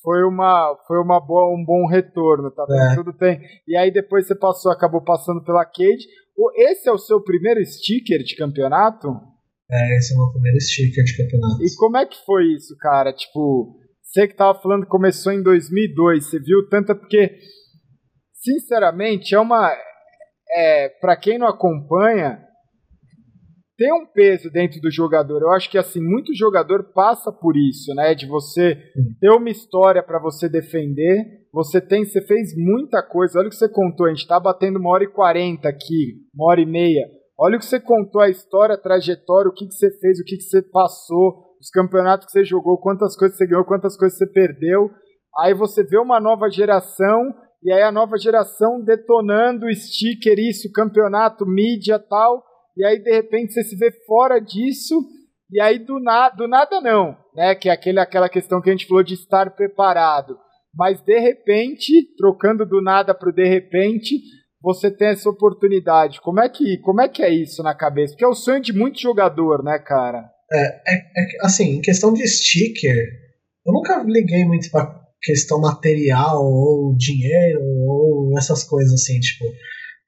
Foi uma, foi uma boa, um bom retorno, tá? É. Tudo tem. E aí depois você passou, acabou passando pela Cade. Esse é o seu primeiro sticker de campeonato? É, esse é o meu primeiro sticker de campeonato. E como é que foi isso, cara? Tipo, você que tava falando que começou em 2002, você viu tanto porque sinceramente é uma é, para quem não acompanha, tem um peso dentro do jogador. Eu acho que assim, muito jogador passa por isso, né? De você ter uma história para você defender. Você tem, você fez muita coisa. Olha o que você contou, a gente tá batendo uma hora e quarenta aqui, uma hora e meia. Olha o que você contou, a história, a trajetória, o que, que você fez, o que, que você passou, os campeonatos que você jogou, quantas coisas você ganhou, quantas coisas você perdeu. Aí você vê uma nova geração e aí a nova geração detonando sticker, isso, campeonato, mídia tal, e aí de repente você se vê fora disso, e aí do, na, do nada não, né? Que é aquele, aquela questão que a gente falou de estar preparado. Mas de repente, trocando do nada para o de repente, você tem essa oportunidade. Como é que, como é, que é isso na cabeça? Porque é o sonho de muito jogador, né, cara? É, é, é assim, em questão de sticker, eu nunca liguei muito pra questão material ou dinheiro ou essas coisas assim, tipo.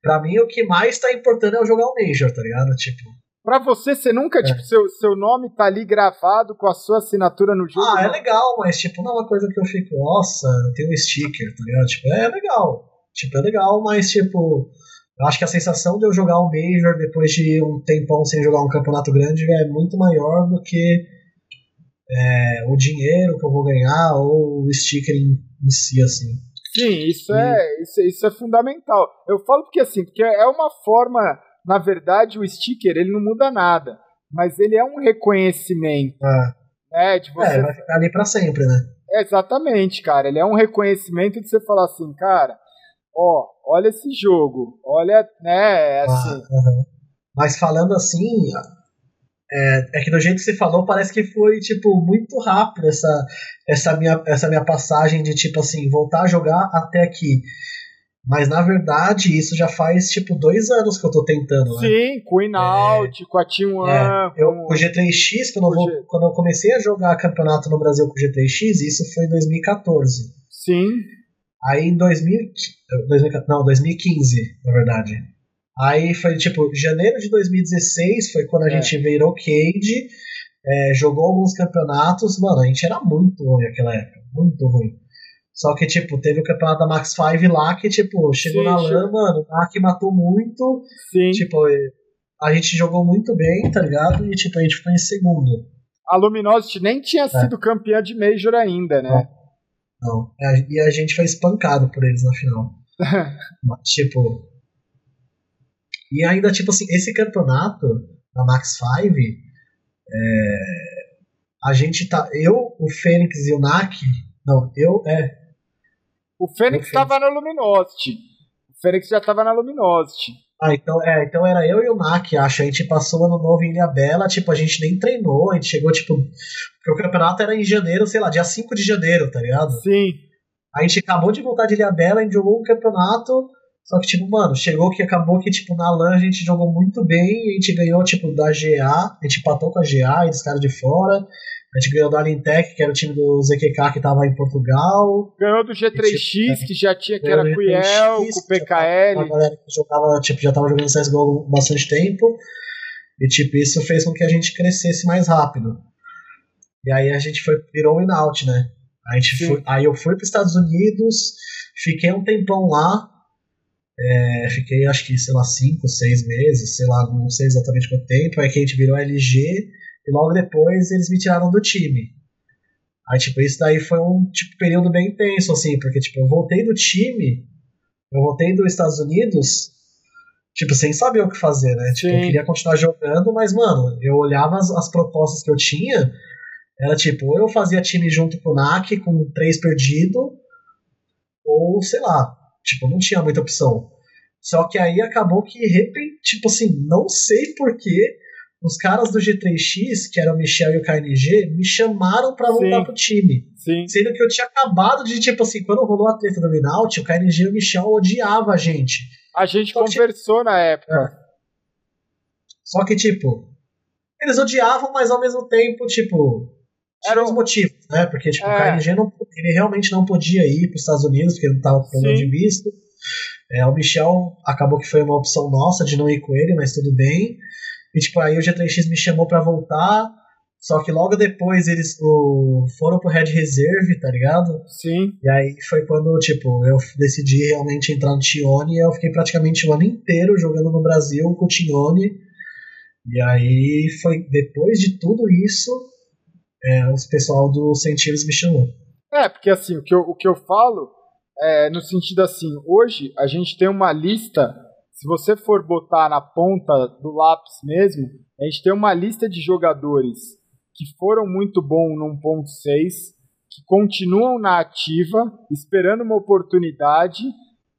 Pra mim, o que mais tá importando é eu jogar o Major, tá ligado? Tipo. Pra você, você nunca, é. tipo, seu, seu nome tá ali gravado com a sua assinatura no jogo? Ah, é legal, mas, tipo, não é uma coisa que eu fico, nossa, tem um sticker, tá ligado? Tipo, é legal. Tipo, é legal, mas, tipo, eu acho que a sensação de eu jogar um Major depois de um tempão sem jogar um campeonato grande é muito maior do que é, o dinheiro que eu vou ganhar ou o sticker em, em si, assim. Sim, isso, e... é, isso, isso é fundamental. Eu falo porque assim, porque é uma forma, na verdade, o sticker ele não muda nada, mas ele é um reconhecimento. Ah. Né, de você... É, vai ficar ali pra sempre, né? É, exatamente, cara. Ele é um reconhecimento de você falar assim, cara, ó, olha esse jogo, olha, né, é assim. Ah, Mas falando assim, é, é, que do jeito que você falou, parece que foi, tipo, muito rápido essa, essa, minha, essa minha passagem de, tipo assim, voltar a jogar até aqui. Mas na verdade, isso já faz tipo dois anos que eu tô tentando, né? Sim, com o Inaut, é, com a Team One. É, eu, o G3X, quando, eu vou, quando eu comecei a jogar campeonato no Brasil com o G3X, isso foi em 2014. Sim. Aí em 2000, 2000, não, 2015, na verdade. Aí foi tipo, janeiro de 2016 foi quando a é. gente virou Cade, é, jogou alguns campeonatos. Mano, a gente era muito ruim naquela época, muito ruim. Só que, tipo, teve o campeonato da Max 5 lá que, tipo, chegou Sim, na lama, mano, o Mark matou muito. Sim. Tipo, a gente jogou muito bem, tá ligado? E, tipo, a gente ficou em segundo. A Luminosity nem tinha é. sido campeã de Major ainda, né? Não. não. E a gente foi espancado por eles na final. Mas, tipo, e ainda, tipo assim, esse campeonato da Max 5, é, a gente tá. Eu, o Fênix e o Nak. Não, eu. É. O Fênix estava na Luminosity. O Fênix já estava na Luminosity. Ah, então, é, então era eu e o Nak, acho. A gente passou ano novo em Ilha Bela, tipo, a gente nem treinou, a gente chegou, tipo. Porque o campeonato era em janeiro, sei lá, dia 5 de janeiro, tá ligado? Sim. A gente acabou de voltar de Ilha Bela, a gente jogou um campeonato só que, tipo, mano, chegou que acabou que, tipo, na LAN a gente jogou muito bem, a gente ganhou, tipo, da GA, a gente empatou com a GA e dos caras de fora, a gente ganhou da Alintec, que era o time do ZQK que tava em Portugal. Ganhou do G3X, tipo, que já tinha, que era com o Iel, com o PKL. A galera que jogava, tipo, já tava jogando CSGO há bastante tempo. E, tipo, isso fez com que a gente crescesse mais rápido. E aí a gente foi, virou in-out, né? A gente foi, aí eu fui para os Estados Unidos, fiquei um tempão lá, é, fiquei acho que, sei lá, 5, 6 meses, sei lá, não sei exatamente quanto tempo. Aí que a gente virou LG e logo depois eles me tiraram do time. Aí, tipo, isso daí foi um tipo, período bem intenso, assim, porque, tipo, eu voltei do time, eu voltei dos Estados Unidos, tipo, sem saber o que fazer, né? Tipo, eu queria continuar jogando, mas, mano, eu olhava as, as propostas que eu tinha, era tipo, ou eu fazia time junto com o NAC, com três perdido, ou, sei lá, Tipo, não tinha muita opção. Só que aí acabou que, repente, tipo assim, não sei porquê, os caras do G3X, que eram o Michel e o KNG, me chamaram para voltar pro time. Sim. Sendo que eu tinha acabado de, tipo assim, quando rolou a treta do Minaut, o KNG e o Michel odiavam a gente. A gente Só conversou que, na época. É. Só que, tipo, eles odiavam, mas ao mesmo tempo, tipo, eram os motivos, né? Porque tipo, é. o KNG não, ele realmente não podia ir para os Estados Unidos, porque ele não estava com problema de visto. É, o Michel acabou que foi uma opção nossa de não ir com ele, mas tudo bem. E tipo, aí o G3X me chamou para voltar. Só que logo depois eles o, foram pro Red Reserve, tá ligado? Sim. E aí foi quando, tipo, eu decidi realmente entrar no Tione e eu fiquei praticamente o ano inteiro jogando no Brasil com o Tione. E aí foi depois de tudo isso é, o pessoal do Sentiros me chamou. É, porque assim, o que eu, o que eu falo é no sentido assim, hoje a gente tem uma lista, se você for botar na ponta do lápis mesmo, a gente tem uma lista de jogadores que foram muito bons no 1.6, que continuam na ativa, esperando uma oportunidade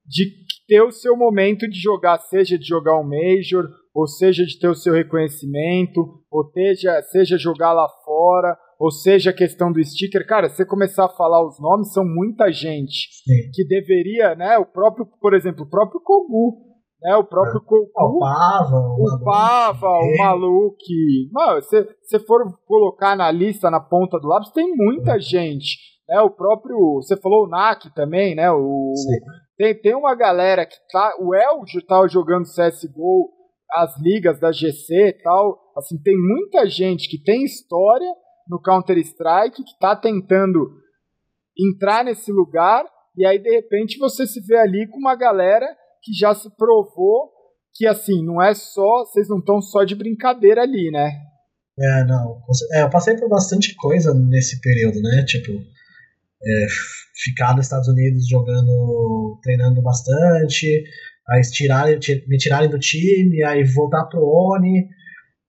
de ter o seu momento de jogar, seja de jogar um Major, ou seja de ter o seu reconhecimento, ou seja, seja jogar lá fora, ou seja a questão do sticker, cara, você começar a falar os nomes, são muita gente Sim. que deveria, né, o próprio, por exemplo, o próprio Kogu, né, o próprio Kogu, Ah, o Pava, o, o Pava, o é. Maluque. Mano, se você for colocar na lista, na ponta do lápis, tem muita gente. Né? O próprio. Você falou o NAC também, né? O, Sim. tem, tem uma galera que tá. O Eljo tá jogando CSGO, as ligas da GC e tal. Assim, tem muita gente que tem história no Counter-Strike que tá tentando entrar nesse lugar. E aí, de repente, você se vê ali com uma galera que já se provou que, assim, não é só. Vocês não estão só de brincadeira ali, né? É, não. É, eu passei por bastante coisa nesse período, né? Tipo, é, ficar nos Estados Unidos jogando, treinando bastante, aí tirarem, ti- me tirarem do time, aí voltar pro ONI.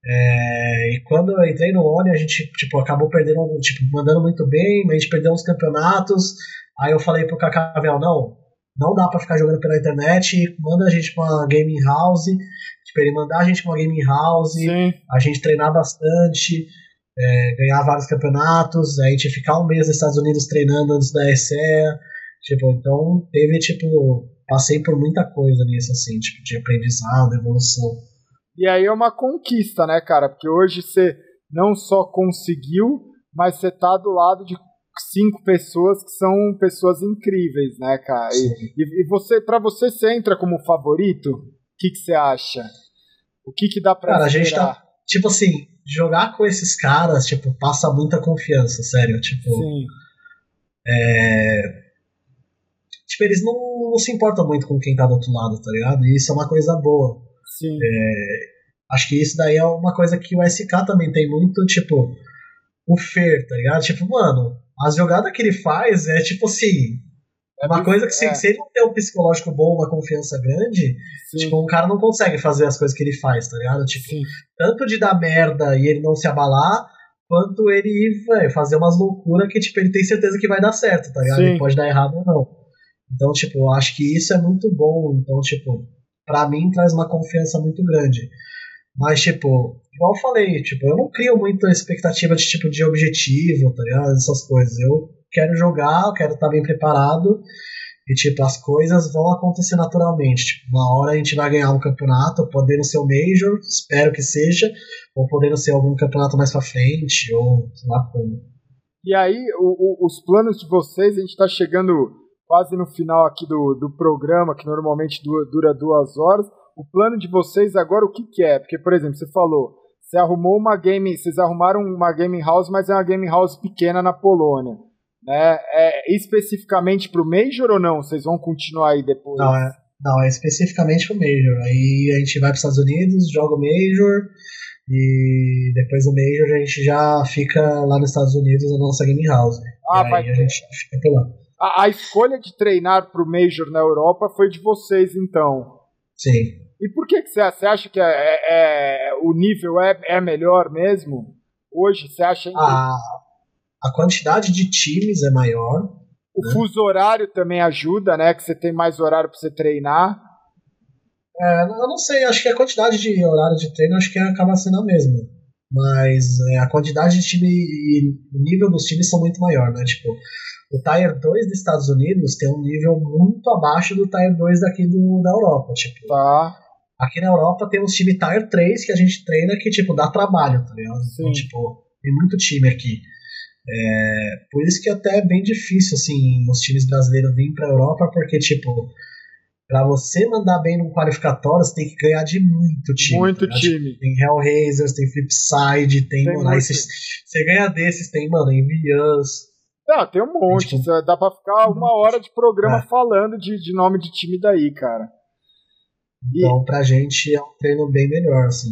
É, e quando eu entrei no ONI, a gente tipo, acabou perdendo, tipo, mandando muito bem, mas a gente perdeu uns campeonatos. Aí eu falei pro Cacavel, não, não dá pra ficar jogando pela internet, manda a gente pra uma gaming house, tipo, ele mandar a gente pra uma gaming house, Sim. a gente treinar bastante, é, ganhar vários campeonatos, a gente ficar um mês nos Estados Unidos treinando antes da ESEA, tipo, então teve, tipo, passei por muita coisa nisso, assim, tipo, de aprendizado, evolução. E aí é uma conquista, né, cara? Porque hoje você não só conseguiu, mas você tá do lado de cinco pessoas que são pessoas incríveis, né, cara? E, e, você, para você, você entra como favorito? O que, que você acha? O que, que dá pra Cara, a gente tá, tipo assim, jogar com esses caras, tipo, passa muita confiança, sério, tipo, Sim, tipo, eles não, não se importam muito com quem tá do outro lado, tá ligado? E isso é uma coisa boa. Sim, Acho que isso daí é uma coisa que o SK também tem muito, tipo, o Fer, tá ligado? Tipo, mano, as jogadas que ele faz é tipo assim. É uma coisa que se, é, se ele não tem um psicológico bom, uma confiança grande, sim, tipo, um cara não consegue fazer as coisas que ele faz, tá ligado? Tipo, sim. tanto de dar merda e ele não se abalar, quanto ele véio, fazer umas loucuras que, tipo, ele tem certeza que vai dar certo, tá ligado? Sim. Ele pode dar errado ou não. Então, tipo, eu acho que isso é muito bom. Então, tipo, pra mim traz uma confiança muito grande. Mas, tipo, igual eu falei, tipo, eu não crio muita expectativa de tipo de objetivo, tá ligado? Essas coisas. Eu quero jogar, eu quero estar bem preparado. E, tipo, as coisas vão acontecer naturalmente. Tipo, uma hora a gente vai ganhar um campeonato, podendo ser o Major, espero que seja, ou podendo ser algum campeonato mais pra frente, ou sei lá como. E aí, o- o- os planos de vocês, a gente está chegando quase no final aqui do, do programa, que normalmente du- dura duas horas. O plano de vocês agora, o que, que é? Porque, por exemplo, você falou, você arrumou uma game, vocês arrumaram uma gaming house, mas é uma gaming house pequena na Polônia. Né? É especificamente para o Major ou não? Vocês vão continuar aí depois? Não, é, não, é especificamente pro Major. Aí a gente vai para Estados Unidos, joga o Major, e depois do Major a gente já fica lá nos Estados Unidos na nossa Game House. Ah, e aí a gente fica por lá. A, a escolha de treinar para o Major na Europa foi de vocês, então. Sim. E por que, que você, você acha que é, é- é- o nível é, é melhor mesmo? Hoje, você acha que A, a quantidade de times é maior. o fuso horário também ajuda, né? Que você tem mais horário para você treinar. É, eu não sei, acho que a quantidade de horário de treino acho que acaba sendo a mesma. Mas é, a quantidade de time e o nível dos times são muito maior, né? Tipo, o Tier 2 dos Estados Unidos tem um nível muito abaixo do Tier 2 daqui do, da Europa. Tipo, Tá. aqui na Europa tem uns times Tier 3 que a gente treina que, tipo, dá trabalho, tá ligado? Então, tipo, tem muito time aqui. É, por isso que até é bem difícil, assim, os times brasileiros virem pra Europa, porque, tipo, pra você mandar bem no qualificatório, você tem que ganhar de muito time. Muito tá ligado? time. Tem Hellraisers, tem Flipside, tem. Tem mano, aí você, você ganha desses, tem, mano, Envians. Não, tem um monte. Tipo, Dá pra ficar uma hora de programa É. falando de, de nome de time daí, cara. E- Então, pra gente é um treino bem melhor, assim.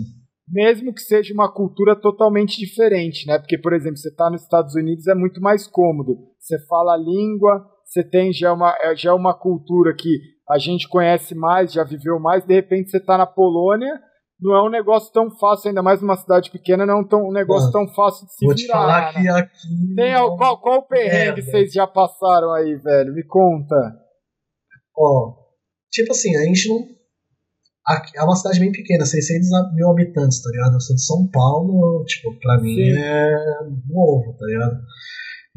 Mesmo que seja uma cultura totalmente diferente, né? Porque, por exemplo, você tá nos Estados Unidos é muito mais cômodo. Você fala a língua, você tem já uma, é, já uma cultura que a gente conhece mais, já viveu mais. De repente você tá na Polônia, não é um negócio tão fácil, ainda mais numa cidade pequena, não é um, tão, um negócio Mano, tão fácil de se Vou te virar. falar né? que aqui. Tem, al- qual, qual o perrengue É, vocês já passaram aí, velho? Me conta. Ó, tipo assim, a gente não. Aqui, é uma cidade bem pequena, 600 mil habitantes, tá ligado? Eu sou de São Paulo, tipo, pra mim Sim. é novo, tá ligado?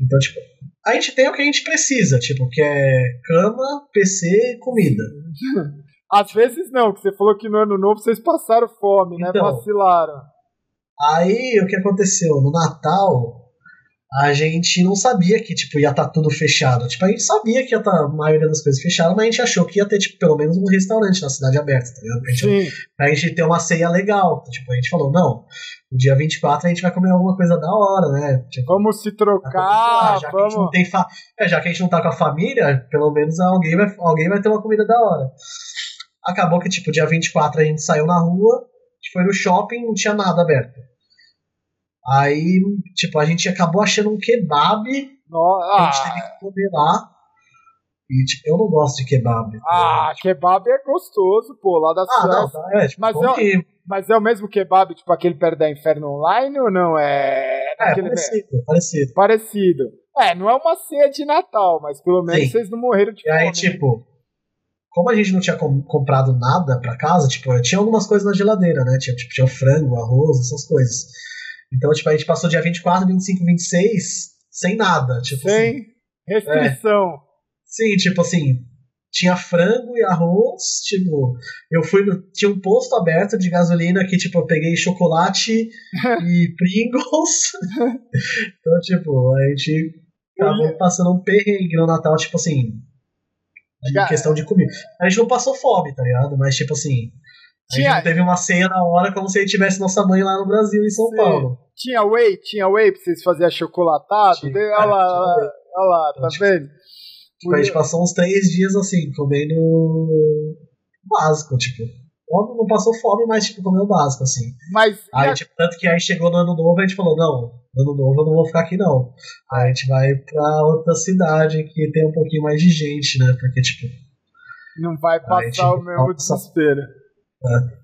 Então, tipo, a gente tem o que a gente precisa, tipo, que é cama, PC comida. Às vezes não, que você falou que no ano novo vocês passaram fome, né? Então, Vacilaram. Aí o que aconteceu? No Natal, a gente não sabia que tipo, ia estar tá tudo fechado. Tipo, a gente sabia que ia estar tá a maioria das coisas fechadas, mas a gente achou que ia ter, tipo, pelo menos um restaurante na cidade aberta, tá ligado? Pra gente, pra gente ter uma ceia legal. Tipo, a gente falou, não, no dia 24 a gente vai comer alguma coisa da hora, né? Tipo, vamos se trocar, já vamos. Que a gente não tem fa... é, já que a gente não tá com a família, pelo menos alguém vai, alguém vai ter uma comida da hora. Acabou que, tipo, dia 24 a gente saiu na rua, a gente foi no shopping, não tinha nada aberto. Aí, tipo, a gente acabou achando um kebab. Nossa. A gente teve que comer lá. E, tipo, eu não gosto de kebab. Tá ah, kebab é gostoso, pô, lá da ah, não, tá, é, tipo, mas, é, que... mas é o mesmo kebab, tipo, aquele perto da Inferno Online ou não? É, é parecido, parecido. Parecido. É, não é uma ceia de Natal, mas pelo menos Sim. vocês não morreram de fome. E aí, tipo, como a gente não tinha com, comprado nada pra casa, tipo, tinha algumas coisas na geladeira, né? Tinha, tipo, tinha frango, arroz, essas coisas. Então, tipo, a gente passou dia 24, 25, 26 sem nada. Tipo, sem assim, restrição. É. Sim, tipo assim, tinha frango e arroz, tipo, eu fui no, tinha um posto aberto de gasolina que, tipo, eu peguei chocolate e Pringles. então, tipo, a gente tava passando um perrengue no Natal, tipo assim, de questão de comida. A gente não passou fome, tá ligado? Mas, tipo assim. A gente teve uma ceia na hora como se a gente tivesse nossa mãe lá no Brasil, em São Sim. Paulo. Tinha whey, tinha whey pra vocês fazerem achocolatado? Tinha, olha lá, olha lá, tá tipo, vendo? Tipo, a gente passou uns três dias assim, comendo básico, tipo. Não passou fome, mas tipo, comeu básico, assim. Mas. Aí, a... tipo, tanto que aí chegou no ano novo, a gente falou, não, ano novo eu não vou ficar aqui, não. Aí a gente vai pra outra cidade que tem um pouquinho mais de gente, né? Porque, tipo. Não vai passar o mesmo desespero.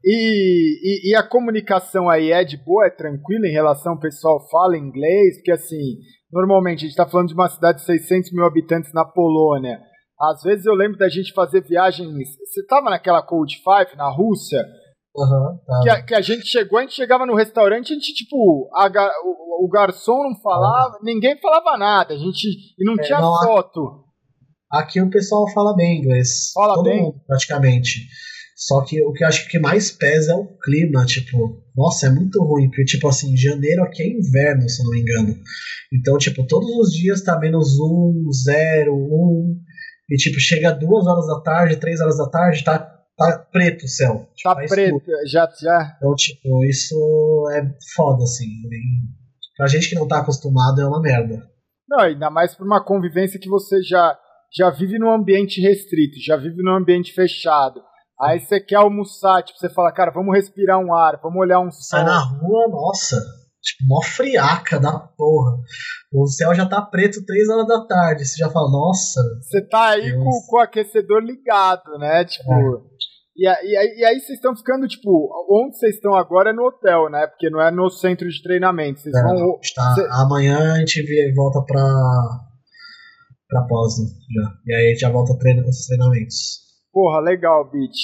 E, e, e, a comunicação aí é de boa, é tranquila em relação ao pessoal fala inglês? Porque assim, normalmente a gente está falando de uma cidade de 600 mil habitantes na Polônia. Às vezes eu lembro da gente fazer viagens. Você estava naquela Cold Five na Rússia? Uhum, tá. que, a, que, a, gente chegou, a gente chegava no restaurante, a gente, tipo, a, o, o, garçom não falava, uhum. ninguém falava nada, a gente. E não é, tinha não, foto. Aqui o pessoal fala bem inglês. Fala Todo bem. Mundo, praticamente. Só que o que eu acho que mais pesa é o clima, tipo, nossa, é muito ruim, porque, tipo assim, janeiro aqui é inverno, se eu não me engano. Então, tipo, todos os dias tá menos um, zero, um, e, tipo, chega duas horas da tarde, três horas da tarde, tá, tá preto o céu. Tipo, tá preto, já, já. Então, tipo, isso é foda, assim. Pra gente que não tá acostumado, é uma merda. Não, ainda mais por uma convivência que você já, já vive num ambiente restrito, já vive num ambiente fechado Aí você quer almoçar, tipo, você fala, cara, vamos respirar um ar, vamos olhar um sol. Sai na rua, nossa, tipo, mó friaca da porra. O céu já tá preto três horas da tarde, você já fala, nossa. Você tá aí com, com, o aquecedor ligado, né? Tipo. É. E, e, e, aí vocês estão ficando, tipo, onde vocês estão agora é no hotel, né? Porque não é no centro de treinamento. Vocês é, vão. Está, cê... Amanhã a gente volta pra. pra pós, né? Já. E aí a gente já volta treino, os treinamentos. Porra, legal, Beat.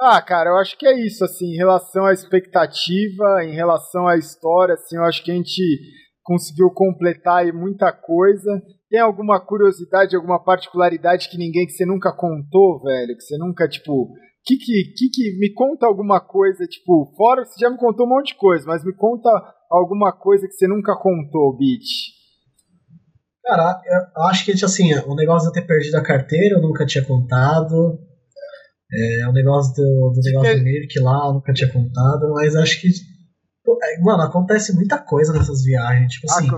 Ah, cara, eu acho que é isso, assim, em relação à expectativa, em relação à história, assim, eu acho que a gente conseguiu completar aí muita coisa. Tem alguma curiosidade, alguma particularidade que ninguém que você nunca contou, velho? Que você nunca, tipo. Que que, que que me conta alguma coisa, tipo, fora você já me contou um monte de coisa, mas me conta alguma coisa que você nunca contou, Beat. Cara, eu acho que assim, o negócio de eu ter perdido a carteira eu nunca tinha contado. É, o negócio do, do negócio do Mirk lá, eu nunca tinha contado, mas acho que. É, mano, acontece muita coisa nessas viagens. Tipo assim.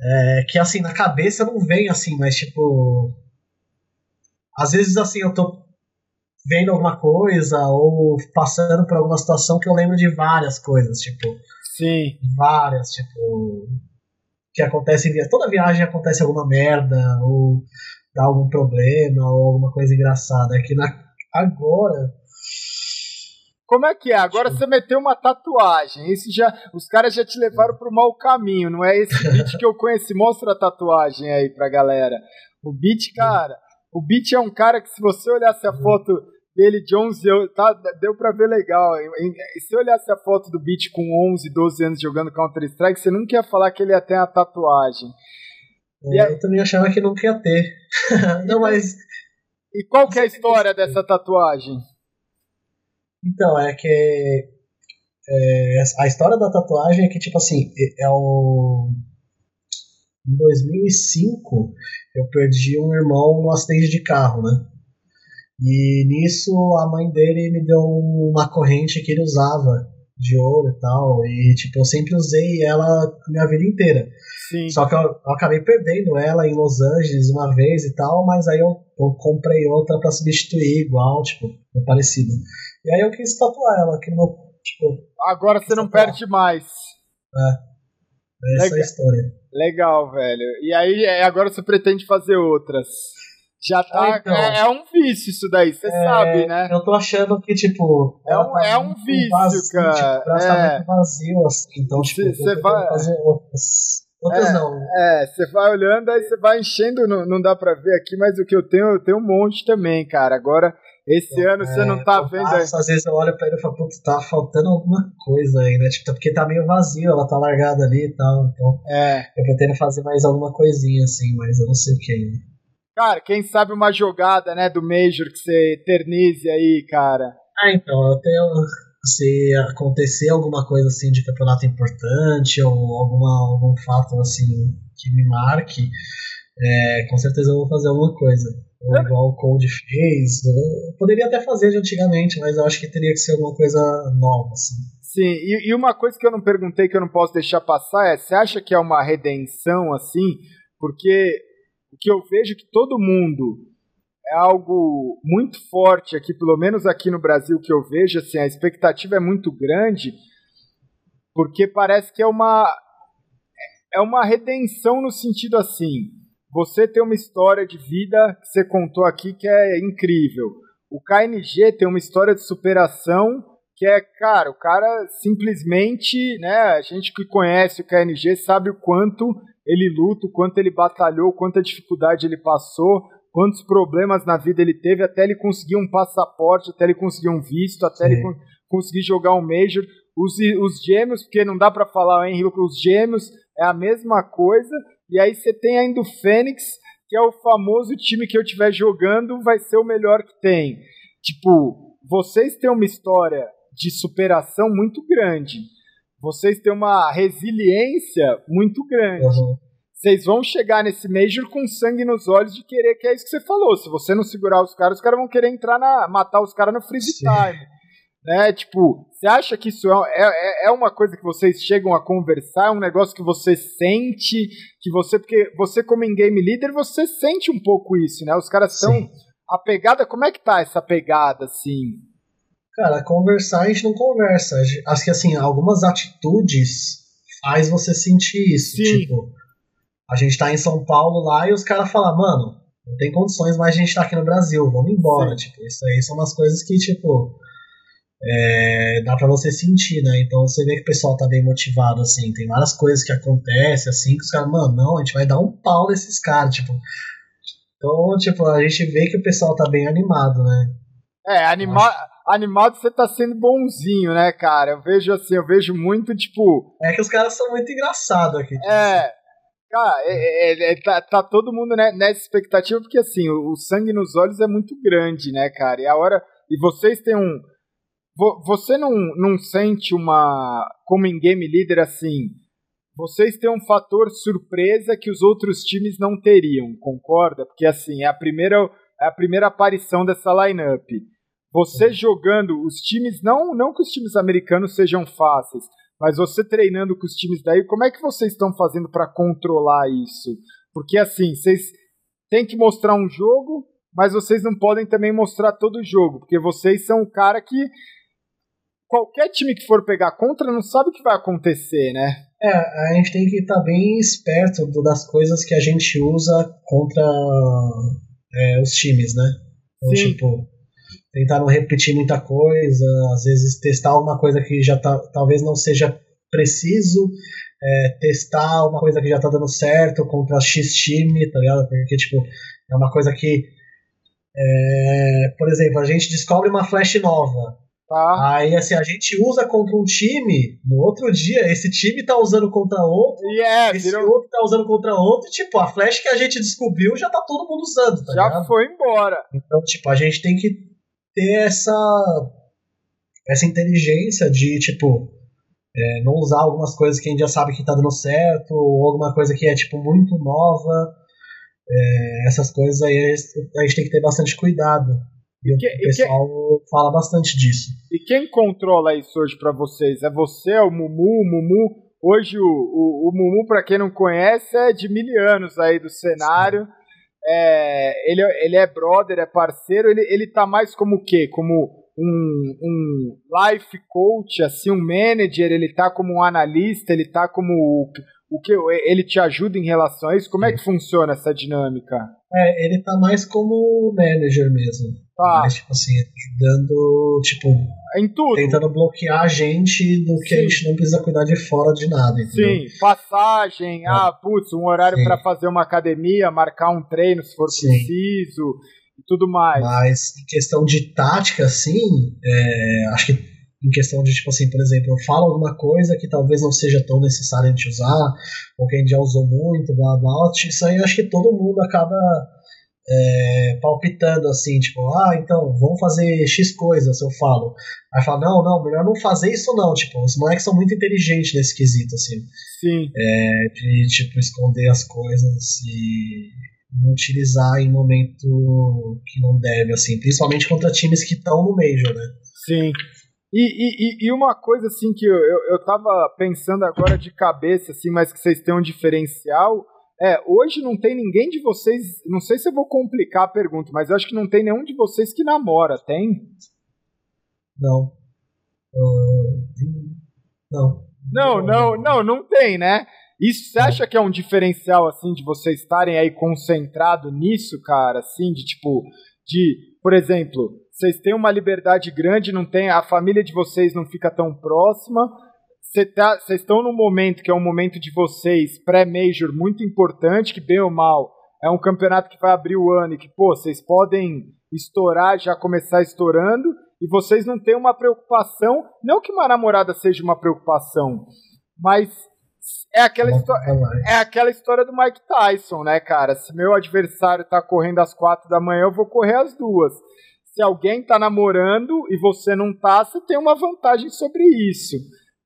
É, que assim, na cabeça não vem assim, mas tipo. Às vezes assim, eu tô vendo alguma coisa ou passando por alguma situação que eu lembro de várias coisas, tipo. Sim. Várias, tipo. Que acontece. Toda viagem acontece alguma merda, ou dá algum problema, ou alguma coisa engraçada. É que na, Agora. Como é que é? Agora você meteu uma tatuagem. Esse já, os caras já te levaram pro mau caminho, não é esse beat que eu conheci. Mostra a tatuagem aí pra galera. O beat, cara, o beat é um cara que se você olhasse a foto Bailey Jones, eu, tá, deu pra ver legal. Se eu olhasse a foto do Beat com 11, 12 anos jogando Counter-Strike, você nunca ia falar que ele ia ter uma tatuagem. É, eu também achava que nunca ia ter. não, mas. E qual que é a história dessa tatuagem? Então, é que. É, a história da tatuagem é que, tipo assim, é o. Em 2005, eu perdi um irmão num acidente de carro, né? E nisso a mãe dele me deu uma corrente que ele usava de ouro e tal. E tipo, eu sempre usei ela minha vida inteira. Sim. Só que eu, eu, acabei perdendo ela em Los Angeles uma vez e tal, mas aí eu, eu comprei outra para substituir igual, tipo, parecida. E aí eu quis tatuar ela aqui no meu. Tipo, Agora você não tatuar. perde mais. É. Essa Legal. é a história. Legal, velho. E aí é, agora você pretende fazer outras. Já tá. Então, é, é, um vício isso daí, você é, sabe, né? Eu tô achando que, tipo. É um, tá é um vício, vazio, cara. Tipo, é. vazio, assim. Então, tipo, você vai. Fazer outras. Outras é, não. É, você vai olhando, aí você vai enchendo, não, não dá pra ver aqui, mas o que eu tenho, eu tenho um monte também, cara. Agora, esse então, ano você não tá vendo. Passo, às vezes eu olho pra ele e falo, putz, tá faltando alguma coisa aí, né? Tipo, porque tá meio vazio, ela tá largada ali e tal. Então, é. eu pretendo fazer mais alguma coisinha assim, mas eu não sei o que ainda. Cara, quem sabe uma jogada, né, do Major que você eternize aí, cara. Ah, então, eu tenho. Se acontecer alguma coisa assim de campeonato importante ou alguma, algum fato assim que me marque, é, com certeza eu vou fazer alguma coisa. Ou igual o Cold fez. Eu poderia até fazer de antigamente, mas eu acho que teria que ser alguma coisa nova, assim. Sim, e, e uma coisa que eu não perguntei que eu não posso deixar passar é: você acha que é uma redenção assim? Porque que eu vejo que todo mundo é algo muito forte aqui, pelo menos aqui no Brasil que eu vejo, assim, a expectativa é muito grande, porque parece que é uma é uma redenção no sentido assim, você tem uma história de vida que você contou aqui que é incrível. O KNG tem uma história de superação que é, cara, o cara simplesmente, né, a gente que conhece o KNG sabe o quanto ele luta, o quanto ele batalhou, quanta dificuldade ele passou, quantos problemas na vida ele teve até ele conseguir um passaporte, até ele conseguir um visto, até Sim. ele conseguir jogar um Major. Os, os gêmeos, porque não dá para falar, hein, os gêmeos é a mesma coisa. E aí você tem ainda o Fênix, que é o famoso time que eu estiver jogando, vai ser o melhor que tem. Tipo, vocês têm uma história de superação muito grande vocês têm uma resiliência muito grande. Uhum. Vocês vão chegar nesse Major com sangue nos olhos de querer, que é isso que você falou. Se você não segurar os caras, os caras vão querer entrar na. matar os caras no freeze Sim. time. Né? Tipo, você acha que isso é, é, é uma coisa que vocês chegam a conversar? É um negócio que você sente? Que você. Porque você, como em game leader, você sente um pouco isso, né? Os caras estão. A pegada, como é que tá essa pegada, assim? Cara, conversar a gente não conversa. Acho que assim, algumas atitudes faz você sentir isso. Sim. Tipo, a gente tá em São Paulo lá e os caras falam, mano, não tem condições mais a gente tá aqui no Brasil, vamos embora. Sim. Tipo, isso aí são umas coisas que, tipo, é, dá para você sentir, né? Então você vê que o pessoal tá bem motivado, assim. Tem várias coisas que acontecem, assim, que os caras, mano, não, a gente vai dar um pau nesses caras, tipo. Então, tipo, a gente vê que o pessoal tá bem animado, né? É, animado animado você tá sendo bonzinho, né, cara? Eu vejo assim, eu vejo muito, tipo. É que os caras são muito engraçados aqui. Tipo. É. Cara, é, é, é, tá, tá, todo mundo né, nessa expectativa, porque assim, o, o, sangue nos olhos é muito grande, né, cara? E a hora. E vocês têm um. Você não, não sente uma. Como em game leader, assim. Vocês têm um fator surpresa que os outros times não teriam, concorda? Porque assim, é a primeira, é a primeira aparição dessa lineup. Você jogando os times, não, não que os times americanos sejam fáceis, mas você treinando com os times daí, como é que vocês estão fazendo para controlar isso? Porque assim, vocês têm que mostrar um jogo, mas vocês não podem também mostrar todo o jogo, porque vocês são o cara que qualquer time que for pegar contra não sabe o que vai acontecer, né? É, a gente tem que estar tá bem esperto das coisas que a gente usa contra é, os times, né? Então, Sim. tipo, tentar não repetir muita coisa, às vezes testar alguma coisa que já tá, talvez não seja preciso, é, testar uma coisa que já tá dando certo contra X time, tá ligado? Porque, tipo, é uma coisa que É, por exemplo, a gente descobre uma flash nova. Tá. Aí, assim, a gente usa contra um time, no outro dia, esse time tá usando contra outro, yeah, esse virou... outro tá usando contra outro, e, tipo, a flash que a gente descobriu já tá todo mundo usando, tá Já ligado? foi embora. Então, tipo, a gente tem que ter essa, essa inteligência de, tipo, é, não usar algumas coisas que a gente já sabe que tá dando certo, ou alguma coisa que é, tipo, muito nova. É, essas coisas aí a gente tem que ter bastante cuidado. E, que, o pessoal que, fala bastante disso. E quem controla isso hoje para vocês? É você, é o Mumu? O Mumu hoje, o, o, o Mumu, para quem não conhece, é de mil anos aí do cenário. É, ele, ele é brother, é parceiro. Ele, ele tá mais como o quê? Como um, um life coach, assim, um manager, ele tá como um analista, ele tá como o, o que ele te ajuda em relação a isso? Como é que funciona essa dinâmica? É, ele tá mais como manager mesmo. Tá. Mas, tipo assim, ajudando, tipo. Em tudo. Tentando bloquear a gente do que Sim. a gente não precisa cuidar de fora de nada, entendeu? Sim, passagem, é. ah, putz, um horário para fazer uma academia, marcar um treino se for Sim. preciso e tudo mais. Mas em questão de tática, assim, é, acho que em questão de, tipo assim, por exemplo, eu falo alguma coisa que talvez não seja tão necessária a gente usar, ou que a gente já usou muito, blá blá, isso aí acho que todo mundo acaba é, palpitando assim, tipo, ah, então, vamos fazer X coisa, se eu falo. Aí fala, não, não, melhor não fazer isso não, tipo, os moleques são muito inteligentes nesse quesito, assim. Sim. É, de, tipo, esconder as coisas e não utilizar em momento que não deve, assim, principalmente contra times que estão no Major, né? Sim. E, e, e, uma coisa assim que eu, eu, eu tava pensando agora de cabeça, assim, mas que vocês têm um diferencial, é, hoje não tem ninguém de vocês, não sei se eu vou complicar a pergunta, mas eu acho que não tem nenhum de vocês que namora, tem? Não. Uh, não. Não, não, não, não tem, né? Isso você acha que é um diferencial, assim, de vocês estarem aí concentrado nisso, cara? Assim, de tipo, de, por exemplo, vocês têm uma liberdade grande, não tem, a família de vocês não fica tão próxima, vocês tá, estão num momento que é um momento de vocês, pré-major, muito importante, que bem ou mal, é um campeonato que vai abrir o ano e que, pô, vocês podem estourar, já começar estourando, e vocês não têm uma preocupação, não que uma namorada seja uma preocupação, mas é aquela, é aquela história do Mike Tyson, né, cara? Se meu adversário tá correndo às quatro da manhã, eu vou correr às duas. Se alguém tá namorando e você não tá, você tem uma vantagem sobre isso.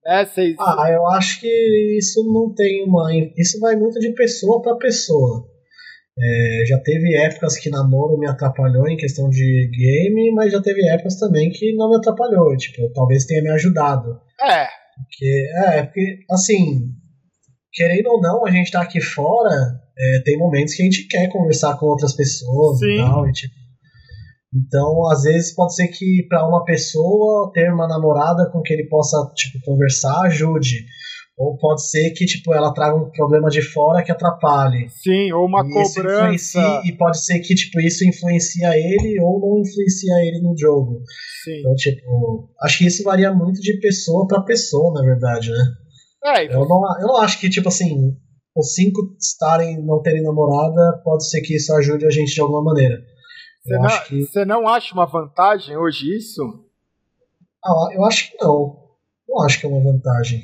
É, cês... Ah, eu acho que isso não tem uma. Isso vai muito de pessoa para pessoa. É, já teve épocas que namoro me atrapalhou em questão de game, mas já teve épocas também que não me atrapalhou. Tipo, talvez tenha me ajudado. É. Porque, é, porque, assim, querendo ou não, a gente tá aqui fora, é, tem momentos que a gente quer conversar com outras pessoas Sim. e tal, e tipo, então, às vezes pode ser que para uma pessoa ter uma namorada com quem ele possa tipo conversar ajude. Ou pode ser que tipo ela traga um problema de fora que atrapalhe. Sim, ou uma e cobrança. E pode ser que tipo isso influencia ele ou não influencia ele no jogo. Sim. Então, tipo, acho que isso varia muito de pessoa para pessoa, na verdade, né? É, eu, não, eu não acho que, tipo assim, os cinco estarem, não terem namorada, pode ser que isso ajude a gente de alguma maneira. Você não, que... você não acha uma vantagem hoje isso? Ah, eu acho que não. Não acho que é uma vantagem.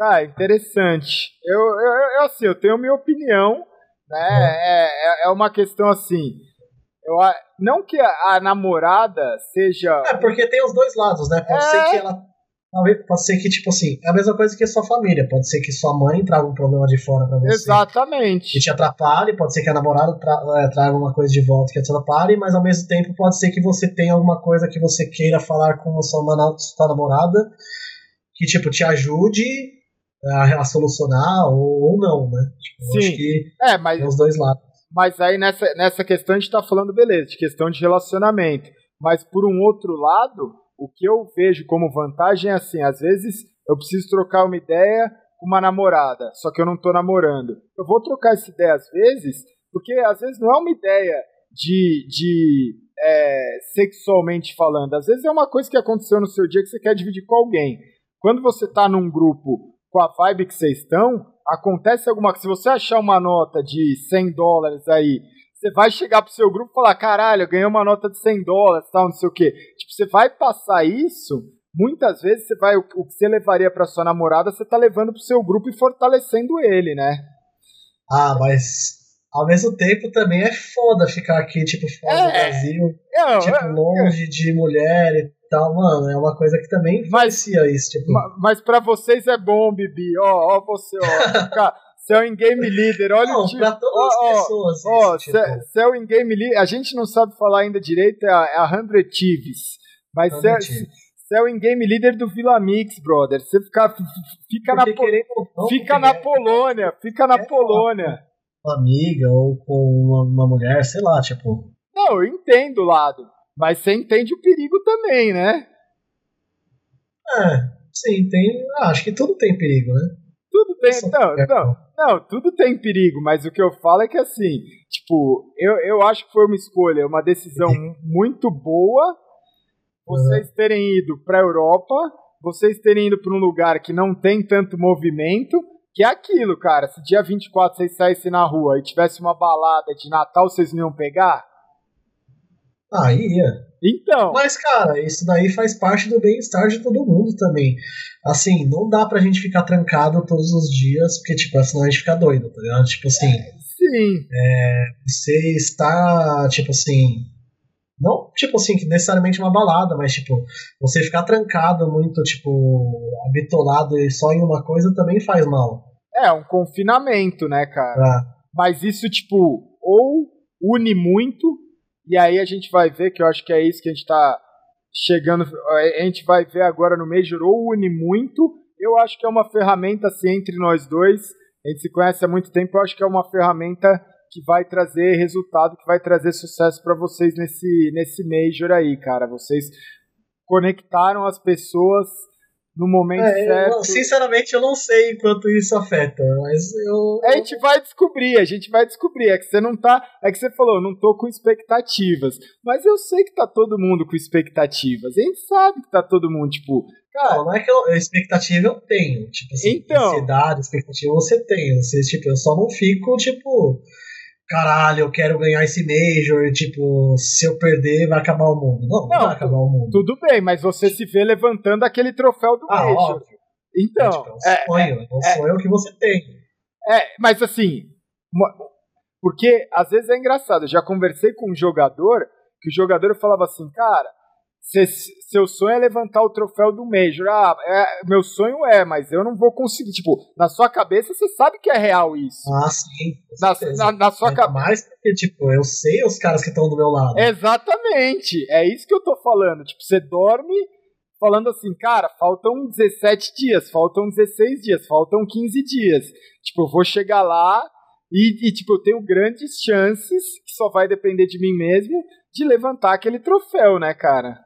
Ah, interessante. Eu, eu, eu assim, eu tenho minha opinião, né? É, é, é uma questão assim. Eu, não que a, a, namorada seja. É, porque tem os dois lados, né? Pode é... ser que ela Pode ser que, tipo assim, é a mesma coisa que a sua família. Pode ser que sua mãe traga um problema de fora pra você. Exatamente. Que te atrapalhe, pode ser que a namorada tra é, traga uma coisa de volta que te atrapalhe, mas ao mesmo tempo pode ser que você tenha alguma coisa que você queira falar com a sua, sua namorada que, tipo, te ajude a, solucionar ou, ou, não, né? Tipo, Sim. acho que é, mas, tem os dois lados. Mas aí nessa, nessa questão a gente tá falando, beleza, de questão de relacionamento. Mas por um outro lado o que eu vejo como vantagem é assim, às vezes eu preciso trocar uma ideia com uma namorada, só que eu não estou namorando. Eu vou trocar essa ideia às vezes, porque às vezes não é uma ideia de, de é, sexualmente falando, às vezes é uma coisa que aconteceu no seu dia que você quer dividir com alguém. Quando você está num grupo com a vibe que vocês estão, acontece alguma coisa. Se você achar uma nota de 100 dólares aí você vai chegar pro seu grupo e falar, caralho, eu ganhei uma nota de 100 dólares, tal, não sei o quê. Tipo, você vai passar isso, muitas vezes você vai, o, o que você levaria para sua namorada, você tá levando pro seu grupo e fortalecendo ele, né? Ah, mas ao mesmo tempo também é foda ficar aqui, tipo, fora é, do Brasil, eu, tipo, eu, longe eu, de mulher e tal, mano, é uma coisa que também influencia isso, tipo. Mas, mas pra vocês é bom, Bibi, ó, ó você, ó, ficar... Você é o in-game leader, olha não, o. Pra todas as pessoas. Ó, você tipo... é o in-game leader. A gente não sabe falar ainda direito, é a, é a 100 Chiefs. Mas você é, é o in-game leader do Vila Mix, brother. Você fica, fica, na, não, fica na Polônia, fica na é Polônia. Com uma amiga ou com uma, uma mulher, sei lá, tipo. Não, eu entendo o lado. Mas você entende o perigo também, né? É, sim, tem. Ah, acho que tudo tem perigo, né? Tudo tem. Não, não, não, tudo tem perigo, mas o que eu falo é que assim, tipo, eu, eu acho que foi uma escolha, uma decisão muito boa vocês uhum. terem ido pra Europa, vocês terem ido para um lugar que não tem tanto movimento, que é aquilo, cara. Se dia 24 vocês saíssem na rua e tivesse uma balada de Natal, vocês não iam pegar? Ah, ia. Então. Mas, cara, isso daí faz parte do bem-estar de todo mundo também. Assim, não dá pra gente ficar trancado todos os dias, porque, tipo, senão a gente fica doido, tá ligado? Tipo assim. É, sim. É, você está, tipo assim. Não, tipo assim, que necessariamente uma balada, mas, tipo, você ficar trancado muito, tipo, habitolado só em uma coisa também faz mal. É, um confinamento, né, cara? É. Mas isso, tipo, ou une muito e aí a gente vai ver, que eu acho que é isso que a gente está chegando, a gente vai ver agora no Major, ou une muito, eu acho que é uma ferramenta, assim, entre nós dois, a gente se conhece há muito tempo, eu acho que é uma ferramenta que vai trazer resultado, que vai trazer sucesso para vocês nesse, nesse Major aí, cara. Vocês conectaram as pessoas no momento é, certo. Eu, sinceramente, eu não sei quanto isso afeta, mas eu. A gente vai descobrir, a gente vai descobrir. É que você não tá. É que você falou, não tô com expectativas. Mas eu sei que tá todo mundo com expectativas. A gente sabe que tá todo mundo, tipo. Cara, não, não é que eu, expectativa eu tenho. Tipo assim, então, ansiedade, expectativa você tem. Você, tipo, eu só não fico, tipo caralho, eu quero ganhar esse Major, tipo, se eu perder vai acabar o mundo. Não, não, não vai acabar o mundo. Tudo bem, mas você se vê levantando aquele troféu do ah, Major. Óbvio. Então, é, tipo, é um é, sonho, é, é um sonho que você tem. É, mas assim, porque às vezes é engraçado, eu já conversei com um jogador que o jogador falava assim, cara, Cê, seu sonho é levantar o troféu do Major. Ah, é, meu sonho é, mas eu não vou conseguir. Tipo, na sua cabeça você sabe que é real isso. Ah, sim. Na, na, na, sua cabeça. Mais porque, tipo, eu sei os caras que estão do meu lado. Exatamente. É isso que eu tô falando. Tipo, você dorme falando assim, cara, faltam 17 dias, faltam 16 dias, faltam 15 dias. Tipo, eu vou chegar lá e, e tipo, eu tenho grandes chances, que só vai depender de mim mesmo, de levantar aquele troféu, né, cara?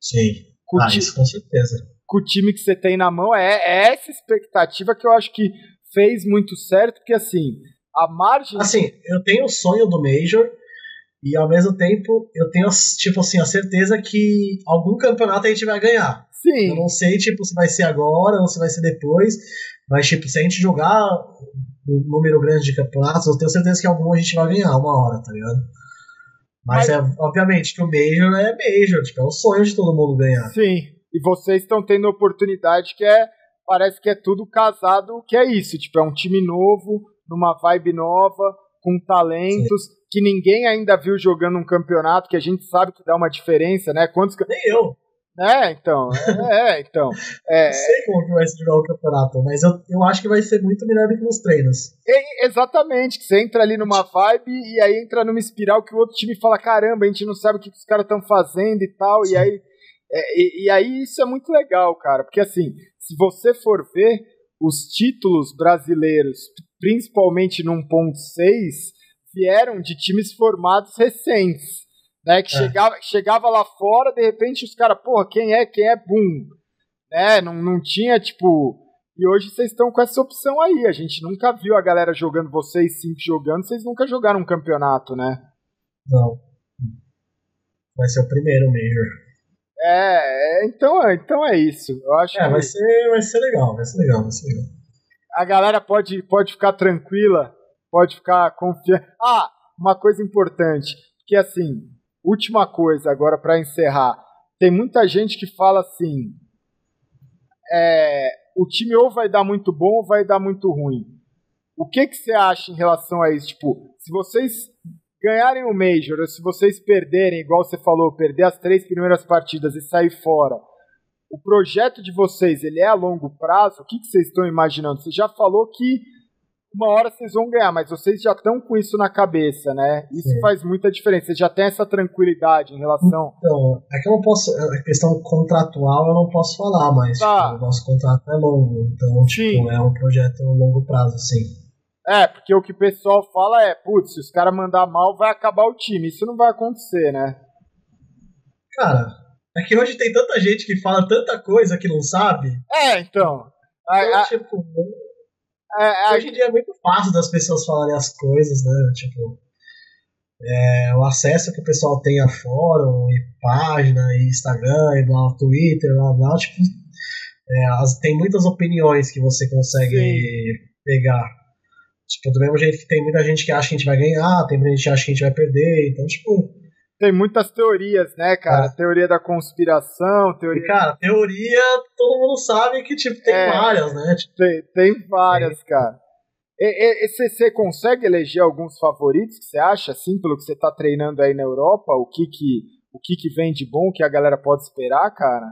Sim. Com ah, isso com certeza. Com o time que você tem na mão, é, é essa expectativa que eu acho que fez muito certo, porque assim, a margem. Assim, eu tenho o sonho do Major, e ao mesmo tempo eu tenho, tipo assim, a certeza que algum campeonato a gente vai ganhar. Sim. Eu não sei, tipo, se vai ser agora ou se vai ser depois, mas, tipo, se a gente jogar um número grande de campeonatos, eu tenho certeza que algum a gente vai ganhar uma hora, tá ligado? Mas, Mas, é, obviamente, que o Major é Major, tipo, é o sonho de todo mundo ganhar. Sim, e vocês estão tendo oportunidade que é. Parece que é tudo casado, que é isso. Tipo, é um time novo, numa vibe nova, com talentos, Sim. que ninguém ainda viu jogando um campeonato, que a gente sabe que dá uma diferença, né? Quantos. Nem eu. É, então. É, é então. É, não sei como que vai se jogar o campeonato, mas eu, eu acho que vai ser muito melhor do que nos treinos. É, exatamente, você entra ali numa vibe e aí entra numa espiral que o outro time fala: caramba, a gente não sabe o que os caras estão fazendo e tal, Sim. e aí. É, e, e aí isso é muito legal, cara, porque assim, se você for ver os títulos brasileiros, principalmente no 1.6, vieram de times formados recentes né? Que é. chegava, chegava lá fora, de repente os caras, porra, quem é, quem é, boom. Né? Não, não tinha, tipo. E hoje vocês estão com essa opção aí. A gente nunca viu a galera jogando, vocês cinco jogando, vocês nunca jogaram um campeonato, né? Não. Vai ser o primeiro Major. É, é então, é, então é isso. Eu acho é, que... vai ser, vai ser legal, vai ser legal, vai ser legal. A galera pode, pode ficar tranquila, pode ficar confiante. Ah, uma coisa importante, que assim, última coisa agora para encerrar. Tem muita gente que fala assim: é, o time ou vai dar muito bom ou vai dar muito ruim. O que, que você acha em relação a isso? Tipo, se vocês ganharem o Major, ou se vocês perderem, igual você falou, perder as três primeiras partidas e sair fora, o projeto de vocês ele é a longo prazo? O que, que vocês estão imaginando? Você já falou que uma hora vocês vão ganhar, mas vocês já estão com isso na cabeça, né? Isso Sim. faz muita diferença. Você já tem essa tranquilidade em relação. Então, é que eu não posso. A questão contratual eu não posso falar, mas tá. tipo, o nosso contrato é longo. Então, tipo, sim. é um projeto a longo prazo, sim. É, porque o que o pessoal fala é, putz, se os caras mandar mal, vai acabar o time. Isso não vai acontecer, né? Cara, é que hoje tem tanta gente que fala tanta coisa que não sabe. É, então. Então, a, tipo, é, é, Hoje em dia é muito fácil das pessoas falarem as coisas, né? Tipo, é, o acesso que o pessoal tem a fórum, e página, e Instagram, e blá, Twitter, blá, blá, tipo, é, as, tem muitas opiniões que você consegue Sim. pegar. Tipo, do mesmo jeito que tem muita gente que acha que a gente vai ganhar, tem muita gente que acha que a gente vai perder, então, tipo, tem muitas teorias, né, cara? É. Teoria da conspiração, teoria. E, cara, teoria, todo mundo sabe que, tipo, tem é, várias, né? Tipo, tem, tem várias, cara. Você consegue eleger alguns favoritos que você acha, assim, pelo que você tá treinando aí na Europa? O que que, o que que vem de bom que a galera pode esperar, cara?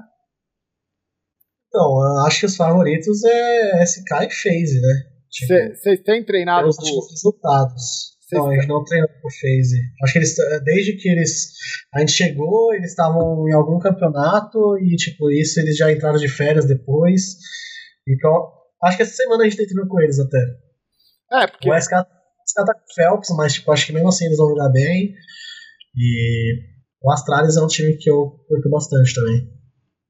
Então, eu acho que os favoritos é SK e FaZe, né? Vocês tipo, têm treinado com... resultados. Não, a gente não treinou por phase. Acho que eles, desde que eles. A gente chegou, eles estavam em algum campeonato e, tipo, isso eles já entraram de férias depois. Então, acho que essa semana a gente tá treinando com eles até. É, porque. O SK, o SK tá com Phelps, mas, tipo, acho que mesmo assim eles vão jogar bem. E. O Astralis é um time que eu curto bastante também.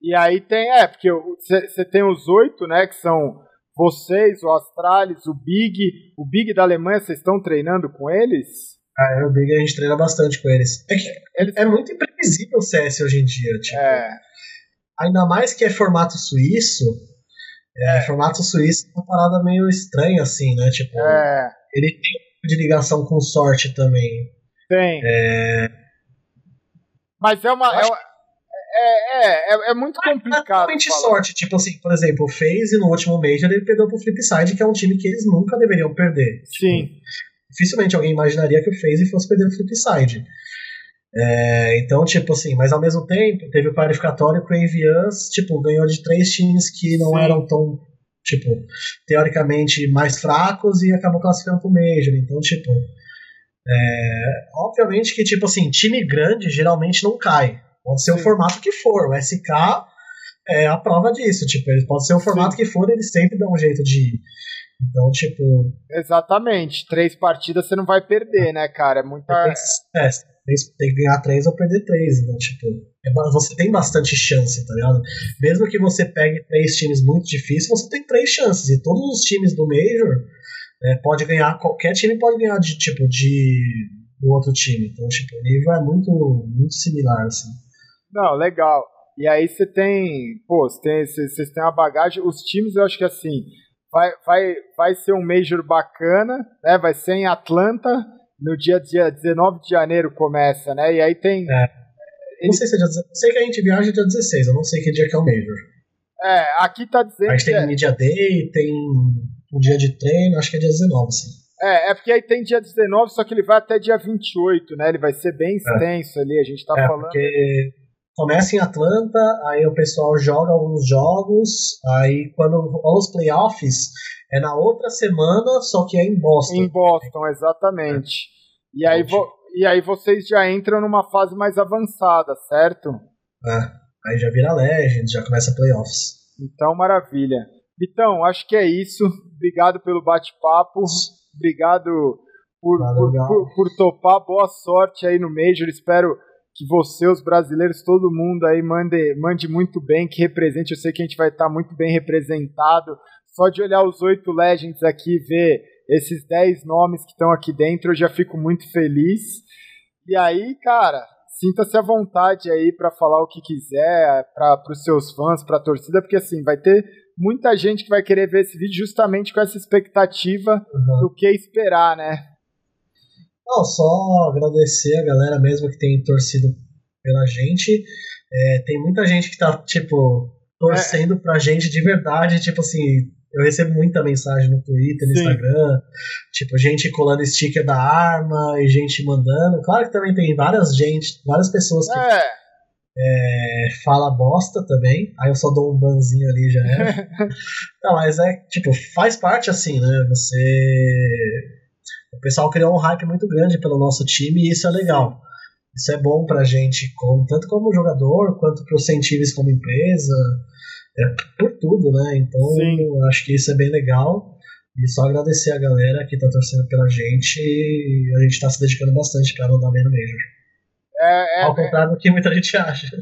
E aí tem, é, porque você tem os oito, né, que são vocês, o Astralis, o Big, o Big da Alemanha, vocês estão treinando com eles? Ah, é, o Big a gente treina bastante com eles. É, que é muito imprevisível o CS hoje em dia, tipo. É. Ainda mais que é formato suíço. É, é. Formato suíço é uma parada meio estranha, assim, né? Tipo, é. ele tem um de ligação com sorte também. Tem. É... Mas é uma, é, é, é, é, é muito complicado. É sorte. Tipo assim, por exemplo, o FaZe no último Major ele perdeu pro Flipside, que é um time que eles nunca deveriam perder. Sim. Tipo, dificilmente alguém imaginaria que o FaZe fosse perder o Flipside. É, então, tipo assim, mas ao mesmo tempo, teve o qualificatório que o Avians, tipo, ganhou de três times que não Sim. eram tão, tipo, teoricamente mais fracos e acabou classificando pro Major. Então, tipo, é, obviamente que, tipo assim, time grande geralmente não cai. Pode ser Sim. o formato que for. O SK é a prova disso. Tipo, ele pode ser o formato Sim. que for, eles sempre dão um jeito de ir. Então, tipo. Exatamente. Três partidas você não vai perder, né, cara? É muita. É, tem que ganhar três ou perder três. Então, tipo, é, você tem bastante chance, tá ligado? Mesmo que você pegue três times muito difíceis, você tem três chances. E todos os times do Major é, pode ganhar, qualquer time pode ganhar de tipo de do outro time. Então, tipo, o nível é muito, muito similar, assim. Não, legal. E aí você tem, pô, vocês tem, têm uma bagagem. Os times, eu acho que assim, vai, vai, vai ser um Major bacana, né? Vai ser em Atlanta, no dia, dia 19 de janeiro começa, né? E aí tem. É. Não sei se é dia Sei que a gente viaja dia 16, eu não sei que dia que é o Major. É, aqui tá dizendo. A gente tem é... Media Day, tem um dia de treino, acho que é dia 19, sim. É, é porque aí tem dia 19, só que ele vai até dia 28, né? Ele vai ser bem é. extenso é. ali, a gente tá é, falando. Porque começa em Atlanta, aí o pessoal joga alguns jogos, aí quando rola os playoffs é na outra semana, só que é em Boston. Em Boston, exatamente. É. E, aí e aí vocês já entram numa fase mais avançada, certo? É, aí já vira Legend, já começa playoffs. Então, maravilha. Então, acho que é isso. Obrigado pelo bate-papo. Obrigado por, por, por, por, topar. Boa sorte aí no Major. Espero que você, os brasileiros, todo mundo aí mande, mande muito bem, que represente. Eu sei que a gente vai estar muito bem representado. Só de olhar os oito Legends aqui e ver esses dez nomes que estão aqui dentro, eu já fico muito feliz. E aí, cara, sinta-se à vontade aí para falar o que quiser para os seus fãs, para a torcida, porque assim, vai ter muita gente que vai querer ver esse vídeo justamente com essa expectativa uhum. do que esperar, né? Não, só agradecer a galera mesmo que tem torcido pela gente. É, tem muita gente que tá, tipo, torcendo é. pra gente de verdade, tipo assim, eu recebo muita mensagem no Twitter, no Sim. Instagram, tipo, gente colando sticker da arma e gente mandando. Claro que também tem várias gente, várias pessoas que é. É, fala bosta também. Aí eu só dou um banzinho ali já é. Não, mas é, tipo, faz parte assim, né? Você. O pessoal criou um hype muito grande pelo nosso time e isso é legal. Isso é bom pra gente, como, tanto como jogador, quanto pro Centives como empresa é por tudo, né? Então acho que isso é bem legal. E só agradecer a galera que tá torcendo pela gente e a gente tá se dedicando bastante para não dar bem no Major. É, é, Ao contrário do que muita gente acha.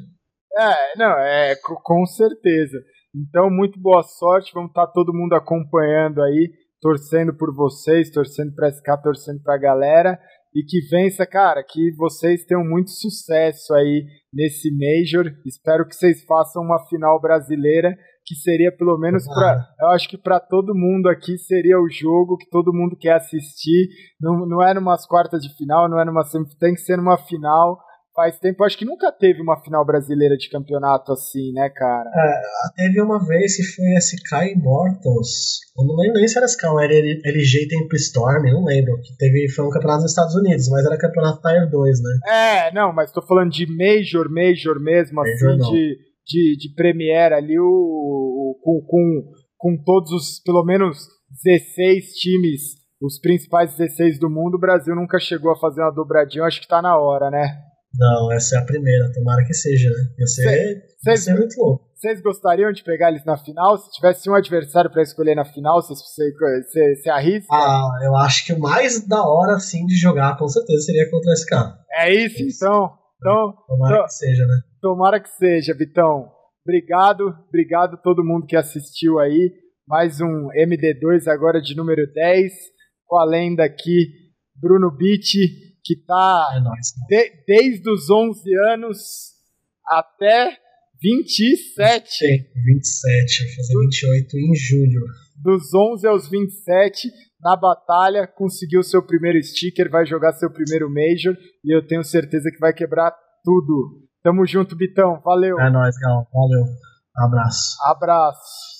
É, não, é, com certeza. Então, muito boa sorte. Vamos estar tá todo mundo acompanhando aí, torcendo por vocês, torcendo para SK, torcendo para a galera e que vença, cara, que vocês tenham muito sucesso aí nesse Major. Espero que vocês façam uma final brasileira que seria pelo menos para, eu acho que para todo mundo aqui seria o jogo que todo mundo quer assistir. Não, não é numas quartas de final, não é numa semifinal, tem que ser numa final faz tempo. Acho que nunca teve uma final brasileira de campeonato assim, né, cara? É, teve uma vez que foi SK Immortals. Eu não lembro nem se era SK, era LG Temple Storm, não lembro. Que teve, foi um campeonato nos Estados Unidos, mas era campeonato Tier 2, né? É, não, mas tô falando de Major, Major mesmo, major assim, de, de, de Premiere ali, o, o, com, com, com todos os, pelo menos 16 times, os principais 16 do mundo, o Brasil nunca chegou a fazer uma dobradinha, acho que tá na hora, né? Não, essa é a primeira, tomara que seja, né? Ia ser, ia ser muito louco. Vocês gostariam de pegar eles na final? Se tivesse um adversário para escolher na final, você, arrisca? Ah, eu acho que o mais da hora, assim, de jogar, com certeza, seria contra esse cara. É isso, isso. então. então tomara então, que seja, né? Tomara que seja, Vitão. Obrigado, obrigado todo mundo que assistiu aí. Mais um MD2 agora de número 10, com a lenda aqui, Bruno Bitti que tá é nóis, de, desde os 11 anos até 27. Sim, 27, vou fazer 28 em julho. Dos 11 aos 27, na batalha, conseguiu seu primeiro sticker, vai jogar seu primeiro Major e eu tenho certeza que vai quebrar tudo. Tamo junto, Bitão. Valeu. É nóis, Gal. Valeu. Abraço. Abraço.